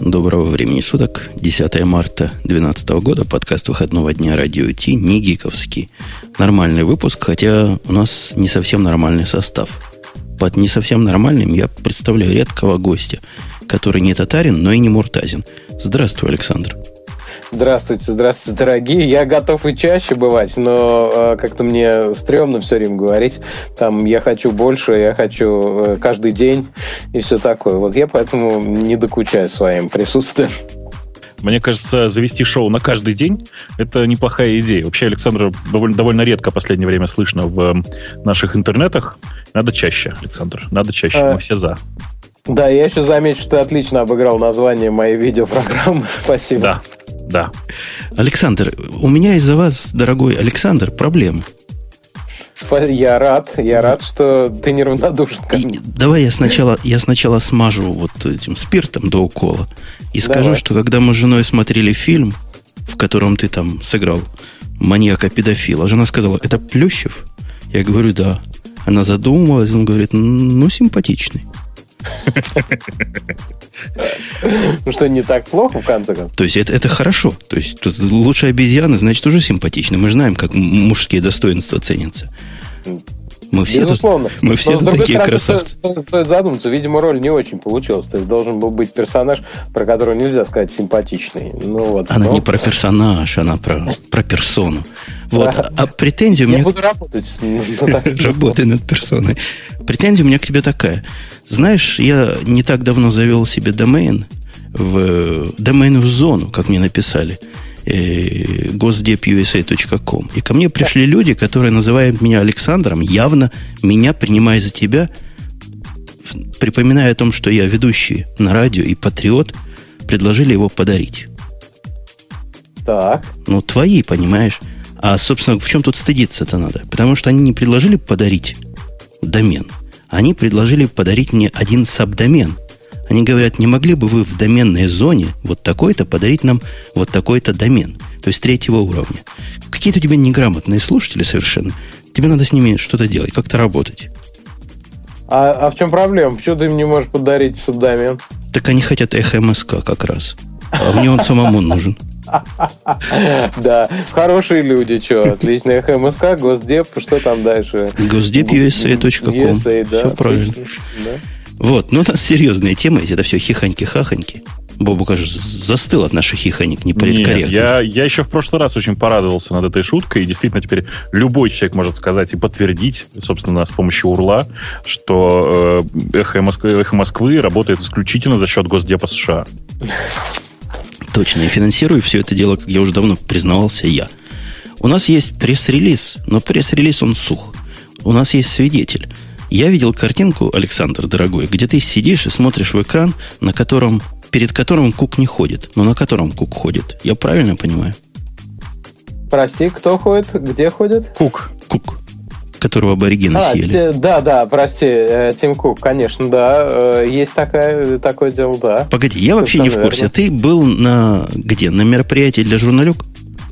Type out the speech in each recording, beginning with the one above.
Доброго времени суток. 10 марта 2012 года. Подкаст выходного дня радио Ти. Не гиковский. Нормальный выпуск, хотя у нас не совсем нормальный состав. Под не совсем нормальным я представляю редкого гостя, который не татарин, но и не муртазин. Здравствуй, Александр. Здравствуйте, здравствуйте, дорогие. Я готов и чаще бывать, но э, как-то мне стрёмно все время говорить. Там я хочу больше, я хочу э, каждый день и все такое. Вот я поэтому не докучаю своим присутствием. Мне кажется, завести шоу на каждый день – это неплохая идея. Вообще, Александр довольно, довольно редко в последнее время слышно в э, наших интернетах. Надо чаще, Александр, надо чаще. А... Мы все за. Да, я еще замечу, что ты отлично обыграл название моей видеопрограммы. Спасибо. Да, да. Александр, у меня из-за вас, дорогой Александр, проблемы. Я рад, я рад, что ты неравнодушен ко мне. давай я сначала, я сначала смажу вот этим спиртом до укола и давай. скажу, что когда мы с женой смотрели фильм, в котором ты там сыграл маньяка-педофила, жена сказала, это Плющев? Я говорю, да. Она задумалась, он говорит, ну, симпатичный. Ну что, не так плохо, в конце концов? То есть это, это хорошо. То есть тут лучше обезьяны, значит, уже симпатичны. Мы знаем, как мужские достоинства ценятся. Мы все Безусловно. Тут, мы все Но, тут такие стороны, красавцы. Стоит задуматься, видимо, роль не очень получилась. То есть должен был быть персонаж, про которого нельзя сказать симпатичный. Ну, вот, она но... не про персонаж, она про, про персону. Вот. А, а претензия у меня... Я буду работать с ним. Работай над персоной. Претензия у меня к тебе такая. Знаешь, я не так давно завел себе домен в домен в зону, как мне написали gosdepusa.com. И ко мне пришли люди, которые называют меня Александром, явно меня, принимая за тебя, припоминая о том, что я ведущий на радио и патриот, предложили его подарить. Так. Ну, твои, понимаешь? А, собственно, в чем тут стыдиться-то надо? Потому что они не предложили подарить домен. Они предложили подарить мне один сабдомен – они говорят, не могли бы вы в доменной зоне вот такой-то подарить нам вот такой-то домен, то есть третьего уровня. Какие-то у тебя неграмотные слушатели совершенно. Тебе надо с ними что-то делать, как-то работать. А, а в чем проблема? Почему ты им не можешь подарить субдомен? Так они хотят эхо МСК как раз. А мне он самому нужен. Да, хорошие люди, что, отлично. Эхо МСК, Госдеп, что там дальше? Госдеп.usa.com. Все правильно. Вот, ну у нас серьезная тема, это все хихоньки-хахоньки. Бобу, кажется, застыл от наших хихоник неполиткорректно. Я, я еще в прошлый раз очень порадовался над этой шуткой, и действительно теперь любой человек может сказать и подтвердить, собственно, с помощью урла, что э, эхо, Москвы, эхо Москвы работает исключительно за счет Госдепа США. Точно, и финансирую все это дело, как я уже давно признавался, я. У нас есть пресс-релиз, но пресс-релиз он сух. У нас есть свидетель. Я видел картинку, Александр, дорогой, где ты сидишь и смотришь в экран, на котором, перед которым кук не ходит, но на котором кук ходит. Я правильно понимаю? Прости, кто ходит? Где ходит? Кук. Кук которого аборигены а, съели. Те, да, да, прости, э, Тим Кук, конечно, да, э, есть такая, такое дело, да. Погоди, я вообще не в курсе. Верно. Ты был на где? На мероприятии для журналюк?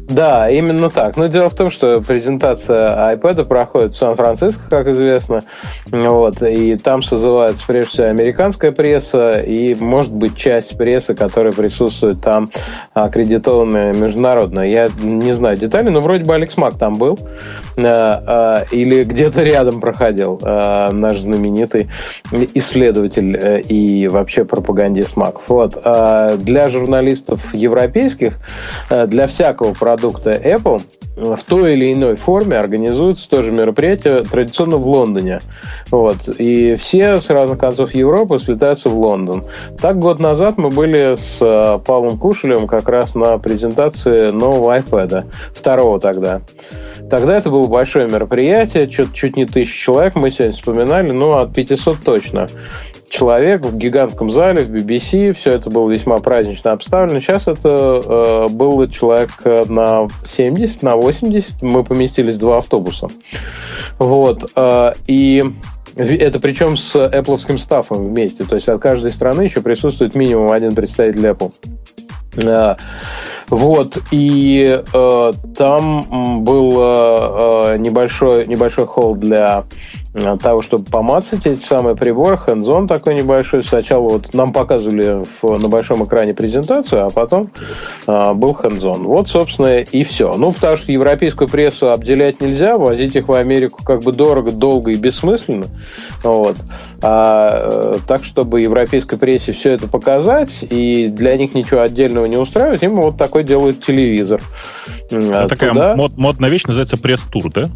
Да, именно так. Но дело в том, что презентация iPad проходит в Сан-Франциско, как известно. Вот, и там созывается прежде всего американская пресса и, может быть, часть прессы, которая присутствует там, аккредитованная международная. Я не знаю детали, но вроде бы Алекс Мак там был. Э, э, или где-то рядом проходил э, наш знаменитый исследователь и вообще пропагандист Мак. Вот. Для журналистов европейских, для всякого продукта продукта Apple в той или иной форме организуется тоже мероприятие традиционно в Лондоне. Вот. И все с разных концов Европы слетаются в Лондон. Так год назад мы были с э, Павлом Кушелем как раз на презентации нового iPad, второго тогда. Тогда это было большое мероприятие, чуть, чуть не тысяча человек, мы сегодня вспоминали, ну, от 500 точно человек в гигантском зале, в BBC, все это было весьма празднично обставлено. Сейчас это э, было человек на 70, на 80, мы поместились в два автобуса. Вот, э, и это причем с Apple стафом вместе, то есть от каждой страны еще присутствует минимум один представитель Apple. Э, Вот, и э, там был э, небольшой, небольшой холл для того, чтобы помацать эти самые приборы, хендзон такой небольшой. Сначала вот нам показывали в, на большом экране презентацию, а потом э, был хендзон. Вот, собственно, и все. Ну, потому что европейскую прессу обделять нельзя, возить их в Америку как бы дорого, долго и бессмысленно. Вот. А, э, так, чтобы европейской прессе все это показать, и для них ничего отдельного не устраивать, им вот такой делают телевизор. Это такая мод, модная вещь, называется пресс-тур, да?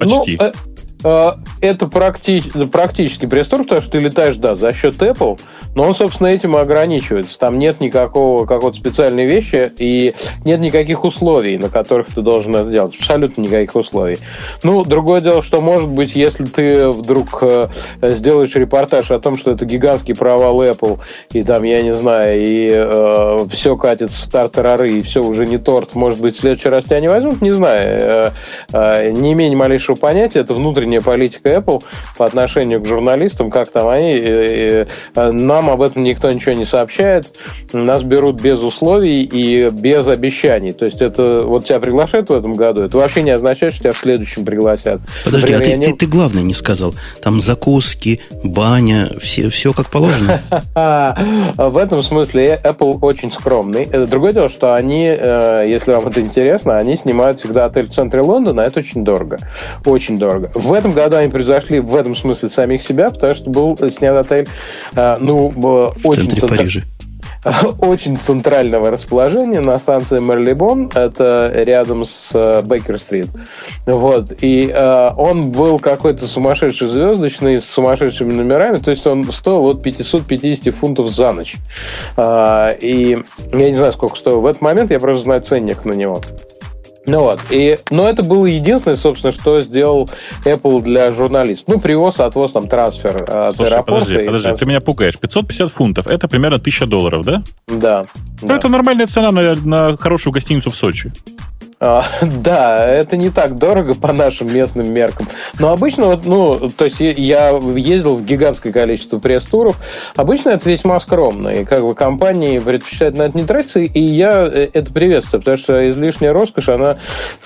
Ну, Почти. Ну, это практи- практически пресс-тур, потому что ты летаешь, да, за счет Apple, но он, собственно, этим и ограничивается. Там нет никакого какой-то специальной вещи и нет никаких условий, на которых ты должен это делать. Абсолютно никаких условий. Ну, другое дело, что, может быть, если ты вдруг э, сделаешь репортаж о том, что это гигантский провал Apple, и там, я не знаю, и э, все катится в тартарары, и все уже не торт, может быть, в следующий раз тебя не возьмут, не знаю. Э, э, не имея ни малейшего понятия, это внутренняя политика Apple по отношению к журналистам, как там они, э, э, нам об этом никто ничего не сообщает. Нас берут без условий и без обещаний. То есть это вот тебя приглашают в этом году, это вообще не означает, что тебя в следующем пригласят. Подожди, Например, а ты, не... ты, ты главное не сказал. Там закуски, баня, все, все как положено. В этом смысле Apple очень скромный. Другое дело, что они, э, если вам это интересно, они снимают всегда отель в центре Лондона, а это очень дорого. Очень дорого. В этом году они превзошли в этом смысле самих себя, потому что был снят отель, э, ну, очень... В центре Парижа очень центрального расположения на станции Мерлибон. Это рядом с э, Бейкер-стрит. Вот. И э, он был какой-то сумасшедший звездочный с сумасшедшими номерами. То есть он стоил от 550 фунтов за ночь. Э, и я не знаю, сколько стоил в этот момент. Я просто знаю ценник на него. Ну вот. И, но это было единственное, собственно, что сделал Apple для журналистов. Ну, привоз, отвоз, там, трансфер от Слушай, аэропорта. подожди, подожди, ты меня пугаешь. 550 фунтов, это примерно 1000 долларов, да? Да. Ну, да. Это нормальная цена на, на хорошую гостиницу в Сочи. А, да, это не так дорого по нашим местным меркам. Но обычно, вот, ну, то есть я ездил в гигантское количество пресс-туров. Обычно это весьма скромно. И как бы компании предпочитают на это не тратиться. И я э, это приветствую, потому что излишняя роскошь, она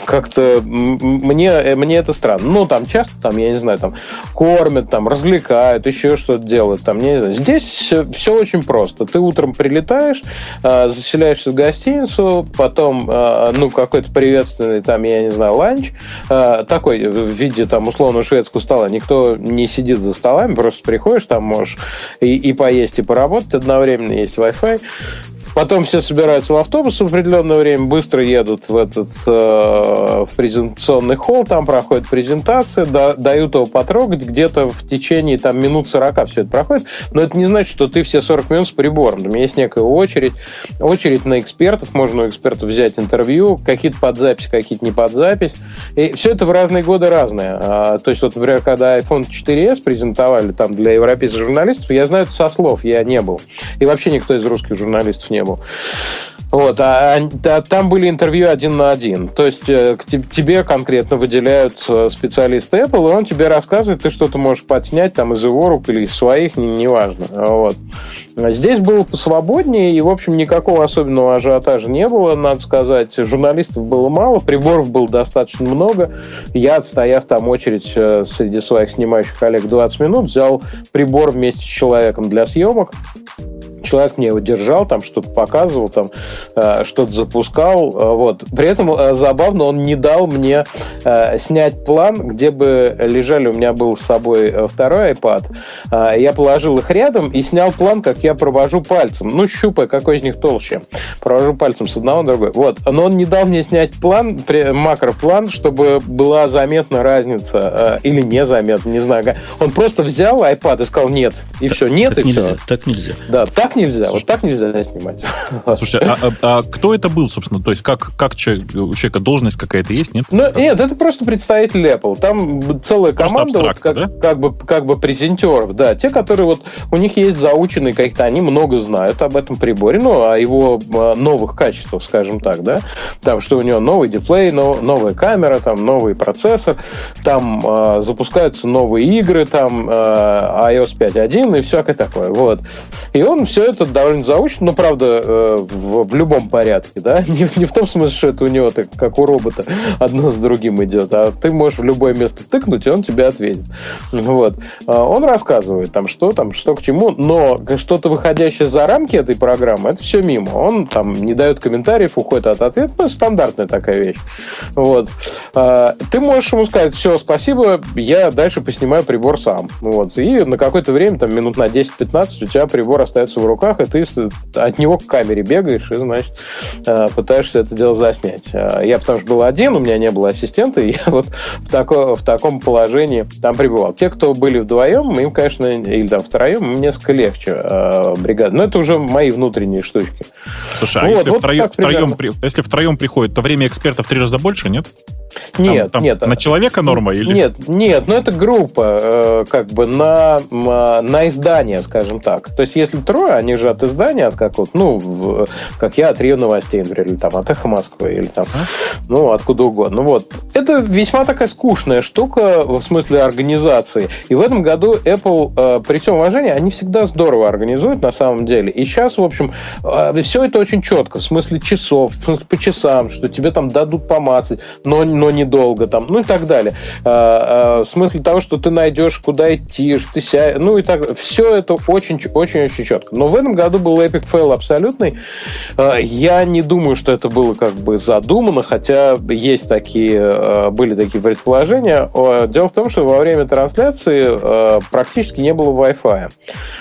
как-то... Мне, мне это странно. Ну, там часто, там, я не знаю, там кормят, там развлекают, еще что-то делают. Там, не знаю. Здесь все очень просто. Ты утром прилетаешь, а, заселяешься в гостиницу, потом, а, ну, какой-то приветственный, там, я не знаю, ланч, э, такой в виде там условно шведского стола. Никто не сидит за столами, просто приходишь, там можешь и, и поесть, и поработать одновременно, есть Wi-Fi. Потом все собираются в автобус в определенное время, быстро едут в этот э, в презентационный холл, там проходит презентация, да, дают его потрогать, где-то в течение там, минут 40 все это проходит, но это не значит, что ты все 40 минут с прибором. Там есть некая очередь, очередь на экспертов, можно у экспертов взять интервью, какие-то под запись, какие-то не под запись. И все это в разные годы разное. А, то есть, вот, например, когда iPhone 4s презентовали там для европейских журналистов, я знаю это со слов, я не был. И вообще никто из русских журналистов не тему. Вот, а, а там были интервью один на один. То есть э, к тебе конкретно выделяют э, специалист Apple, и он тебе рассказывает, ты что-то можешь подснять там из его рук или из своих, неважно. Вот. Здесь было посвободнее, и, в общем, никакого особенного ажиотажа не было, надо сказать. Журналистов было мало, приборов было достаточно много. Я, отстояв там очередь э, среди своих снимающих коллег 20 минут, взял прибор вместе с человеком для съемок человек мне его держал, там что-то показывал, там э, что-то запускал, э, вот. При этом э, забавно, он не дал мне снять план, где бы лежали, у меня был с собой второй iPad, я положил их рядом и снял план, как я провожу пальцем, ну, щупая, какой из них толще. Провожу пальцем с одного на другой. Вот. Но он не дал мне снять план, макроплан, чтобы была заметна разница, или незаметна, не знаю. Он просто взял iPad и сказал нет, и так, все, нет, так и нельзя, все. Так нельзя. Да, так так нельзя, Слушай, вот так нельзя снимать. Слушайте, а, а, а кто это был, собственно? То есть как, как человек, у человека должность какая-то есть, нет? Ну, нет, это просто представитель Apple. Там целая команда, вот, как, да? как, бы, как бы презентеров, да. Те, которые вот, у них есть заученные какие-то, они много знают об этом приборе, ну, о его а, новых качествах, скажем так, да. Там, что у него новый дисплей, новая камера, там, новый процессор, там э, запускаются новые игры, там э, iOS 5.1 и всякое такое, вот. И он все все это довольно заучено, но, правда, э, в, в любом порядке, да, не, не в том смысле, что это у него так, как у робота, одно с другим идет, а ты можешь в любое место тыкнуть, и он тебе ответит. Вот. А он рассказывает там, что там, что к чему, но что-то выходящее за рамки этой программы, это все мимо. Он там не дает комментариев, уходит от ответа, ну, стандартная такая вещь. Вот. А, ты можешь ему сказать, все, спасибо, я дальше поснимаю прибор сам. Вот. И на какое-то время, там, минут на 10-15, у тебя прибор остается в руках, и ты от него к камере бегаешь и, значит, а, пытаешься это дело заснять. А, я потому что был один, у меня не было ассистента, и я вот в, тако, в таком положении там пребывал. Те, кто были вдвоем, им, конечно, или там втроем, им несколько легче э, бригада. Но это уже мои внутренние штучки. Слушай, а вот, если, вот втроем, втроем, если втроем приходит, то время экспертов в три раза больше, нет? Нет, там, там нет. На человека норма или? Нет, нет, но это группа, э, как бы на, на издание, скажем так. То есть, если трое, они же от издания, от какого-то, ну, в, как я, от РИО новостей, например, или там от Эхо Москвы, или там, а? ну, откуда угодно. Ну, вот. Это весьма такая скучная штука в смысле организации. И в этом году Apple, э, при всем уважении, они всегда здорово организуют на самом деле. И сейчас, в общем, э, все это очень четко, в смысле часов, в смысле по часам, что тебе там дадут помацать, но но недолго там, ну и так далее. А, а, в смысле того, что ты найдешь, куда идти, что ты ся... ну и так все это очень-очень-очень четко. Но в этом году был epic fail абсолютный. А, я не думаю, что это было как бы задумано, хотя есть такие, были такие предположения. Дело в том, что во время трансляции практически не было Wi-Fi.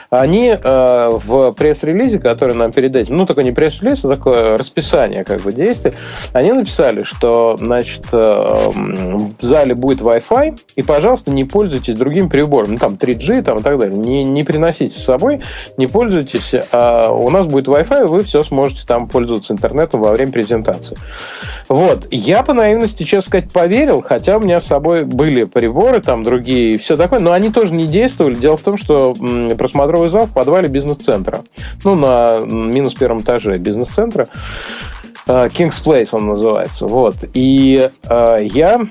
Они в пресс-релизе, который нам перед этим, ну, такой не пресс-релиз, а такое расписание как бы действий, они написали, что, значит, в зале будет Wi-Fi, и, пожалуйста, не пользуйтесь другим прибором, ну, там, 3G там, и так далее. Не, не приносите с собой, не пользуйтесь. А у нас будет Wi-Fi, и вы все сможете там пользоваться интернетом во время презентации. Вот. Я по наивности, честно сказать, поверил, хотя у меня с собой были приборы, там, другие и все такое, но они тоже не действовали. Дело в том, что просмотровый зал в подвале бизнес-центра. Ну, на минус первом этаже бизнес-центра. Э, King's Place он называется. Вот. И э, я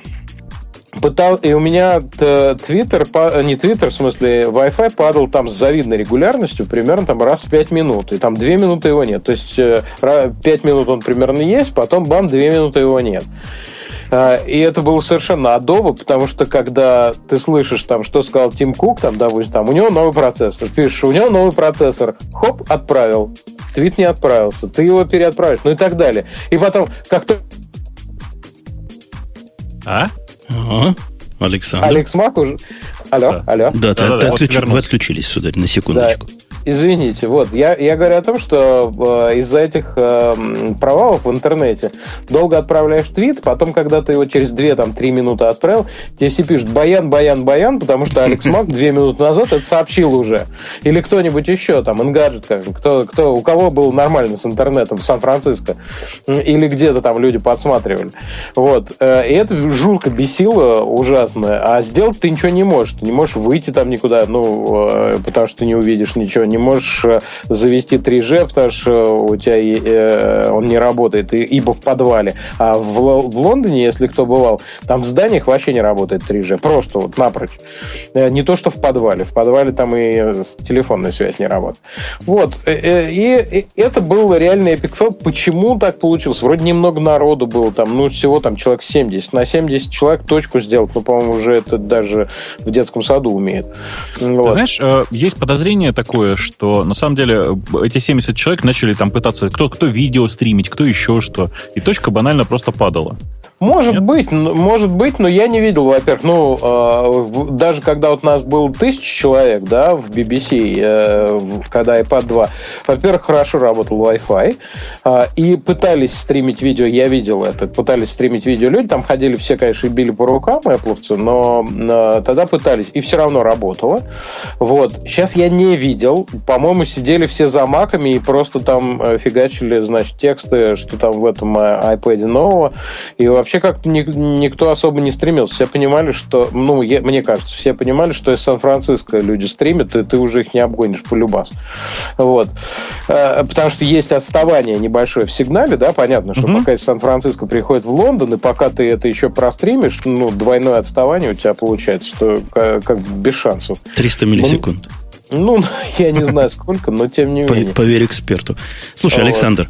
пытал, и у меня твиттер, не твиттер, в смысле, Wi-Fi падал там с завидной регулярностью примерно там раз в 5 минут, и там 2 минуты его нет. То есть 5 э, минут он примерно есть, потом бам, 2 минуты его нет. А, и это было совершенно адово, потому что когда ты слышишь, там, что сказал Тим Кук, там, допустим, там, у него новый процессор, ты пишешь, у него новый процессор, хоп, отправил, твит не отправился, ты его переотправишь, ну и так далее. И потом, как то... А? Ага. Александр. Алекс Мак уже... Алло, да. алло. Да, да, да, ты, отключ... вы отключились, сударь, на секундочку. Да. Извините, вот, я, я говорю о том, что э, из-за этих э, провалов в интернете долго отправляешь твит, потом, когда ты его через 2-3 минуты отправил, тебе все пишут «Баян, Баян, Баян», потому что Алекс Мак 2 минуты назад это сообщил уже. Или кто-нибудь еще, там, Engadget, кто, кто, у кого был нормально с интернетом в Сан-Франциско, или где-то там люди подсматривали. Вот. Э, и это жутко бесило, ужасно. А сделать ты ничего не можешь. Ты не можешь выйти там никуда, ну, э, потому что ты не увидишь ничего, не можешь э, завести 3G, потому что у тебя э, он не работает, ибо в подвале. А в, в Лондоне, если кто бывал, там в зданиях вообще не работает 3G, просто вот напрочь. Э, не то, что в подвале. В подвале там и телефонная связь не работает. Вот. И, это был реальный epic fail. Почему так получилось? Вроде немного народу было, там, ну, всего там человек 70. На 70 человек точку сделать, ну, по-моему, уже это даже в детском саду умеет. Вот. знаешь, есть подозрение такое, что на самом деле эти 70 человек начали там пытаться, кто, кто видео стримить, кто еще что, и точка банально просто падала. Может Нет? быть, может быть, но я не видел, во-первых, ну, э, даже когда вот у нас было тысяча человек, да, в BBC, э, когда iPad 2, во-первых, хорошо работал Wi-Fi, э, и пытались стримить видео, я видел это, пытались стримить видео люди, там ходили все, конечно, и били по рукам, Apple, но э, тогда пытались, и все равно работало. Вот. Сейчас я не видел, по-моему, сидели все за маками и просто там э, фигачили, значит, тексты, что там в этом э, iPad нового, и вообще как-то ни, никто особо не стремился. Все понимали, что, ну, я, мне кажется, все понимали, что из Сан-Франциско люди стримят, и ты уже их не обгонишь по любас. Вот. Э, потому что есть отставание небольшое в сигнале, да, понятно, что угу. пока из Сан-Франциско приходит в Лондон, и пока ты это еще простримишь, ну, двойное отставание у тебя получается, что как, как без шансов. 300 миллисекунд. Ну, я не знаю сколько, но тем не менее. Поверь эксперту. Слушай, Александр,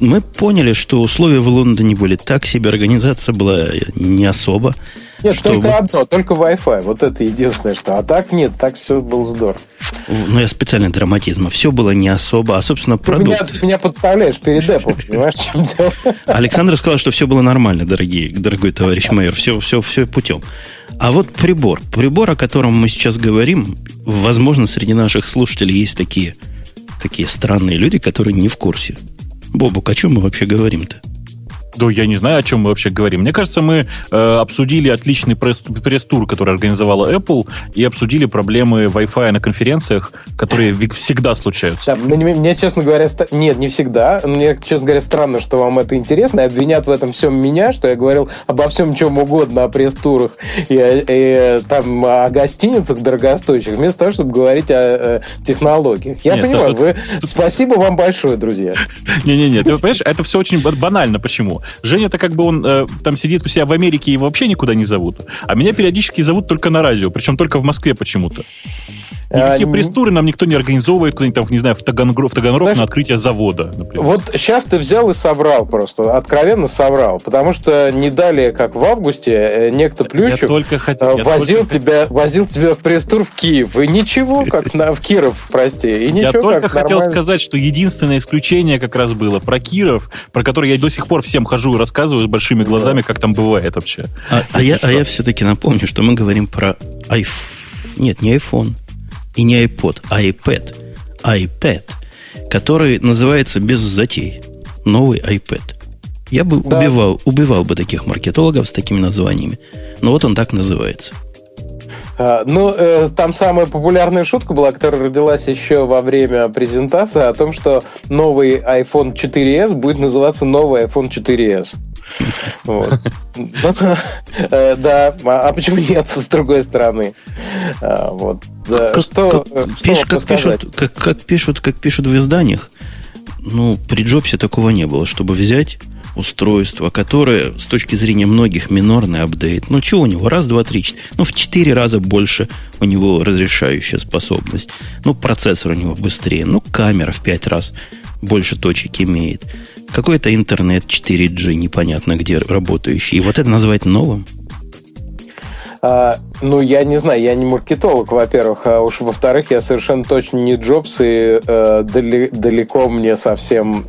мы поняли, что условия в Лондоне были так себе, организация была не особо. Нет, чтобы... только одно, только Wi-Fi. Вот это единственное, что. А так нет, так все было здорово. Ну, я специально драматизма. Все было не особо, а, собственно, продукт. Ты меня, ты меня подставляешь перед Apple, понимаешь, чем дело? Александр сказал, что все было нормально, дорогие, дорогой товарищ майор. Все, все, все путем. А вот прибор. Прибор, о котором мы сейчас говорим, возможно, среди наших слушателей есть такие, такие странные люди, которые не в курсе. Бобук, о чем мы вообще говорим-то? Да, я не знаю, о чем мы вообще говорим. Мне кажется, мы э, обсудили отличный пресс-тур, который организовала Apple, и обсудили проблемы Wi-Fi на конференциях, которые всегда случаются. Да, мне, мне, честно говоря, ст... нет, не всегда. Мне, честно говоря, странно, что вам это интересно. И обвинят в этом всем меня, что я говорил обо всем, чем угодно, о пресс-турах и, и там о гостиницах дорогостоящих, вместо того, чтобы говорить о, о технологиях. Я нет, понимаю, Саша, вы... спасибо вам большое, друзья. Не-не-не, ты понимаешь, это все очень банально. Почему? Женя-то как бы он э, там сидит у себя в Америке, его вообще никуда не зовут. А меня периодически зовут только на радио, причем только в Москве почему-то. Никакие а, пресс-туры нам никто не организовывает, куда-нибудь там, не знаю, в Таганрог, в Таганрог Знаешь, на открытие завода, например. Вот сейчас ты взял и соврал просто, откровенно соврал, потому что не далее, как в августе, э, некто Плющев я только хотел, возил, только... тебя, возил тебя в пресс-тур в Киев, и ничего, как на, в Киров, прости, и ничего, Я только хотел нормально. сказать, что единственное исключение как раз было про Киров, про который я до сих пор всем хожу и рассказываю с большими глазами, как там бывает вообще. А, а, я, а я все-таки напомню, что мы говорим про iPhone. Нет, не iPhone и не iPod, а iPad. iPad, который называется без затей. Новый iPad. Я бы да. убивал, убивал бы таких маркетологов с такими названиями. Но вот он так называется. А, ну, э, там самая популярная шутка была, которая родилась еще во время презентации, о том, что новый iPhone 4s будет называться новый iPhone 4s. Э, да, а почему нет, с другой стороны? А, вот. Что как пишут, как пишут в изданиях, ну, при Джобсе такого не было, чтобы взять устройство, которое с точки зрения многих минорный апдейт. Ну, чего у него? Раз, два, три, четыре. Ну, в четыре раза больше у него разрешающая способность. Ну, процессор у него быстрее. Ну, камера в пять раз больше точек имеет. Какой-то интернет 4G непонятно где работающий. И вот это называть новым – а, ну, я не знаю, я не маркетолог, во-первых, а уж во-вторых, я совершенно точно не Джобс, и э, дали, далеко мне совсем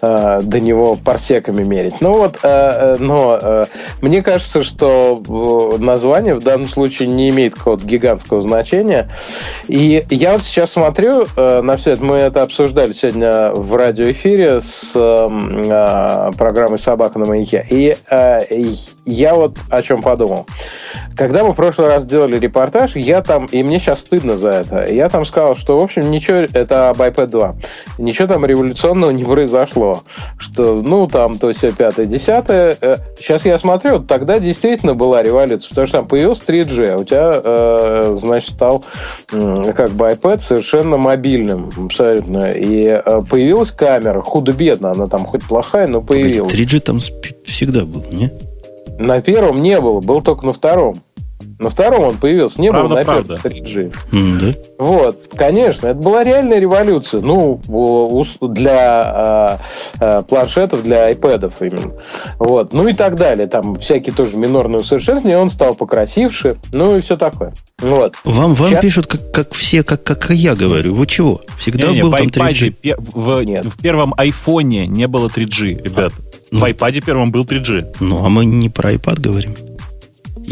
э, до него парсеками мерить. Ну вот, э, э но э, мне кажется, что э, название в данном случае не имеет какого-то гигантского значения. И я вот сейчас смотрю э, на все это, мы это обсуждали сегодня в радиоэфире с э, программой «Собака на маяке», и э, я вот о чем подумал. Когда мы в прошлый раз делали репортаж, я там, и мне сейчас стыдно за это, я там сказал, что, в общем, ничего, это об iPad 2, ничего там революционного не произошло, что, ну, там, то все пятое, десятое. Сейчас я смотрю, тогда действительно была революция, потому что там появился 3G, а у тебя, э, значит, стал как бы iPad совершенно мобильным, абсолютно, и э, появилась камера, худо-бедно, она там хоть плохая, но появилась. 3G там всегда был, не? На первом не было, был только на втором. На втором он появился, не правда, было на правда. первом 3G. Mm-hmm. Вот, конечно, это была реальная революция. Ну, для э, планшетов, для iPad именно. Вот, ну и так далее. Там всякие тоже минорные усовершенствования, он стал покрасивше, ну и все такое. Вот. Вам, вам Сейчас... пишут, как, как все, как, как я говорю. Вы чего? Всегда не, не, был там 3G. В, в первом айфоне не было 3G, ребят. А, ну, в iPad первом был 3G. Ну, а мы не про iPad говорим.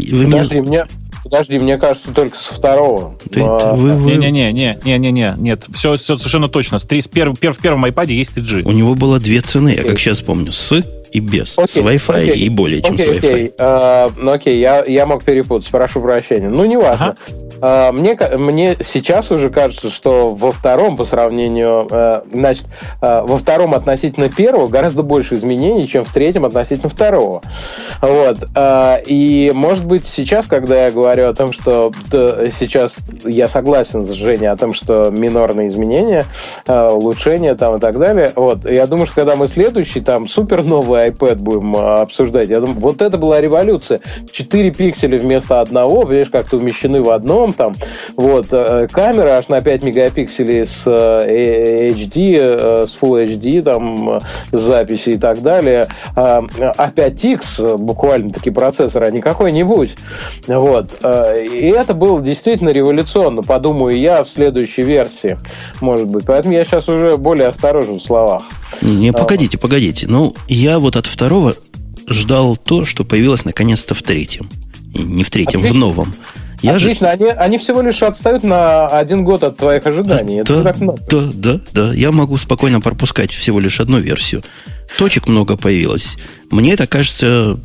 Вы Подожди, меня... Подожди, мне кажется, только со второго. Ты, а... вы, вы... Не, не, не, не, не, не, нет, все, все совершенно точно. С, с перв, перв, в первом iPad есть 3G. У него было две цены, я как сейчас помню, с и без. Okay, с Wi-Fi okay, и более чем okay, с Wi-Fi. Okay. Uh, ну окей, я, я мог перепутать, прошу прощения. Ну, неважно. Ага. Uh, мне, мне сейчас уже кажется, что во втором по сравнению, uh, значит, uh, во втором относительно первого гораздо больше изменений, чем в третьем относительно второго. Вот. Uh, и, может быть, сейчас, когда я говорю о том, что сейчас я согласен с Женей о том, что минорные изменения, uh, улучшения там и так далее, вот, я думаю, что когда мы следующий, там, супер новый iPad будем обсуждать. Я думаю, вот это была революция. 4 пикселя вместо одного, видишь, как-то умещены в одном там. Вот, камера аж на 5 мегапикселей с HD, с Full HD, там, записи и так далее. А 5X, буквально таки процессор, а не какой-нибудь. Вот. И это было действительно революционно, подумаю я, в следующей версии, может быть. Поэтому я сейчас уже более осторожен в словах. Не, не погодите, погодите. Ну, я вот от второго ждал то, что появилось наконец-то в третьем. И не в третьем, Отлично. в новом. Я Отлично, же... они, они всего лишь отстают на один год от твоих ожиданий. Да, Это много. да, да, да. Я могу спокойно пропускать всего лишь одну версию. Точек много появилось. Мне это кажется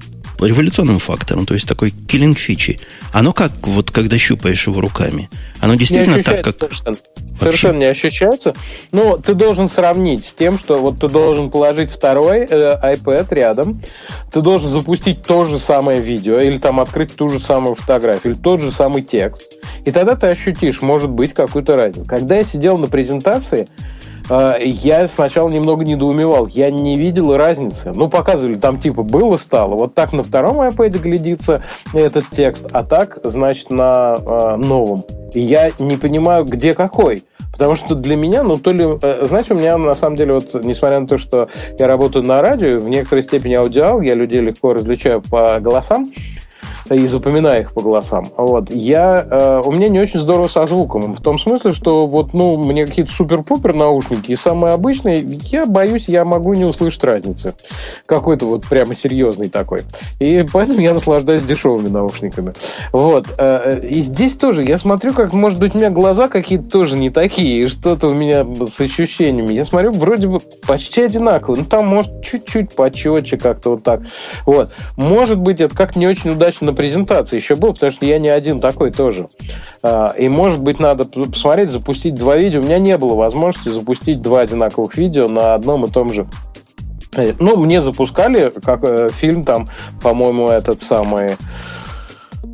революционным фактором, то есть такой киллинг фичи. Оно как, вот когда щупаешь его руками, оно действительно так, как... Совершенно, совершенно не ощущается. Но ты должен сравнить с тем, что вот ты должен положить второй э, iPad рядом, ты должен запустить то же самое видео, или там открыть ту же самую фотографию, или тот же самый текст. И тогда ты ощутишь, может быть, какую-то разницу. Когда я сидел на презентации, я сначала немного недоумевал. Я не видел разницы. Ну, показывали, там типа было, стало. Вот так на втором iPad глядится этот текст, а так, значит, на э, новом. И я не понимаю, где какой. Потому что для меня, ну, то ли... Э, знаете, у меня, на самом деле, вот, несмотря на то, что я работаю на радио, в некоторой степени аудиал, я людей легко различаю по голосам, и запоминаю их по голосам. Вот. Я, э, у меня не очень здорово со звуком. В том смысле, что вот, ну, мне какие-то супер-пупер наушники и самые обычные, я боюсь, я могу не услышать разницы. Какой-то вот прямо серьезный такой. И поэтому я наслаждаюсь дешевыми наушниками. Вот. Э, и здесь тоже я смотрю, как, может быть, у меня глаза какие-то тоже не такие, и что-то у меня с ощущениями. Я смотрю, вроде бы почти одинаково. Ну, там, может, чуть-чуть почетче как-то вот так. Вот. Может быть, это как не очень удачно презентации еще был, потому что я не один такой тоже. А, и, может быть, надо посмотреть, запустить два видео. У меня не было возможности запустить два одинаковых видео на одном и том же э, ну, мне запускали как э, фильм там, по-моему, этот самый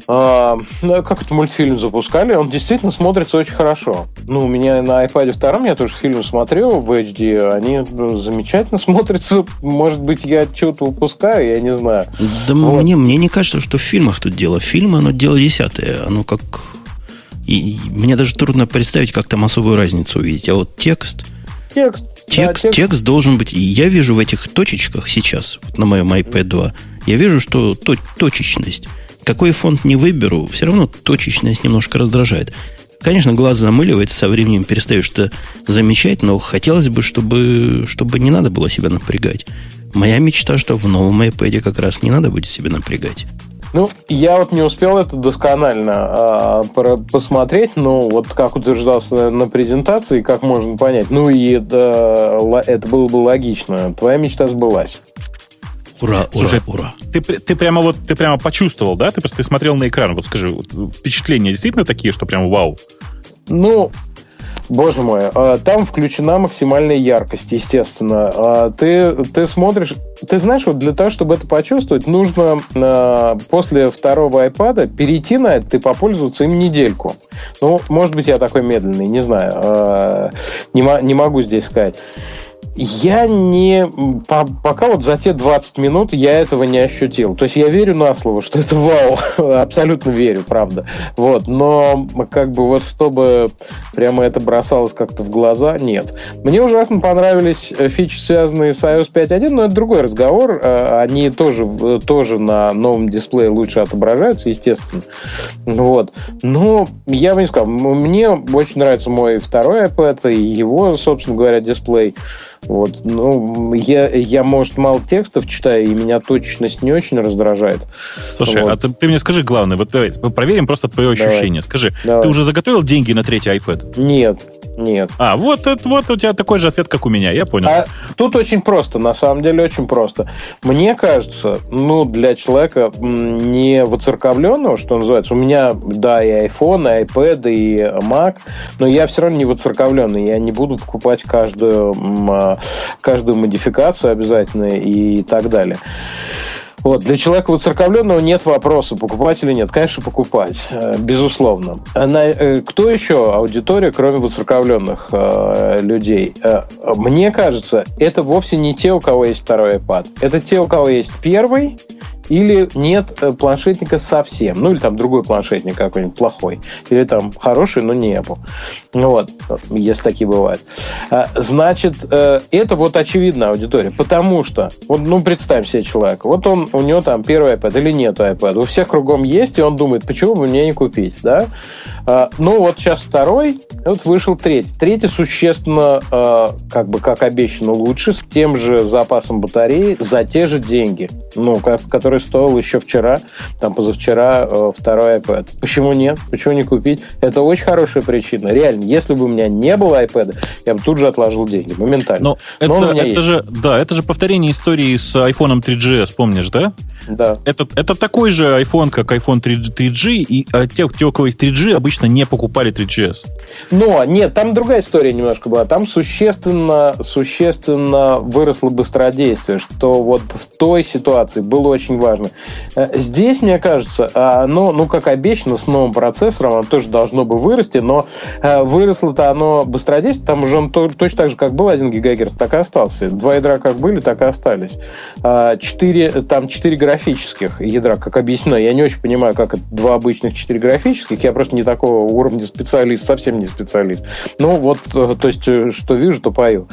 а, ну, как это мультфильм запускали, он действительно смотрится очень хорошо. Ну, у меня на iPad 2 я тоже фильм смотрел в HD, они ну, замечательно смотрятся. Может быть, я что-то упускаю, я не знаю. Да вот. мне, мне не кажется, что в фильмах тут дело. Фильм, оно дело десятое. Оно как... И, и мне даже трудно представить, как там особую разницу увидеть. А вот текст... Текст. Текст, да, текст. текст должен быть... И я вижу в этих точечках сейчас, вот на моем iPad 2, я вижу, что то, точечность какой фонд не выберу, все равно точечность немножко раздражает. Конечно, глаз замыливается, со временем перестаешь это замечать, но хотелось бы, чтобы, чтобы не надо было себя напрягать. Моя мечта, что в новом iPad как раз не надо будет себя напрягать. Ну, я вот не успел это досконально а, посмотреть, но вот как утверждался на презентации, как можно понять, ну и это, это было бы логично. Твоя мечта сбылась. Ура, Слушай, ура, ура. Ты, ты прямо вот ты прямо почувствовал, да? Ты просто ты смотрел на экран. Вот скажи, вот, впечатления действительно такие, что прям вау? Ну, Боже мой, а, там включена максимальная яркость, естественно. А, ты, ты смотришь, ты знаешь, вот для того, чтобы это почувствовать, нужно а, после второго iPad перейти на это и попользоваться им недельку. Ну, может быть, я такой медленный, не знаю. Не, не могу здесь сказать. Я не... По, пока вот за те 20 минут я этого не ощутил. То есть я верю на слово, что это вау. Абсолютно верю, правда. Вот. Но как бы вот чтобы прямо это бросалось как-то в глаза, нет. Мне ужасно понравились э, фичи, связанные с iOS 5.1, но это другой разговор. Э, они тоже, тоже на новом дисплее лучше отображаются, естественно. Вот. Но я бы не сказал, мне очень нравится мой второй iPad и его, собственно говоря, дисплей. Вот. Ну, я, я, может, мало текстов читаю, и меня точность не очень раздражает. Слушай, вот. а ты, ты мне скажи главное, вот давай, проверим просто твое ощущение. Давай. Скажи, давай. ты уже заготовил деньги на третий iPad? Нет. Нет. А, вот, это, вот у тебя такой же ответ, как у меня, я понял. А тут очень просто, на самом деле очень просто. Мне кажется, ну, для человека не воцерковленного, что называется, у меня, да, и iPhone, и iPad, и Mac, но я все равно не воцерковленный, я не буду покупать каждую, каждую модификацию обязательно и так далее. Вот. Для человека воцерковленного нет вопроса, покупать или нет. Конечно, покупать, э, безусловно. На, кто еще аудитория, кроме воцерковленных э, людей? Мне кажется, это вовсе не те, у кого есть второй iPad. Это те, у кого есть первый, или нет э, планшетника совсем, ну или там другой планшетник какой-нибудь плохой, или там хороший, но не Apple. Ну вот, если такие бывают. А, значит, э, это вот очевидная аудитория, потому что, вот, ну представим себе человека, вот он, у него там первый iPad или нет iPad, у всех кругом есть, и он думает, почему бы мне не купить, да? А, ну вот сейчас второй, вот вышел третий. Третий существенно, а, как бы как обещано, лучше, с тем же запасом батареи, за те же деньги, ну, которые стоил еще вчера, там позавчера э, второй iPad. Почему нет? Почему не купить? Это очень хорошая причина. Реально, если бы у меня не было iPad, я бы тут же отложил деньги, моментально. Но, Но это, это есть. же, да, это же повторение истории с iPhone 3GS, помнишь, да? Да. Это, это такой же iPhone, как iPhone 3, 3G, и а те, те, у кого есть 3G, обычно не покупали 3GS. Но, нет, там другая история немножко была. Там существенно, существенно выросло быстродействие, что вот в той ситуации было очень важно. Э, здесь, мне кажется, оно, ну, как обещано, с новым процессором, оно тоже должно бы вырасти, но э, выросло-то оно быстродействие, там уже он точно так же, как был 1 ГГц, так и остался. Два ядра как были, так и остались. 4, а, там 4 графических ядра, как объяснено. Я не очень понимаю, как это два обычных 4 графических. Я просто не такого уровня специалист, совсем не специалист. Ну, вот, э, то есть, что вижу, то пою.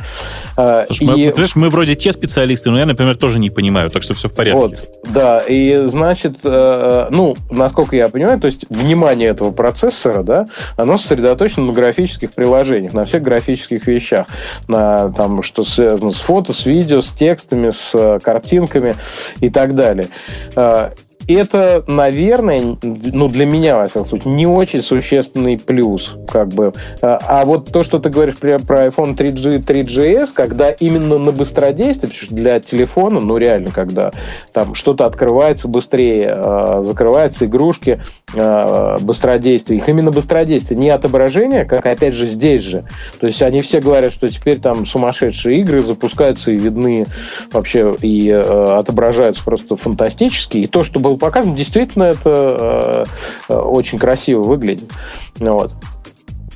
А, Слушай, и... мы, знаешь, мы вроде те специалисты, но я, например, тоже не понимаю, так что все в порядке. Вот, да, и значит, э, ну, насколько я понимаю, то есть внимание этого процессора, да, оно сосредоточено на графических приложениях, на всех графических вещах, на там, что связано с фото, с видео, с текстами, с э, картинками и так далее. Э, это, наверное, ну, для меня, во всяком случае, не очень существенный плюс. Как бы. А, а вот то, что ты говоришь про, про iPhone 3G, 3GS, когда именно на быстродействие, потому что для телефона, ну, реально, когда там что-то открывается быстрее, а, закрываются игрушки, а, быстродействие, их именно быстродействие, не отображение, как, опять же, здесь же. То есть они все говорят, что теперь там сумасшедшие игры запускаются и видны вообще, и отображаются просто фантастически. И то, что было показано, действительно это э, э, очень красиво выглядит. Вот.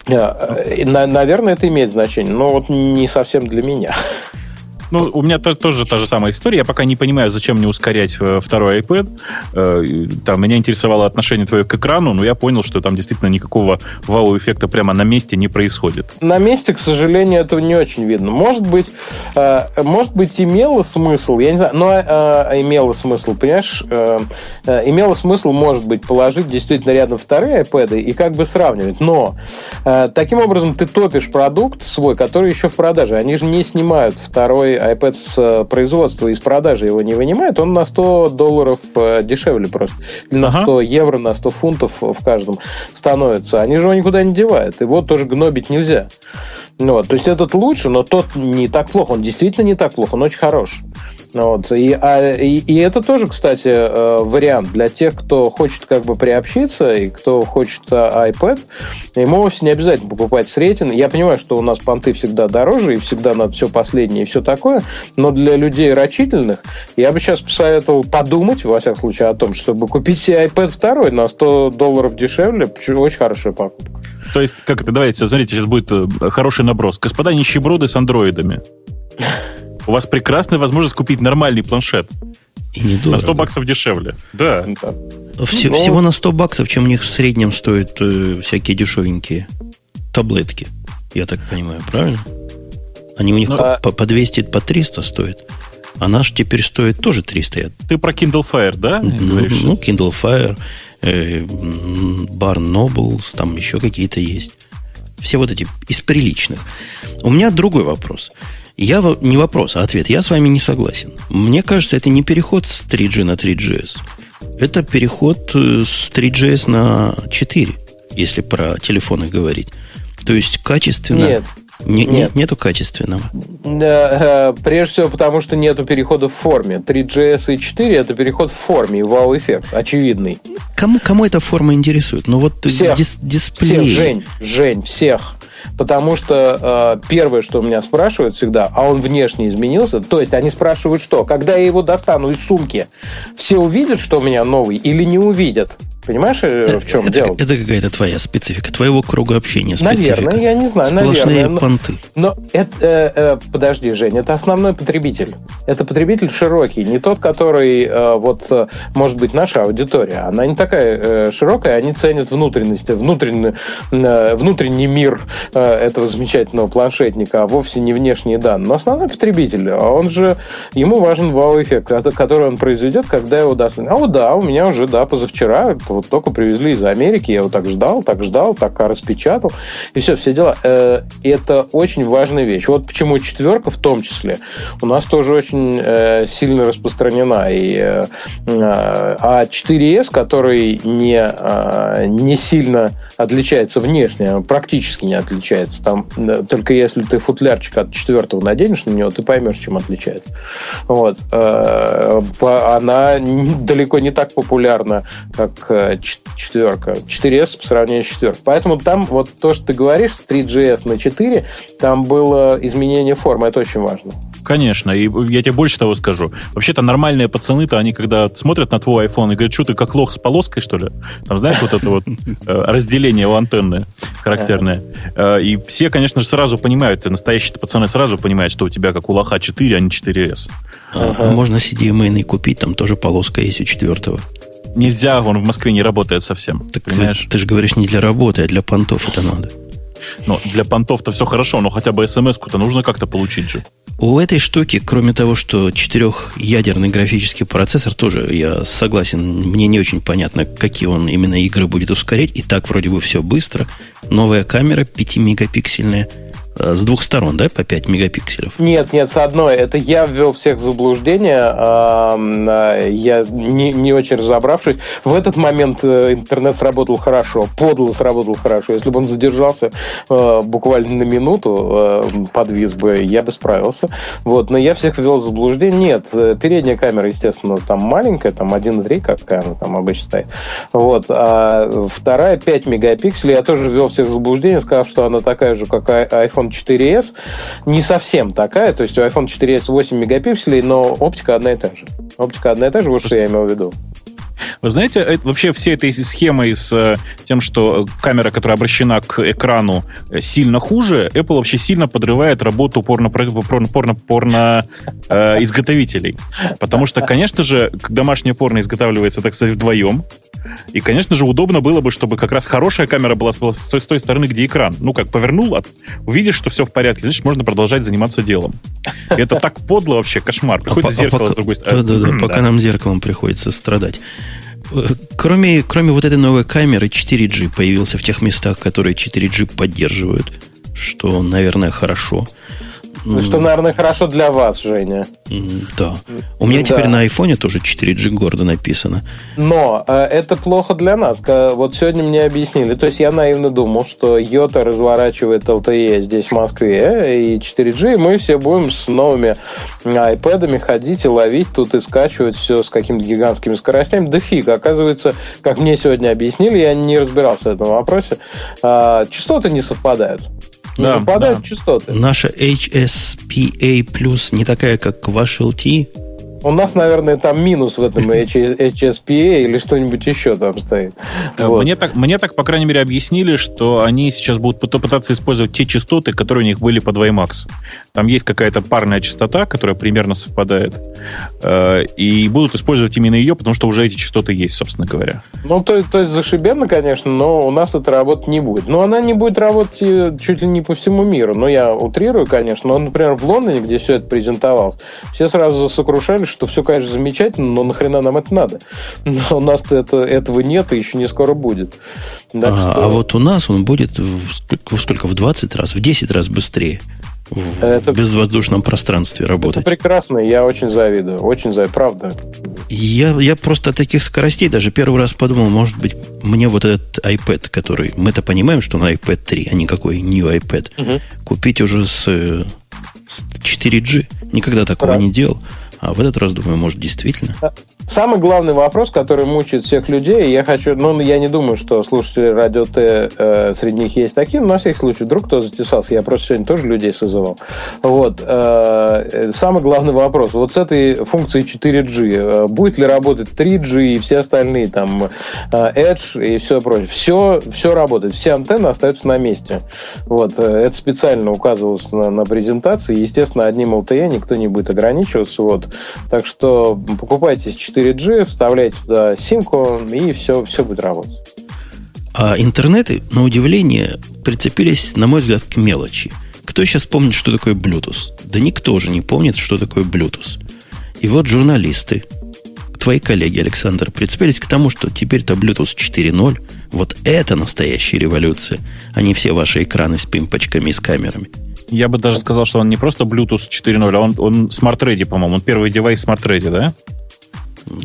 Э, наверное, это имеет значение, но вот не совсем для меня. Ну, у меня тоже та же самая история. Я пока не понимаю, зачем мне ускорять э, второй iPad. Э, там меня интересовало отношение твое к экрану, но я понял, что там действительно никакого вау-эффекта прямо на месте не происходит. На месте, к сожалению, этого не очень видно. Может быть, э, может быть, имело смысл, я не знаю, но имело смысл, понимаешь, имело смысл, может быть, положить действительно рядом вторые iPad и как бы сравнивать. Но таким образом ты топишь продукт свой, который еще в продаже. Они же не снимают второй iPad с э, производства из продажи его не вынимает, он на 100 долларов э, дешевле просто. Или на ага. 100 евро, на 100 фунтов в каждом становится. Они же его никуда не девают. Его тоже гнобить нельзя. Вот. То есть этот лучше, но тот не так плохо. Он действительно не так плохо, он очень хорош. Вот. И, а, и, и это тоже, кстати, э, вариант для тех, кто хочет как бы приобщиться и кто хочет а, iPad. Ему вовсе не обязательно покупать с рейтинг. Я понимаю, что у нас понты всегда дороже, и всегда надо все последнее и все такое, но для людей рачительных я бы сейчас посоветовал подумать, во всяком случае, о том, чтобы купить себе iPad второй на 100 долларов дешевле. Очень хорошая покупка. То есть, как это, давайте, смотрите, сейчас будет э, хороший наброс. Господа нищеброды с андроидами. У вас прекрасная возможность купить нормальный планшет. И недорого. На 100 баксов дешевле. Да. Все, Но... Всего на 100 баксов, чем у них в среднем стоят э, всякие дешевенькие таблетки. Я так понимаю, правильно? Они у них ну, по, по, по 200, по 300 стоят. А наш теперь стоит тоже 300. Ты про Kindle Fire, да? Ну, ну Kindle Fire, э, Barn Nobles, там еще какие-то есть. Все вот эти из приличных. У меня другой вопрос. Я не вопрос, а ответ. Я с вами не согласен. Мне кажется, это не переход с 3G на 3GS. Это переход э, с 3GS на 4, если про телефоны говорить. То есть качественно... Нет. Не, нет. нет. Нету качественного. Э, прежде всего, потому что нету перехода в форме. 3GS и 4 это переход в форме и вау-эффект, очевидный. Кому, кому эта форма интересует? Ну вот всех, дис, дисплей. Всех, Жень, Жень, всех. Потому что э, первое, что у меня спрашивают всегда, а он внешне изменился? То есть они спрашивают, что? Когда я его достану из сумки, все увидят, что у меня новый, или не увидят? Понимаешь, это, в чем это, дело? Это какая-то твоя специфика, твоего круга общения специфика. Наверное, я не знаю. Сплошные наверное, понты. Но, но это, э, э, подожди, Жень, это основной потребитель. Это потребитель широкий, не тот, который, э, вот, э, может быть, наша аудитория. Она не такая э, широкая, они ценят внутренности, внутренний, э, внутренний мир э, этого замечательного планшетника, а вовсе не внешние данные. Но основной потребитель, а он же, ему важен вау-эффект, который он произведет, когда его даст. А вот да, у меня уже, да, позавчера вот только привезли из Америки, я его так ждал, так ждал, так распечатал, и все, все дела. Э, это очень важная вещь. Вот почему четверка в том числе у нас тоже очень э, сильно распространена. Э, а 4S, который не, не сильно отличается внешне, практически не отличается. Там только если ты футлярчик от четвертого наденешь на него, ты поймешь, чем отличается. Вот. Она далеко не так популярна, как четверка. 4S по сравнению с четверкой. Поэтому там вот то, что ты говоришь, с 3GS на 4, там было изменение формы. Это очень важно. Конечно, и я тебе больше того скажу. Вообще-то нормальные пацаны-то, они когда смотрят на твой iPhone и говорят, что ты как лох с полоской, что ли? Там, знаешь, вот это вот э, разделение у антенны характерное. Э, и все, конечно же, сразу понимают, настоящие пацаны сразу понимают, что у тебя как у лоха 4, а не 4S. А, а можно CDMA купить, там тоже полоска есть у четвертого нельзя, он в Москве не работает совсем. Так понимаешь? ты же говоришь не для работы, а для понтов это надо. Ну, для понтов-то все хорошо, но хотя бы смс-ку-то нужно как-то получить же. У этой штуки, кроме того, что четырехъядерный графический процессор, тоже я согласен, мне не очень понятно, какие он именно игры будет ускорять. И так вроде бы все быстро. Новая камера 5-мегапиксельная – Э, с двух сторон, да, по 5 мегапикселев? Нет, нет, с одной. Это я ввел всех в заблуждение. Э, я не, не очень разобравшись. В этот момент э, интернет сработал хорошо, подло сработал хорошо. Если бы он задержался буквально на минуту, подвис бы, я бы справился. Вот. Но я всех ввел в заблуждение. Нет, передняя камера, естественно, там маленькая, там 1.3, какая она там обычно стоит. Вот. А вторая 5 мегапикселей. Я тоже ввел всех в заблуждение, сказав, что она такая же, как iPhone 4s не совсем такая, то есть у iPhone 4s 8 мегапикселей, но оптика одна и та же. Оптика одна и та же, вот что я имел в виду. Вы знаете, это, вообще все этой схемой с э, тем, что камера, которая обращена к экрану, э, сильно хуже, Apple вообще сильно подрывает работу порно, порно, порно, э. Потому что, конечно же, домашнее порно изготавливается, так сказать, вдвоем. И, конечно же, удобно было бы, чтобы как раз хорошая камера была с той, с той стороны, где экран. Ну, как повернул, от, увидишь, что все в порядке, значит, можно продолжать заниматься делом. И это так подло вообще, кошмар. Приходит а, зеркало а, с другой стороны. Да-да-да, пока нам зеркалом приходится страдать. Кроме, кроме вот этой новой камеры, 4G появился в тех местах, которые 4G поддерживают, что, наверное, хорошо. Что, наверное, хорошо для вас, Женя. Да. У меня да. теперь на айфоне тоже 4G гордо написано. Но э, это плохо для нас. Вот сегодня мне объяснили. То есть я наивно думал, что Йота разворачивает LTE здесь, в Москве, и 4G, и мы все будем с новыми iPad ходить и ловить тут и скачивать все с какими-то гигантскими скоростями. Да фиг. Оказывается, как мне сегодня объяснили, я не разбирался в этом вопросе, э, частоты не совпадают. Не да, совпадают да. частоты. Наша HSPA плюс не такая, как ваш LTE. У нас, наверное, там минус в этом HSPA или что-нибудь еще там стоит. Э, вот. Мне, так, мне так, по крайней мере, объяснили, что они сейчас будут пытаться использовать те частоты, которые у них были под WiMAX. Там есть какая-то парная частота, которая примерно совпадает. Э, и будут использовать именно ее, потому что уже эти частоты есть, собственно говоря. Ну, то, то есть зашибенно, конечно, но у нас это работать не будет. Но она не будет работать э, чуть ли не по всему миру. Но я утрирую, конечно. Но, например, в Лондоне, где все это презентовалось, все сразу сокрушались, что все, конечно, замечательно, но нахрена нам это надо? Но у нас это, этого нет и еще не скоро будет. а, что... а вот у нас он будет в сколько, в сколько? В 20 раз, в 10 раз быстрее в это, безвоздушном пространстве работать. Это прекрасно, я очень завидую, очень завидую, правда. Я, я просто от таких скоростей даже первый раз подумал, может быть, мне вот этот iPad, который, мы-то понимаем, что на iPad 3, а не какой new iPad, угу. купить уже с, с 4G Никогда такого да. не делал. А в этот раз, думаю, может, действительно. Самый главный вопрос, который мучает всех людей, я хочу, ну, я не думаю, что слушатели радио Т э, среди них есть такие, но на всякий случай, вдруг кто затесался, я просто сегодня тоже людей созывал. Вот. Э, самый главный вопрос, вот с этой функцией 4G, э, будет ли работать 3G и все остальные, там, э, Edge и все прочее. Все, все работает, все антенны остаются на месте. Вот. Э, это специально указывалось на, на презентации, естественно, одним LTE никто не будет ограничиваться, вот. Так что покупайте 4G, вставляйте туда симку, и все, все будет работать. А интернеты, на удивление, прицепились, на мой взгляд, к мелочи. Кто сейчас помнит, что такое Bluetooth? Да никто же не помнит, что такое Bluetooth. И вот журналисты, твои коллеги, Александр, прицепились к тому, что теперь-то Bluetooth 4.0, вот это настоящая революция, а не все ваши экраны с пимпочками и с камерами. Я бы даже сказал, что он не просто Bluetooth 4.0, а он, он Smart Ready, по-моему. Он первый девайс Smart Ready, да?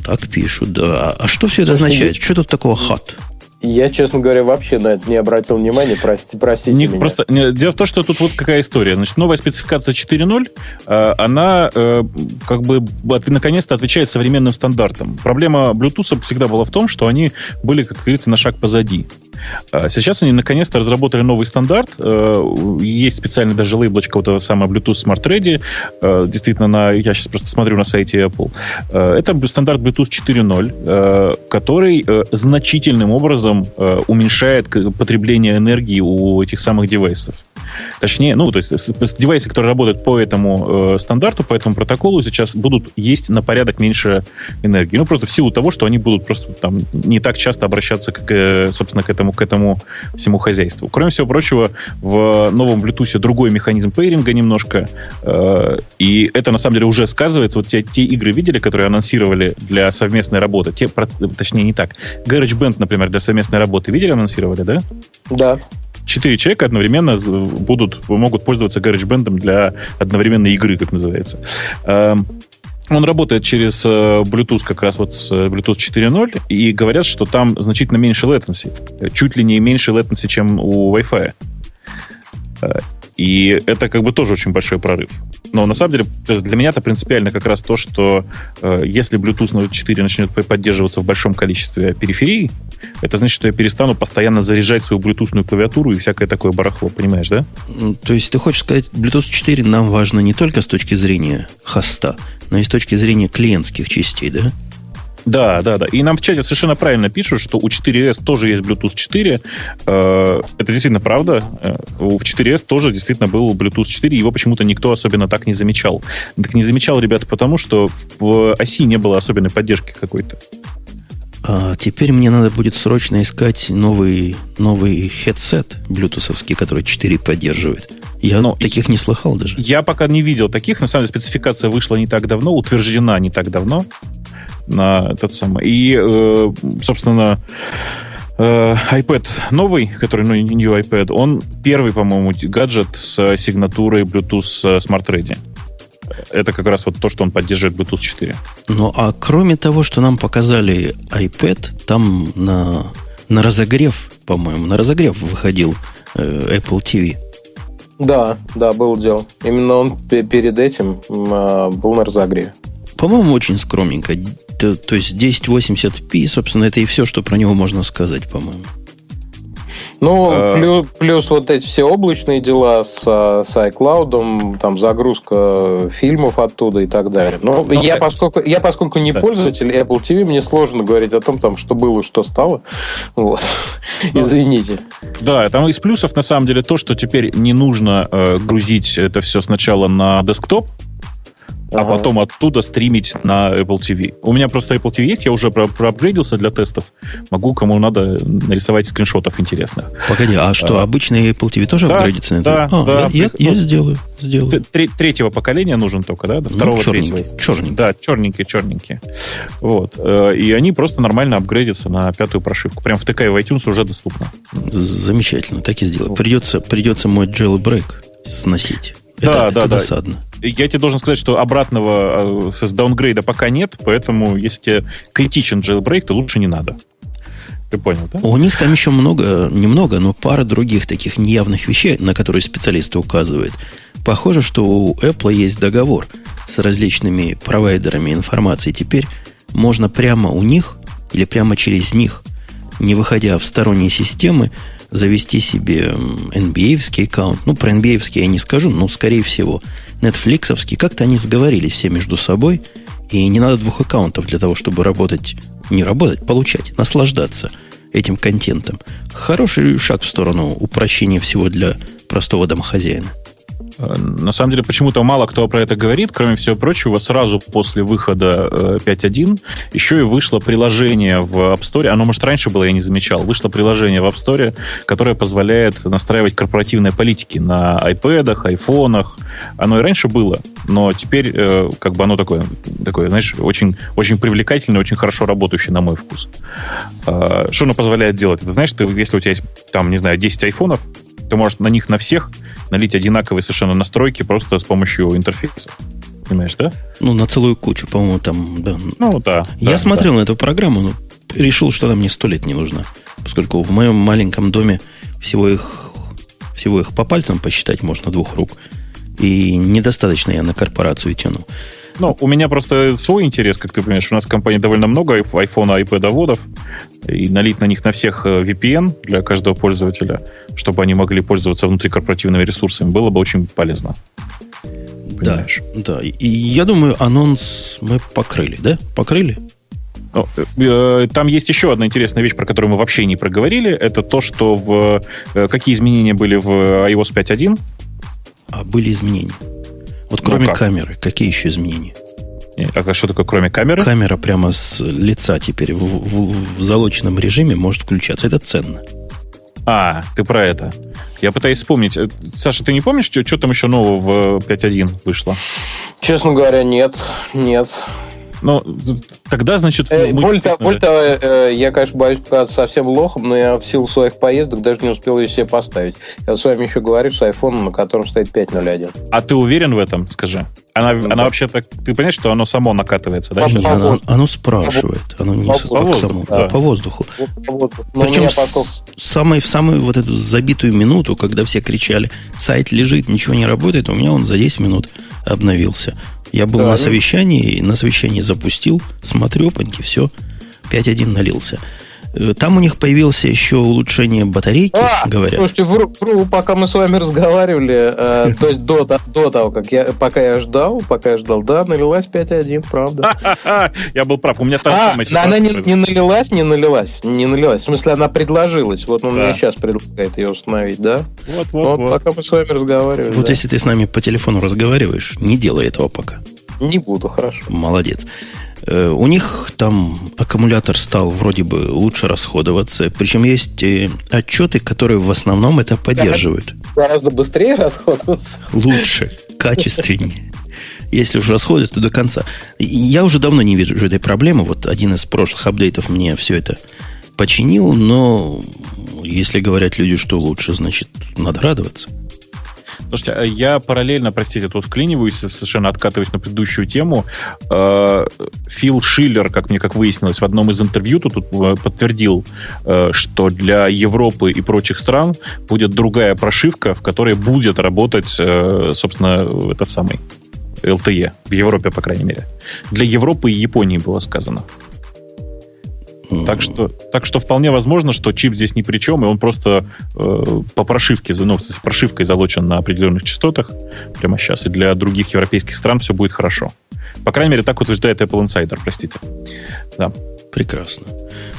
Так пишут, да. А что все это означает? Что тут такого hot? Я, честно говоря, вообще на это не обратил внимания, прости, простите не, меня. Просто, не, дело в том, что тут вот какая история. Значит, новая спецификация 4.0, э, она э, как бы наконец-то отвечает современным стандартам. Проблема Bluetooth всегда была в том, что они были, как говорится, на шаг позади. А сейчас они наконец-то разработали новый стандарт. Э, есть специальный даже лейблочка вот этого самого Bluetooth Smart Ready. Э, действительно, на, я сейчас просто смотрю на сайте Apple. Э, это стандарт Bluetooth 4.0, который значительным образом уменьшает потребление энергии у этих самых девайсов. Точнее, ну, то есть девайсы, которые работают по этому э, стандарту, по этому протоколу, сейчас будут есть на порядок меньше энергии. Ну, просто в силу того, что они будут просто там не так часто обращаться, к, э, собственно, к этому, к этому всему хозяйству. Кроме всего прочего, в новом Bluetooth другой механизм пейринга немножко, э, и это, на самом деле, уже сказывается. Вот те, те игры видели, которые анонсировали для совместной работы, те, точнее, не так. GarageBand, например, для совместной работы видели, анонсировали, да? Да четыре человека одновременно будут, могут пользоваться GarageBand для одновременной игры, как называется. Эм, он работает через э, Bluetooth, как раз вот с э, Bluetooth 4.0, и говорят, что там значительно меньше latency. Чуть ли не меньше latency, чем у Wi-Fi. Э, и это как бы тоже очень большой прорыв. Но на самом деле для меня это принципиально как раз то, что э, если Bluetooth 4 начнет поддерживаться в большом количестве периферий, это значит, что я перестану постоянно заряжать свою Bluetooth клавиатуру и всякое такое барахло, понимаешь, да? То есть ты хочешь сказать, Bluetooth 4 нам важно не только с точки зрения хоста, но и с точки зрения клиентских частей, да? Да, да, да. И нам в чате совершенно правильно пишут, что у 4S тоже есть Bluetooth 4. Э, это действительно правда. Э, у 4S тоже действительно был Bluetooth 4. Его почему-то никто особенно так не замечал. Так не замечал, ребята, потому что в оси не было особенной поддержки какой-то. А теперь мне надо будет срочно искать новый, новый хедсет блютусовский, который 4 поддерживает. Я Но таких не слыхал даже. Я пока не видел таких. На самом деле спецификация вышла не так давно, утверждена не так давно на этот самый. И, э, собственно, э, iPad новый, который, ну, New iPad, он первый, по-моему, гаджет с сигнатурой Bluetooth Smart Ready. Это как раз вот то, что он поддерживает Bluetooth 4. Ну, а кроме того, что нам показали iPad, там на, на разогрев, по-моему, на разогрев выходил э, Apple TV. Да, да, был дело. Именно он перед этим э, был на разогреве. По-моему, очень скромненько. То, то есть 1080p, собственно, это и все, что про него можно сказать, по-моему. Ну, а... плюс, плюс вот эти все облачные дела с, с iCloud, там загрузка фильмов оттуда и так далее. Но ну, я, поскольку, я поскольку не да. пользователь Apple TV, мне сложно говорить о том, там, что было, что стало. Вот. Ну, Извините. Да, там из плюсов на самом деле то, что теперь не нужно э, грузить это все сначала на десктоп, а ага. потом оттуда стримить на Apple TV. У меня просто Apple TV есть, я уже про проапгрейдился для тестов. Могу, кому надо, нарисовать скриншотов интересных. Погоди, а что, а, обычный Apple TV тоже да, апгрейдится на это? Да, а, да. Я, я, ну, сделаю, сделаю. Третьего поколения нужен только, да? Ну, второго, ну, черненький, третьего. Черненький. Да, черненькие, черненькие. Вот. Э, и они просто нормально апгрейдятся на пятую прошивку. Прям втыкая в iTunes уже доступно. Замечательно, так и сделаю. Придется, придется мой jailbreak сносить. Это, да, это да. досадно. Я тебе должен сказать, что обратного э, с даунгрейда пока нет, поэтому если тебе критичен jailbreak, то лучше не надо. Ты понял, да? У них там еще много, немного, но пара других таких неявных вещей, на которые специалисты указывают. Похоже, что у Apple есть договор с различными провайдерами информации. Теперь можно прямо у них или прямо через них, не выходя в сторонние системы, завести себе NBA-вский аккаунт. Ну, про nba я не скажу, но, скорее всего, Netflix. Как-то они сговорились все между собой, и не надо двух аккаунтов для того, чтобы работать, не работать, получать, наслаждаться этим контентом. Хороший шаг в сторону упрощения всего для простого домохозяина. На самом деле, почему-то мало кто про это говорит. Кроме всего прочего, сразу после выхода 5.1 э, еще и вышло приложение в App Store. Оно, может, раньше было, я не замечал. Вышло приложение в App Store, которое позволяет настраивать корпоративные политики на iPad, айфонах. Оно и раньше было, но теперь э, как бы оно такое, такое знаешь, очень, очень привлекательное, очень хорошо работающее на мой вкус. Э, что оно позволяет делать? Это знаешь, ты, если у тебя есть, там, не знаю, 10 айфонов, ты можешь на них на всех налить одинаковые совершенно настройки просто с помощью интерфейса. Понимаешь, да? Ну, на целую кучу, по-моему, там, да. Ну, да. Я да, смотрел да. на эту программу, но решил, что она мне сто лет не нужна. Поскольку в моем маленьком доме всего их, всего их по пальцам посчитать можно двух рук. И недостаточно я на корпорацию тяну. Ну, у меня просто свой интерес, как ты понимаешь. У нас в компании довольно много iPhone, iPad водов. И налить на них на всех э, VPN для каждого пользователя, чтобы они могли пользоваться внутрикорпоративными ресурсами, было бы очень полезно. Понимаешь? Да, да. И я думаю, анонс мы покрыли, да? Покрыли? Ну, э, там есть еще одна интересная вещь, про которую мы вообще не проговорили. Это то, что в э, какие изменения были в iOS 5.1. А были изменения. Вот ну кроме ну, камеры, какие еще изменения? А что такое кроме камеры? Камера прямо с лица теперь в, в, в залоченном режиме может включаться. Это ценно. А, ты про это. Я пытаюсь вспомнить. Э, Саша, ты не помнишь, что, что там еще нового в 5.1 вышло? Честно говоря, нет. Нет. Ну, тогда, значит... Э, мы более, более того, э, я, конечно, боюсь показаться совсем лохом, но я в силу своих поездок даже не успел ее себе поставить. Я с вами еще говорю с айфоном, на котором стоит 5.01. А ты уверен в этом, скажи? Она, ну, она да. вообще так... Ты понимаешь, что оно само накатывается, да? Нет, оно, оно спрашивает. Оно не по, по, воздуху, само, да. По воздуху. По воздуху. Причем поскольку... самой, в самую вот эту забитую минуту, когда все кричали, сайт лежит, ничего не работает, у меня он за 10 минут обновился. Я был да, на ну... совещании, на совещании запустил, смотрю, опаньки, все, 5.1 налился. Там у них появилось еще улучшение батарейки, а, говорят. Слушайте, вру, вру, пока мы с вами разговаривали, э, то есть до, до того, как я, пока я ждал, пока я ждал, да, налилась 5.1, правда. Я был прав, у меня та же а, самая Она не, не налилась, не налилась, не налилась. В смысле, она предложилась. Вот он да. мне сейчас предлагает ее установить, да? Вот, вот, вот. вот. Пока мы с вами разговаривали. Вот да. если ты с нами по телефону разговариваешь, не делай этого пока. Не буду, хорошо. Молодец. Э, у них там аккумулятор стал вроде бы лучше расходоваться. Причем есть э, отчеты, которые в основном это поддерживают. Гораздо быстрее расходоваться. Лучше, качественнее. Если уже расходуется, то до конца. Я уже давно не вижу этой проблемы. Вот один из прошлых апдейтов мне все это починил, но если говорят люди, что лучше, значит, надо радоваться. Слушайте, а я параллельно, простите, тут вклиниваюсь, совершенно откатываюсь на предыдущую тему. Э, Фил Шиллер, как мне как выяснилось, в одном из интервью тут э, подтвердил, э, что для Европы и прочих стран будет другая прошивка, в которой будет работать, собственно, этот самый LTE. В Европе, по крайней мере. Для Европы и Японии было сказано. Так что, так что вполне возможно, что чип здесь ни при чем, и он просто э, по прошивке, ну, с прошивкой залочен на определенных частотах прямо сейчас, и для других европейских стран все будет хорошо. По крайней мере, так утверждает Apple Insider, простите. Да. Прекрасно.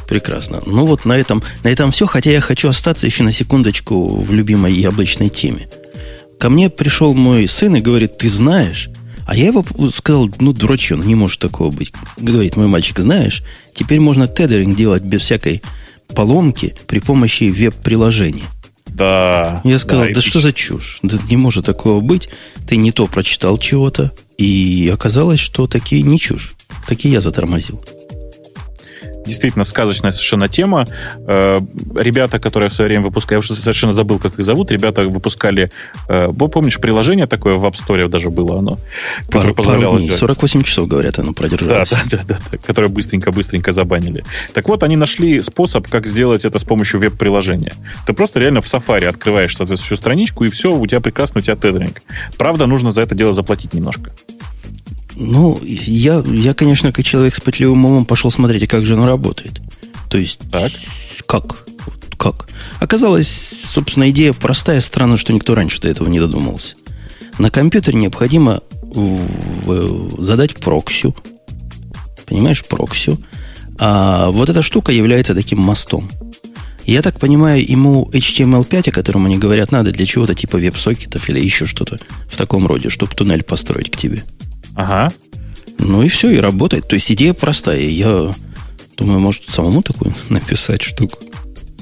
Прекрасно. Ну вот на этом, на этом все, хотя я хочу остаться еще на секундочку в любимой яблочной теме. Ко мне пришел мой сын и говорит, ты знаешь, а я его сказал, ну, дурачок, не может такого быть. Говорит, мой мальчик, знаешь, теперь можно тедеринг делать без всякой поломки при помощи веб-приложения. Да. Я сказал, да, да что за чушь? Да не может такого быть. Ты не то прочитал чего-то. И оказалось, что такие не чушь. Такие я затормозил. Действительно сказочная совершенно тема. Э, ребята, которые в свое время выпускали, я уже совершенно забыл, как их зовут, ребята выпускали, э, помнишь, приложение такое в App Store даже было оно, которое позволяло... Дней, 48 часов, говорят, оно продержалось. Да, да, да, да, которое быстренько-быстренько забанили. Так вот, они нашли способ, как сделать это с помощью веб-приложения. Ты просто реально в Safari открываешь соответствующую страничку, и все, у тебя прекрасно, у тебя тедеринг. Правда, нужно за это дело заплатить немножко. Ну, я, я, конечно, как человек с пытливым умом пошел смотреть, а как же оно работает. То есть, так. как? Как? Оказалось, собственно, идея простая, странно, что никто раньше до этого не додумался. На компьютере необходимо в, задать проксю. Понимаешь, проксю. А вот эта штука является таким мостом. Я так понимаю, ему HTML5, о котором они говорят, надо для чего-то типа веб-сокетов или еще что-то в таком роде, чтобы туннель построить к тебе. Ага. Ну и все, и работает. То есть идея простая. Я думаю, может самому такую написать штуку,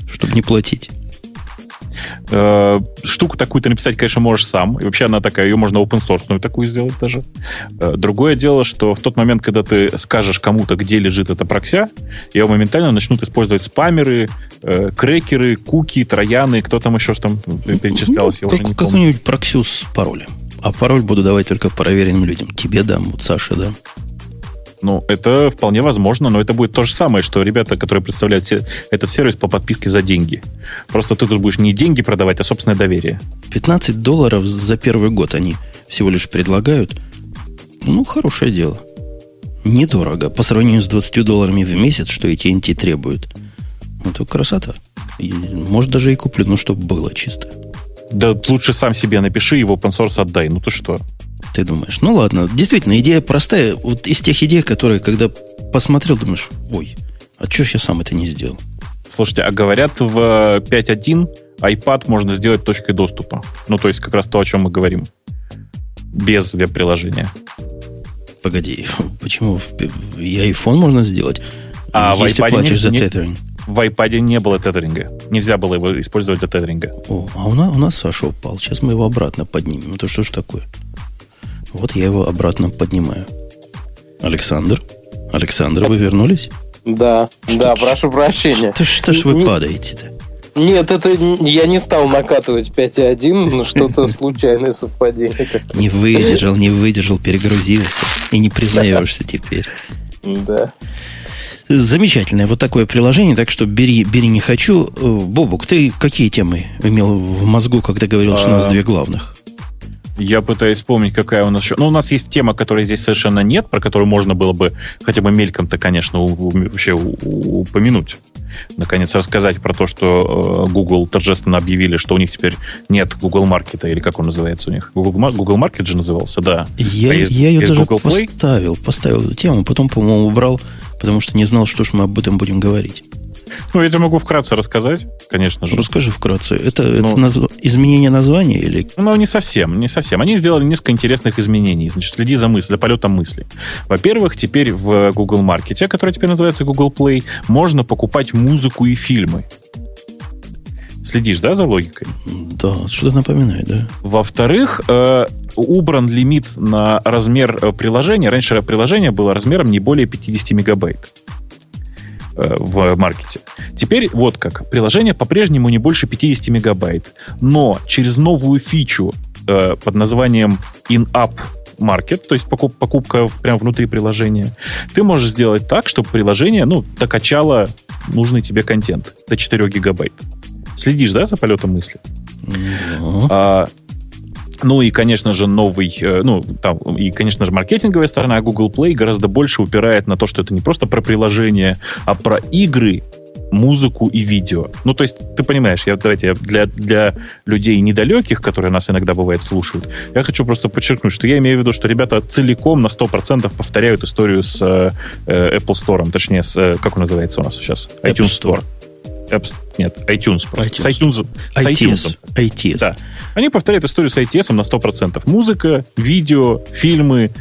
чтобы не платить. Э, штуку такую ты написать, конечно, можешь сам. И вообще она такая, ее можно open source такую сделать даже. Э, другое дело, что в тот момент, когда ты скажешь кому-то, где лежит эта прокся, его моментально начнут использовать спамеры, э, крекеры, куки, трояны, кто там еще что там перечислялось, ну, я как, уже не помню. Какую-нибудь проксю с паролем. А пароль буду давать только проверенным людям. Тебе дам, вот Саше дам. Ну, это вполне возможно, но это будет то же самое, что ребята, которые представляют этот сервис по подписке за деньги. Просто ты тут будешь не деньги продавать, а собственное доверие. 15 долларов за первый год они всего лишь предлагают. Ну, хорошее дело. Недорого. По сравнению с 20 долларами в месяц, что эти NT требуют. Это красота. И, может, даже и куплю, ну, чтобы было чисто. Да лучше сам себе напиши, его open source отдай. Ну ты что? Ты думаешь? Ну ладно, действительно, идея простая. Вот из тех идей, которые, когда посмотрел, думаешь, ой, а что ж я сам это не сделал? Слушайте, а говорят, в 5.1 iPad можно сделать точкой доступа. Ну, то есть как раз то, о чем мы говорим. Без веб-приложения. Погоди, почему? И iPhone можно сделать? А если в iPad платишь не, за тетherинг в iPad не было тедеринга. Нельзя было его использовать для тедеринга. О, а у нас, у нас Саша упал. Сейчас мы его обратно поднимем. Это что ж такое? Вот я его обратно поднимаю. Александр? Александр, вы вернулись? Да, что да, ж, прошу прощения. Что, что ж вы не, падаете-то? Нет, это я не стал накатывать 5.1, но что-то случайное совпадение. Не выдержал, не выдержал, перегрузился. И не признаешься теперь. Да. Замечательное вот такое приложение, так что бери, бери не хочу. Э, Бобук, ты какие темы имел в мозгу, когда говорил, что у нас а, две главных? Я пытаюсь вспомнить, какая у нас еще... Ну, у нас есть тема, которой здесь совершенно нет, про которую можно было бы хотя бы мельком-то, конечно, вообще упомянуть. Наконец, рассказать про то, что э, Google торжественно объявили, что у них теперь нет Google Маркета, или как он называется у них? Google, Google Market же назывался, да. Я, а есть, я ее даже Google поставил, поставил эту тему, потом, по-моему, убрал потому что не знал, что ж мы об этом будем говорить. Ну, я тебе могу вкратце рассказать, конечно же. Расскажи вкратце. Это, ну, это назв... изменение названия или... Ну, не совсем, не совсем. Они сделали несколько интересных изменений. Значит, следи за мыслью, за полетом мысли. Во-первых, теперь в Google Market, который теперь называется Google Play, можно покупать музыку и фильмы. Следишь, да, за логикой? Да, что-то напоминает, да. Во-вторых, э, убран лимит на размер э, приложения. Раньше приложение было размером не более 50 мегабайт э, в маркете. Теперь вот как. Приложение по-прежнему не больше 50 мегабайт. Но через новую фичу э, под названием In-App Market, то есть покуп, покупка прямо внутри приложения, ты можешь сделать так, чтобы приложение ну, докачало нужный тебе контент до 4 гигабайт. Следишь, да, за полетом мысли? Ну. А, ну и, конечно же, новый, э, ну, там, и, конечно же, маркетинговая сторона Google Play гораздо больше упирает на то, что это не просто про приложение, а про игры, музыку и видео. Ну, то есть, ты понимаешь, я, давайте, для, для людей недалеких, которые нас иногда, бывает, слушают, я хочу просто подчеркнуть, что я имею в виду, что ребята целиком на 100% повторяют историю с э, э, Apple Store, точнее, с, э, как он называется у нас сейчас? iTunes Store. Apps, нет, iTunes просто. iTunes. С iTunes. С iTunes. ITS. Да. Они повторяют историю с ITS на 100%. Музыка, видео, фильмы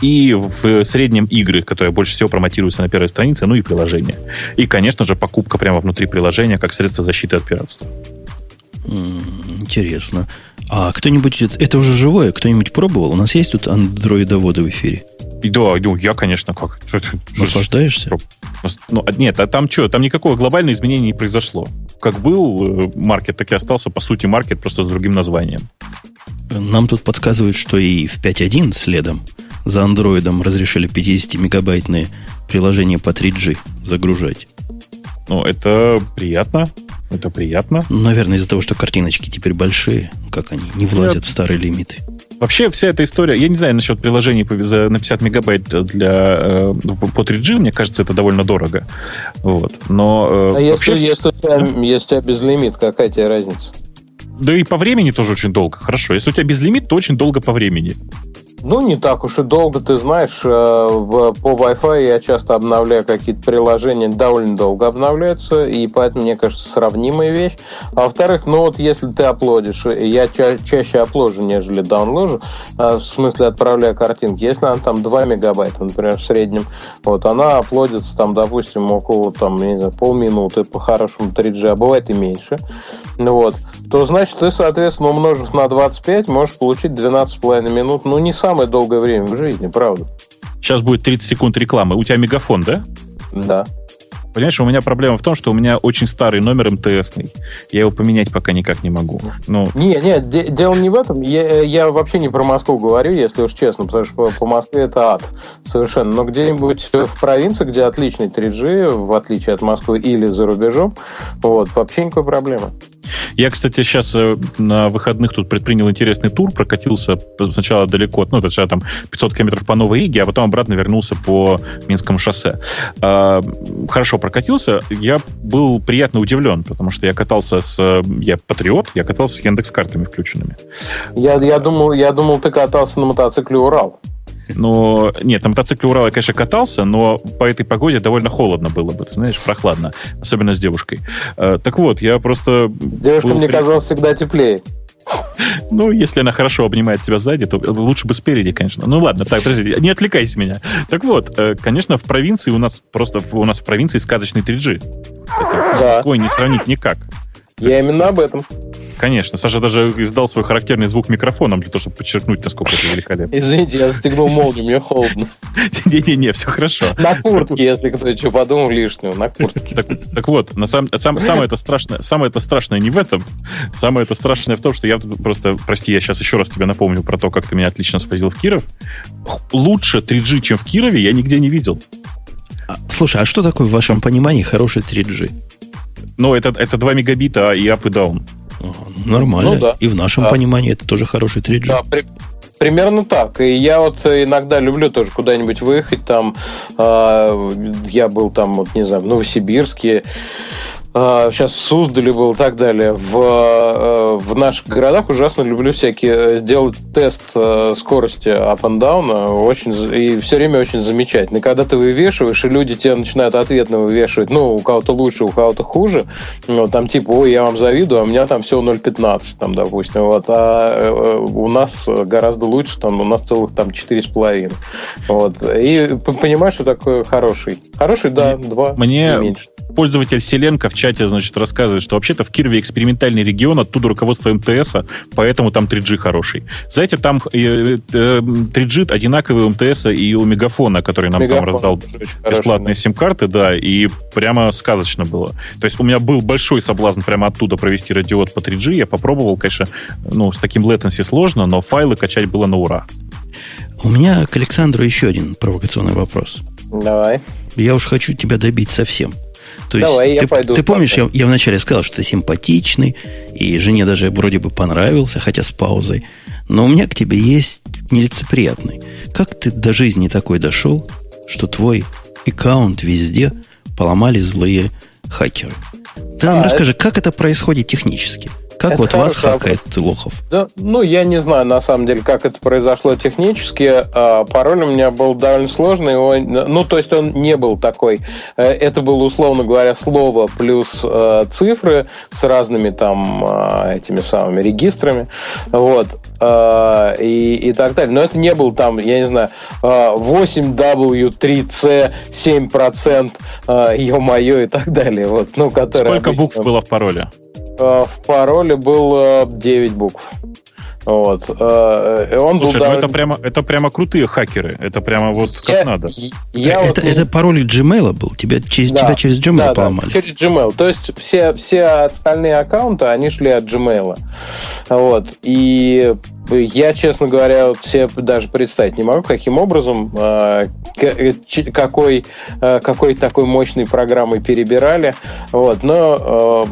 и в среднем игры, которые больше всего промотируются на первой странице, ну и приложения. И, конечно же, покупка прямо внутри приложения как средство защиты от пиратства. Интересно. А кто-нибудь, это уже живое, кто-нибудь пробовал? У нас есть тут андроидоводы в эфире? И да, ну, я, конечно, как. Наслаждаешься? Ну, нет, а там что? Там никакого глобального изменения не произошло. Как был маркет, так и остался, по сути, маркет просто с другим названием. Нам тут подсказывают, что и в 5.1 следом за андроидом разрешили 50-мегабайтные приложения по 3G загружать. Ну, это приятно. Это приятно. Наверное, из-за того, что картиночки теперь большие, как они не влазят я... в старые лимиты. Вообще вся эта история, я не знаю насчет приложений на 50 мегабайт для, э, по 3G, мне кажется, это довольно дорого. Вот. Но, э, а вообще... если, если, у тебя, если у тебя безлимит, какая тебе разница? Да и по времени тоже очень долго. Хорошо. Если у тебя безлимит, то очень долго по времени. Ну, не так уж и долго, ты знаешь, э, по Wi-Fi я часто обновляю какие-то приложения, довольно долго обновляются, и поэтому, мне кажется, сравнимая вещь. А во-вторых, ну вот если ты оплодишь, я ча- чаще опложу, нежели даунложу, э, в смысле отправляю картинки. Если она там 2 мегабайта, например, в среднем, вот она оплодится там, допустим, около там, не знаю, полминуты по хорошему 3G, а бывает и меньше. Ну вот то значит ты, соответственно, умножив на 25, можешь получить 12,5 минут. Ну, не самое долгое время в жизни, правда. Сейчас будет 30 секунд рекламы. У тебя мегафон, да? Да. Понимаешь, у меня проблема в том, что у меня очень старый номер МТСный. Я его поменять пока никак не могу. Ну... Не, не, дело не в этом. Я, я вообще не про Москву говорю, если уж честно, потому что по, по Москве это ад совершенно. Но где-нибудь в провинции, где отличный 3G, в отличие от Москвы или за рубежом, вот, вообще никакой проблемы. Я, кстати, сейчас э, на выходных тут предпринял интересный тур, прокатился сначала далеко, ну, сначала там 500 километров по Новой Риге, а потом обратно вернулся по Минскому шоссе. А, хорошо прокатился, я был приятно удивлен, потому что я катался с... Я патриот, я катался с Яндекс-картами включенными. Я, я, думал, я думал, ты катался на мотоцикле «Урал». Но нет, на мотоцикле Урал я, конечно, катался, но по этой погоде довольно холодно было бы, ты знаешь, прохладно, особенно с девушкой. Э, так вот, я просто... С девушкой, мне при... казалось, всегда теплее. Ну, если она хорошо обнимает тебя сзади, то лучше бы спереди, конечно. Ну ладно, так, подожди, не отвлекайся меня. Так вот, э, конечно, в провинции у нас просто у нас в провинции сказочный 3G. Это с Москвой не сравнить никак. Я именно об этом. Конечно. Саша даже издал свой характерный звук микрофоном для того, чтобы подчеркнуть, насколько это великолепно. Извините, я застегнул молнию, мне холодно. Не-не-не, все хорошо. На куртке, если кто что подумал лишнего, на куртке. Так, так вот, на сам, сам, самое это страшное, самое это страшное не в этом. Самое это страшное в том, что я просто, прости, я сейчас еще раз тебе напомню про то, как ты меня отлично свозил в Киров. Лучше 3G, чем в Кирове, я нигде не видел. А, слушай, а что такое в вашем понимании хороший 3G? Ну, это, это 2 мегабита и up и down. Нормально. Ну, да. И в нашем да. понимании это тоже хороший 3G. Да, при, примерно так. И я вот иногда люблю тоже куда-нибудь выехать. Там э, я был там, вот не знаю, в Новосибирске сейчас а, в Суздале был и так далее. В, э, в наших городах ужасно люблю всякие сделать тест э, скорости up and down очень, и все время очень замечательно. И когда ты вывешиваешь, и люди тебе начинают ответно вывешивать, ну, у кого-то лучше, у кого-то хуже, ну, там типа, ой, я вам завидую, а у меня там всего 0,15, там, допустим, вот, а э, у нас гораздо лучше, там, у нас целых там 4,5. Вот. И понимаешь, что такое хороший. Хороший, да, два, Мне меньше пользователь Селенко в чате, значит, рассказывает, что вообще-то в Кирове экспериментальный регион, оттуда руководство МТС, поэтому там 3G хороший. Знаете, там 3G э, э, одинаковый у МТС и у Мегафона, который нам Мегафон, там раздал бесплатные сим-карты, да, и прямо сказочно было. То есть у меня был большой соблазн прямо оттуда провести радиот по 3G, я попробовал, конечно, ну, с таким latency сложно, но файлы качать было на ура. У меня к Александру еще один провокационный вопрос. Давай. Я уж хочу тебя добить совсем. То есть Давай, ты, я пойду. Ты помнишь, я, я вначале сказал, что ты симпатичный, и жене даже вроде бы понравился, хотя с паузой. Но у меня к тебе есть нелицеприятный. Как ты до жизни такой дошел, что твой аккаунт везде поломали злые хакеры? Там а, расскажи, это... как это происходит технически? Как это вот вас хакает Лохов? Да, ну, я не знаю, на самом деле, как это произошло технически. А, пароль у меня был довольно сложный. Он, ну, то есть он не был такой. Э, это было, условно говоря, слово плюс э, цифры с разными там э, этими самыми регистрами. Вот. Э, и, и так далее. Но это не был там, я не знаю, 8W3C, 7%, э, ё-моё, и так далее. Вот, ну, Сколько обычно... букв было в пароле? Э, в пароле было 9 букв. Вот. Э, он Слушай, был ну это, прямо, это прямо крутые хакеры. Это прямо вот я, как надо. Я это, вот... это пароль Gmail был? Тебя через, да, тебя через Gmail да, поломали? Да, через Gmail. То есть все, все остальные аккаунты, они шли от Gmail. Вот. И я, честно говоря, вот себе даже представить не могу, каким образом, а, какой, а, какой такой мощной программой перебирали. Вот, но а,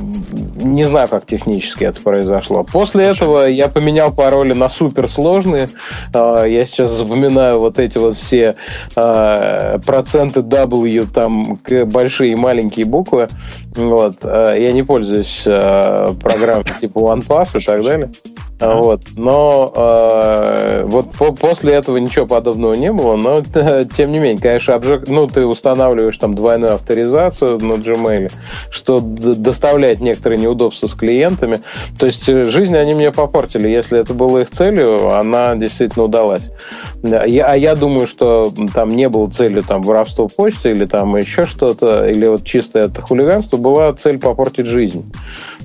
не знаю, как технически это произошло. После Слушай. этого я поменял пароли на суперсложные. Я сейчас запоминаю вот эти вот все проценты W, там большие и маленькие буквы. Вот. Я не пользуюсь программой типа OnePass и так далее. Вот. Но э, вот по после этого ничего подобного не было, но тем не менее, конечно, обжег... ну, ты устанавливаешь там двойную авторизацию на Gmail, что доставляет некоторые неудобства с клиентами. То есть э, жизнь они мне попортили. Если это было их целью, она действительно удалась. Я, а я думаю, что там не было целью там воровство почты или там еще что-то, или вот чисто это хулиганство, была цель попортить жизнь.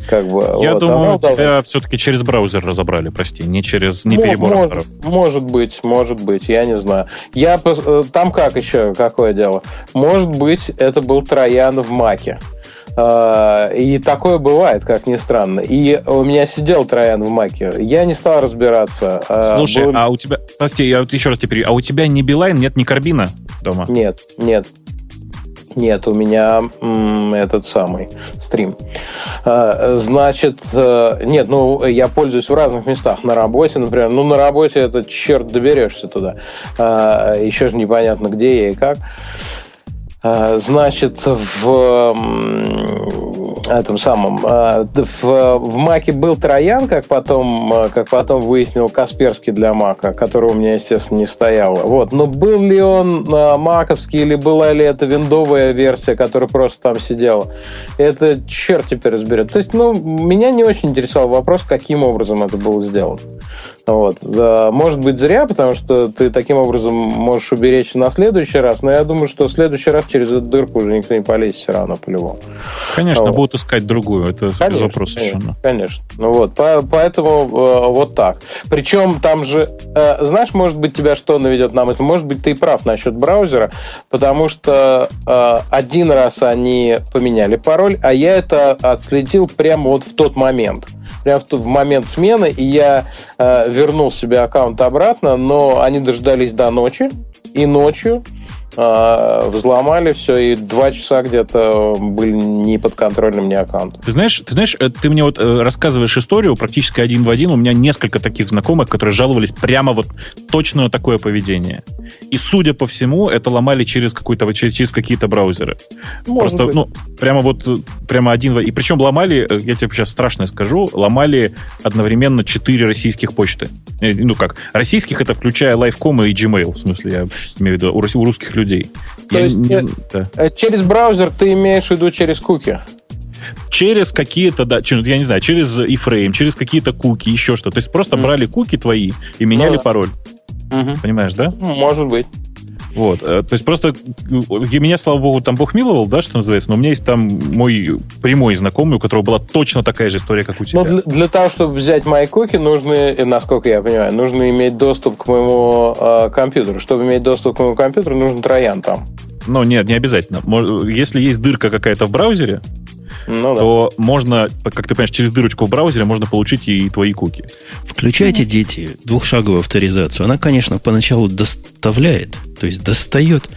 Как бы, Я вот, думаю, тебя удалась. все-таки через браузер разобрали, прости, не через не перебор может, может быть, может быть, я не знаю. Я э, там как еще, какое дело? Может быть, это был троян в маке. А, и такое бывает, как ни странно. И у меня сидел Троян в Маке. Я не стал разбираться. А Слушай, был... а у тебя... Прости, я вот еще раз тебе А у тебя не Билайн, нет ни Карбина дома? Нет, нет. Нет, у меня этот самый стрим. А, значит, э, нет, ну, я пользуюсь в разных местах. На работе, например. Ну, на работе это черт доберешься туда. А, еще же непонятно, где я и как. А, значит, в этом самом а, в, в Маке был Троян, как потом, а, как потом выяснил Касперский для Мака, которого у меня, естественно, не стояло. Вот. Но был ли он маковский или была ли это виндовая версия, которая просто там сидела, это черт теперь разберет. То есть, ну, меня не очень интересовал вопрос, каким образом это было сделано. Вот. Может быть, зря, потому что ты таким образом можешь уберечь на следующий раз, но я думаю, что в следующий раз через эту дырку уже никто не полезет все равно по-любому. Конечно, вот. будут искать другую, это конечно, без вопросов совершенно. Конечно. Ну вот, по, поэтому э, вот так. Причем там же, э, знаешь, может быть, тебя что наведет на мысль? Может быть, ты и прав насчет браузера, потому что э, один раз они поменяли пароль, а я это отследил прямо вот в тот момент прямо в, в момент смены, и я э, вернул себе аккаунт обратно, но они дождались до ночи, и ночью взломали все, и два часа где-то были не под контролем мне аккаунт. Ты знаешь, ты знаешь, э, ты мне вот э, рассказываешь историю практически один в один. У меня несколько таких знакомых, которые жаловались прямо вот точно на такое поведение. И, судя по всему, это ломали через какой-то через, через какие-то браузеры. Может Просто, быть. ну, прямо вот, прямо один... И причем ломали, э, я тебе сейчас страшно скажу, ломали одновременно четыре российских почты. Ну как, российских это включая Lifecom и Gmail, в смысле, я имею в виду, у русских людей людей. То я есть не, да. Э, через браузер ты имеешь в виду через куки? Через какие-то, да, я не знаю, через iframe, через какие-то куки, еще что. То есть просто mm. брали куки твои и меняли ну, пароль. Угу. Понимаешь, да? Может быть. Вот. Э, то есть просто меня, слава богу, там Бог миловал, да, что называется, но у меня есть там мой прямой знакомый, у которого была точно такая же история, как у тебя. Но для, для того, чтобы взять мои куки, нужно, насколько я понимаю, нужно иметь доступ к моему э, компьютеру. Чтобы иметь доступ к моему компьютеру, нужен троян там. Ну, нет, не обязательно. Если есть дырка какая-то в браузере, ну, то да. можно, как ты понимаешь, через дырочку в браузере можно получить и твои куки. Включайте, дети, двухшаговую авторизацию. Она, конечно, поначалу доставляет, то есть достает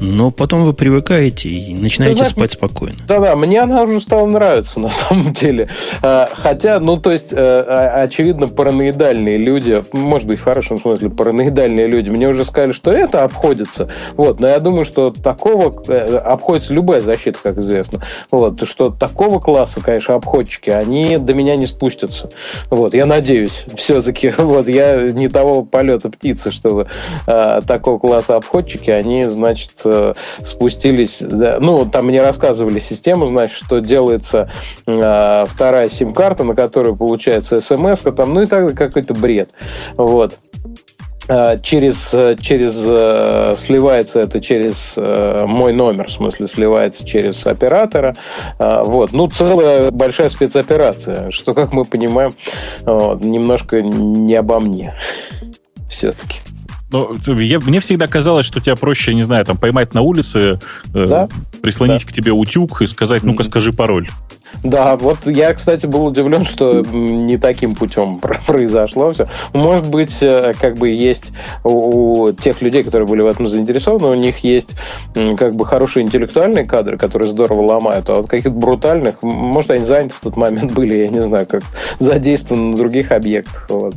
но потом вы привыкаете и начинаете знаешь, спать спокойно. Да-да, мне она уже стала нравиться на самом деле. А, хотя, ну, то есть, э, очевидно, параноидальные люди, может быть, в хорошем смысле, параноидальные люди, мне уже сказали, что это обходится. Вот, но я думаю, что такого э, обходится любая защита, как известно. Вот, что такого класса, конечно, обходчики, они до меня не спустятся. Вот, я надеюсь, все-таки, вот, я не того полета птицы, чтобы э, такого класса обходчики, они, значит, Э, спустились, да, ну, там мне рассказывали систему, значит, что делается э, вторая сим-карта, на которую получается смс там, ну и так какой-то бред. Вот. Э, через, э, через сливается это через мой номер, в смысле сливается через оператора. Вот. Ну, целая большая спецоперация, что, как мы понимаем, немножко не обо мне все-таки. Ну, я, мне всегда казалось, что тебя проще, не знаю, там поймать на улице, да? э, прислонить да. к тебе утюг и сказать, ну-ка, скажи пароль. Да, вот я, кстати, был удивлен, что не таким путем произошло все. Может быть, э, как бы есть у тех людей, которые были в этом заинтересованы, у них есть как бы хорошие интеллектуальные кадры, которые здорово ломают, а вот каких-то брутальных, может, они заняты в тот момент были, я не знаю, как задействованы на других объектах. Вот.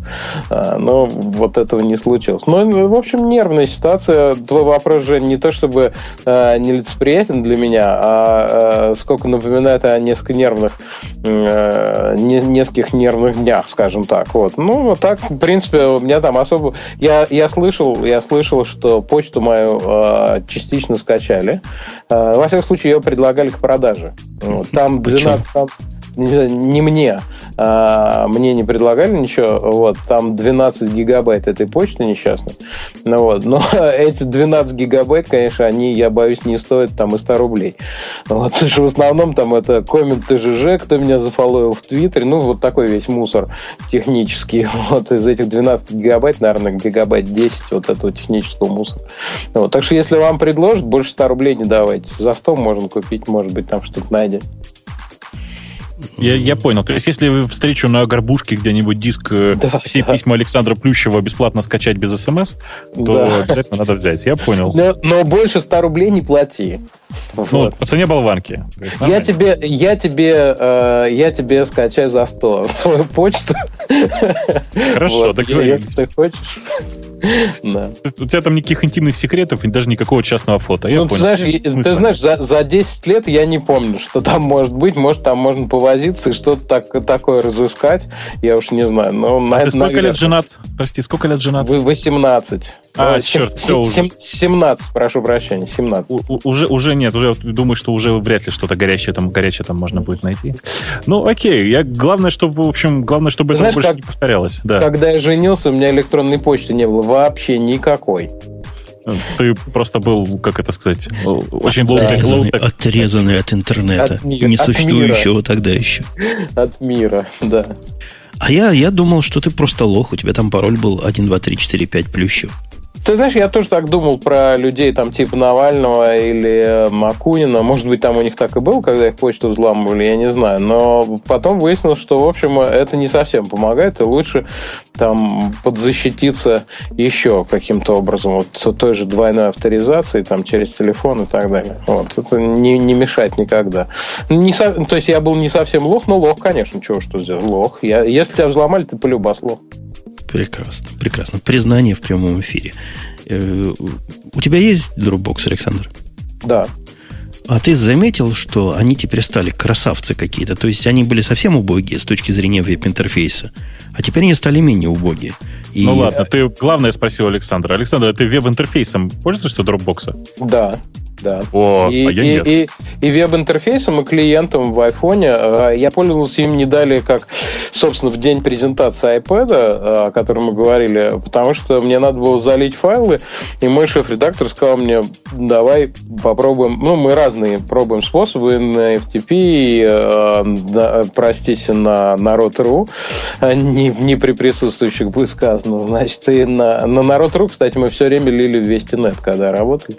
А, но вот этого не случилось. Но, ну, в общем, нервная ситуация. Твой вопрос же не то чтобы э, нелицеприятен для меня, а э, сколько напоминает о несколько нервных, э, нескольких нервных днях, скажем так. Вот. Ну, вот так, в принципе, у меня там особо... Я, я слышал, я слышал, что почту мою э, частично скачали. Э, во всяком случае, ее предлагали к продаже. Вот. Там 12... Там, не мне, а, мне не предлагали ничего, вот, там 12 гигабайт этой почты несчастной, ну, вот, но эти 12 гигабайт, конечно, они, я боюсь, не стоят там и 100 рублей, вот, потому что в основном там это коммент ТЖЖ, кто меня зафоловил в Твиттере, ну, вот такой весь мусор технический, вот, из этих 12 гигабайт, наверное, гигабайт 10 вот этого технического мусора, вот, так что если вам предложат, больше 100 рублей не давайте, за 100 можно купить, может быть, там что-то найдете. Я, я понял. То есть, если вы встречу на горбушке где-нибудь диск э, да, все да. письма Александра Плющева бесплатно скачать без смс, то да. обязательно надо взять. Я понял. Но, но больше 100 рублей не плати. Ну, вот. по цене болванки. Я тебе, я, тебе, э, я тебе скачаю за 100 свою почту. Хорошо, вот, договорились. Если ты хочешь. Да. У тебя там никаких интимных секретов и даже никакого частного фото. Ну, понял. Знаешь, ну, ты знаешь, за, за 10 лет я не помню, что там может быть. Может, там можно повозиться и что-то так, такое разыскать. Я уж не знаю. Но, а ты сколько лет женат? Прости, сколько лет женат? 18. А, черт, все 17, прошу прощения, 17. У, уже, уже нет, уже думаю, что уже вряд ли что-то горячее там, горячее там можно будет найти. Ну, окей, я, главное, чтобы, в общем, главное, чтобы Знаешь, это больше как, не повторялось. Да. Когда я женился, у меня электронной почты не было вообще никакой. Ты просто был, как это сказать, очень отрезанный, low отрезанный от интернета, от мира, несуществующего от тогда еще. От мира, да. А я, я думал, что ты просто лох, у тебя там пароль был 1, 2, 3, 4, 5 плющев. Ты знаешь, я тоже так думал про людей там типа Навального или Макунина. Может быть, там у них так и было, когда их почту взламывали, я не знаю. Но потом выяснилось, что, в общем, это не совсем помогает, и лучше там подзащититься еще каким-то образом. Вот той же двойной авторизацией там через телефон и так далее. Вот. Это не, не мешает никогда. Не со... То есть я был не совсем лох, но лох, конечно. Чего что сделал? Лох. Я... Если тебя взломали, ты полюбас лох. Прекрасно, прекрасно. Признание в прямом эфире. Э, у тебя есть Dropbox, Александр? Да. А ты заметил, что они теперь стали красавцы какие-то? То есть они были совсем убогие с точки зрения веб-интерфейса, а теперь они стали менее убогие. И... Ну ладно, ты главное спросил Александра. Александр, а ты веб-интерфейсом пользуешься что Dropbox? Да да. О, и, а я и, нет. И, и веб-интерфейсом, и клиентом в айфоне. А, я пользовался им не далее, как, собственно, в день презентации iPad, а, о котором мы говорили, потому что мне надо было залить файлы, и мой шеф-редактор сказал мне, давай попробуем, ну, мы разные пробуем способы на FTP, э, простите, на народ.ру, не, не при присутствующих будет сказано, значит, и на, на народ.ру, кстати, мы все время лили в Вестинет, когда работали.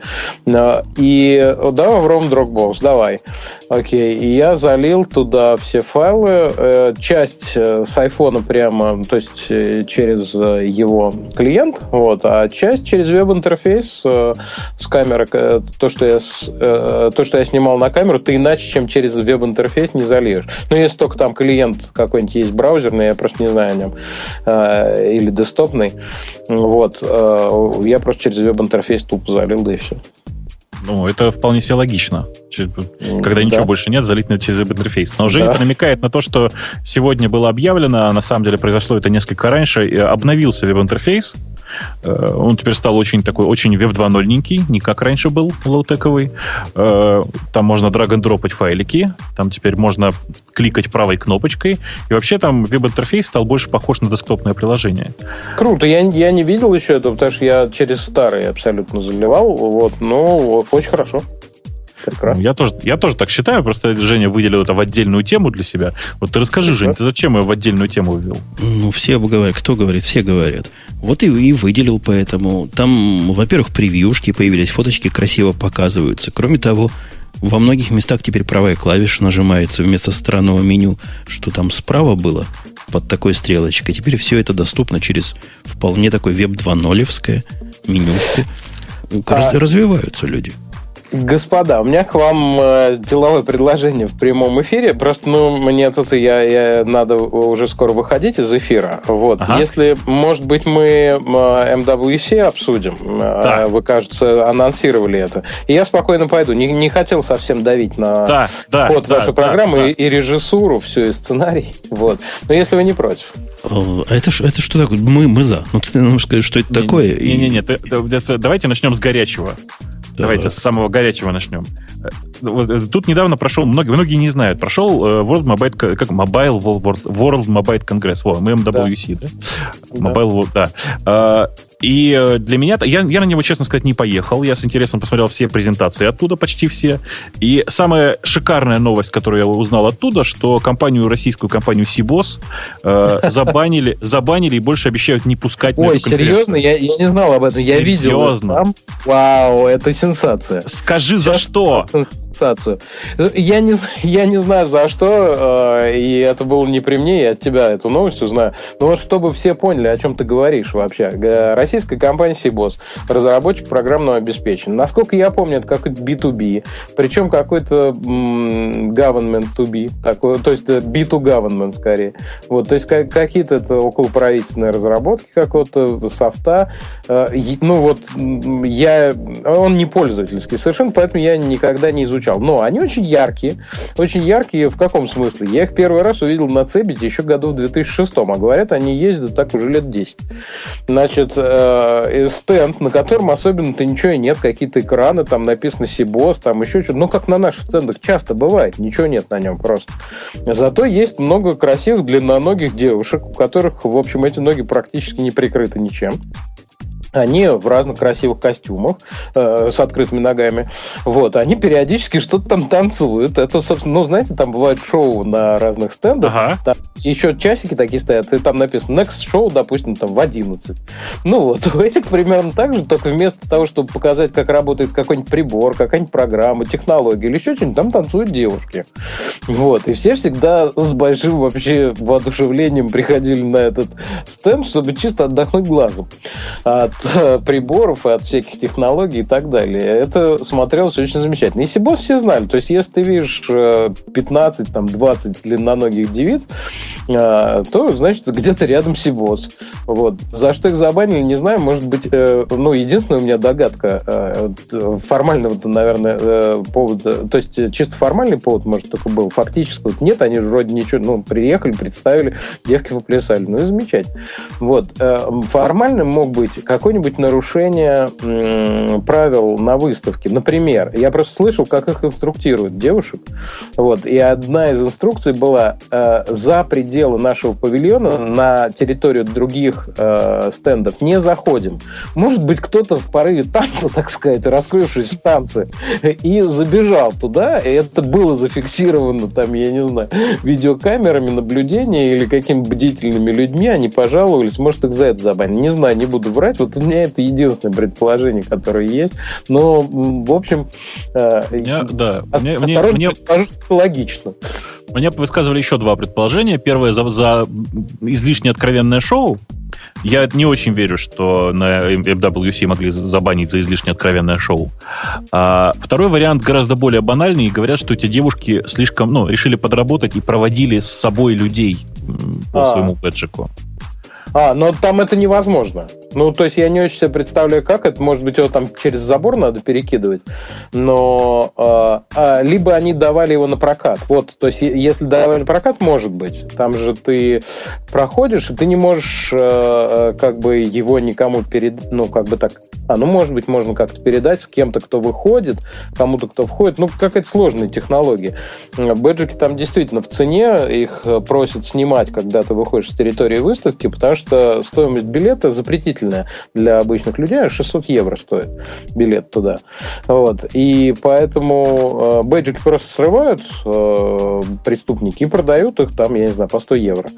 И и давай вром Dropbox, давай. Окей, и я залил туда все файлы, э, часть э, с айфона прямо, то есть э, через его клиент, вот, а часть через веб-интерфейс с камеры, то что, я, то, что я снимал на камеру, ты иначе, чем через веб-интерфейс не зальешь. Ну, если только там клиент какой-нибудь есть браузерный, я просто не знаю о нем, или десктопный, вот, я просто через веб-интерфейс тупо залил, да и все. Ну, это вполне себе логично. Когда да. ничего больше нет, залить через веб-интерфейс. Но Женя да. намекает на то, что сегодня было объявлено, а на самом деле произошло это несколько раньше, обновился веб-интерфейс, Э, он теперь стал очень такой, очень веб 2.0-ненький, не как раньше был лоутековый. Э, там можно драг-н-дропать файлики, там теперь можно кликать правой кнопочкой. И вообще там веб-интерфейс стал больше похож на десктопное приложение. Круто. Я, я не видел еще этого, потому что я через старый абсолютно заливал. Вот, но очень хорошо. Прекрасно. Я тоже, я тоже так считаю, просто Женя выделил это в отдельную тему для себя. Вот ты расскажи, Прекрасно. Жень, ты зачем его в отдельную тему ввел? Ну, все говорят, кто говорит, все говорят. Вот и, и выделил поэтому. Там, во-первых, превьюшки появились, фоточки красиво показываются. Кроме того, во многих местах теперь правая клавиша нажимается вместо странного меню, что там справа было под такой стрелочкой. Теперь все это доступно через вполне такой веб 2.0 менюшку. А... Развиваются люди. Господа, у меня к вам э, деловое предложение в прямом эфире. Просто, ну, мне тут я, я надо уже скоро выходить из эфира. Вот. Ага. Если, может быть, мы э, MWC обсудим. Э, да. Вы, кажется, анонсировали это. И я спокойно пойду. Не, не хотел совсем давить на да, да, ход да, вашей да, программы да. И, и режиссуру, все, и сценарий. Вот. Но если вы не против. А это, это что такое? Мы, мы за. Ну, ты можешь сказать, что это не, такое. Не-не-не, давайте начнем с горячего. Давайте с самого горячего начнем. Э, вот, тут недавно прошел, многие, многие не знают, прошел э, World Mobile, как Mobile World, World Mobile Congress, во, MWC, да? да? Mobile, да. да. И э, для меня, я, я на него, честно сказать, не поехал. Я с интересом посмотрел все презентации оттуда, почти все. И самая шикарная новость, которую я узнал оттуда, что компанию, российскую компанию Сибос э, забанили, забанили и больше обещают не пускать Ой, серьезно? Я, я не знал об этом. Серьезно? Я видел. Серьезно? Вау, это сенсация. Скажи, за что? Ассоциацию. Я не, я не знаю за что, э, и это было не при мне, я от тебя эту новость узнаю. Но вот чтобы все поняли, о чем ты говоришь вообще. Российская компания Сибос, разработчик программного обеспечения. Насколько я помню, это какой-то B2B, причем какой-то government to be, такой, то есть B2 government скорее. Вот, то есть какие-то это околоправительственные разработки какого-то софта. Э, ну вот я, он не пользовательский совершенно, поэтому я никогда не изучал изучал. Но они очень яркие. Очень яркие в каком смысле? Я их первый раз увидел на Цебите еще году в 2006, а говорят, они ездят так уже лет 10. Значит, э, стенд, на котором особенно-то ничего и нет, какие-то экраны, там написано Сибос, там еще что-то. Ну, как на наших стендах часто бывает, ничего нет на нем просто. Зато есть много красивых длинноногих девушек, у которых, в общем, эти ноги практически не прикрыты ничем они в разных красивых костюмах э, с открытыми ногами. Вот, они периодически что-то там танцуют. Это, собственно, ну, знаете, там бывают шоу на разных стендах. Ага. Там еще часики такие стоят, и там написано Next Show, допустим, там в 11. Ну вот, у этих примерно так же, только вместо того, чтобы показать, как работает какой-нибудь прибор, какая-нибудь программа, технология или еще что-нибудь, там танцуют девушки. Вот, и все всегда с большим вообще воодушевлением приходили на этот стенд, чтобы чисто отдохнуть глазом от приборов и от всяких технологий и так далее. Это смотрелось очень замечательно. И Сибос все знали. То есть, если ты видишь 15, э, там, 20 длинноногих девиц, э, то, значит, где-то рядом Сибос. Вот. За что их забанили, не знаю. Может быть, э, ну, единственная у меня догадка, формального, наверное, повода, то есть, чисто формальный повод, может, только был. Фактически нет, они же вроде ничего, ну, приехали, представили, девки поплясали. Ну, и замечательно. Вот. Формальным мог быть какое-нибудь нарушение правил на выставке. Например, я просто слышал, как их инструктируют девушек. Вот, и одна из инструкций была э, за пределы нашего павильона на территорию других э, стендов не заходим. Может быть, кто-то в порыве танца, так сказать, раскрывшись в танце, и забежал туда, и это было зафиксировано там, я не знаю, видеокамерами наблюдения или какими бдительными людьми, они пожаловались, может, их за это забанили. Не знаю, не буду врать. Вот меня это единственное предположение, которое есть. Но, в общем, э, меня, да, мне, мне, мне, логично. Мне высказывали еще два предположения. Первое за, за излишне откровенное шоу. Я не очень верю, что на MWC могли забанить за излишне откровенное шоу. А второй вариант гораздо более банальный. И говорят, что эти девушки слишком, ну, решили подработать и проводили с собой людей по а. своему бэджику. А, но там это невозможно. Ну, то есть я не очень себе представляю, как это. Может быть, его там через забор надо перекидывать. Но э, э, либо они давали его на прокат. Вот, то есть если давали на прокат, может быть. Там же ты проходишь, и ты не можешь э, э как бы его никому перед... Ну, как бы так... А, ну, может быть, можно как-то передать с кем-то, кто выходит, кому-то, кто входит. Ну, какая-то сложная технология. Бэджики там действительно в цене. Их просят снимать, когда ты выходишь с территории выставки, потому что стоимость билета запретительная для обычных людей. 600 евро стоит билет туда. Вот. И поэтому э, бэджики просто срывают э, преступники и продают их там, я не знаю, по 100 евро.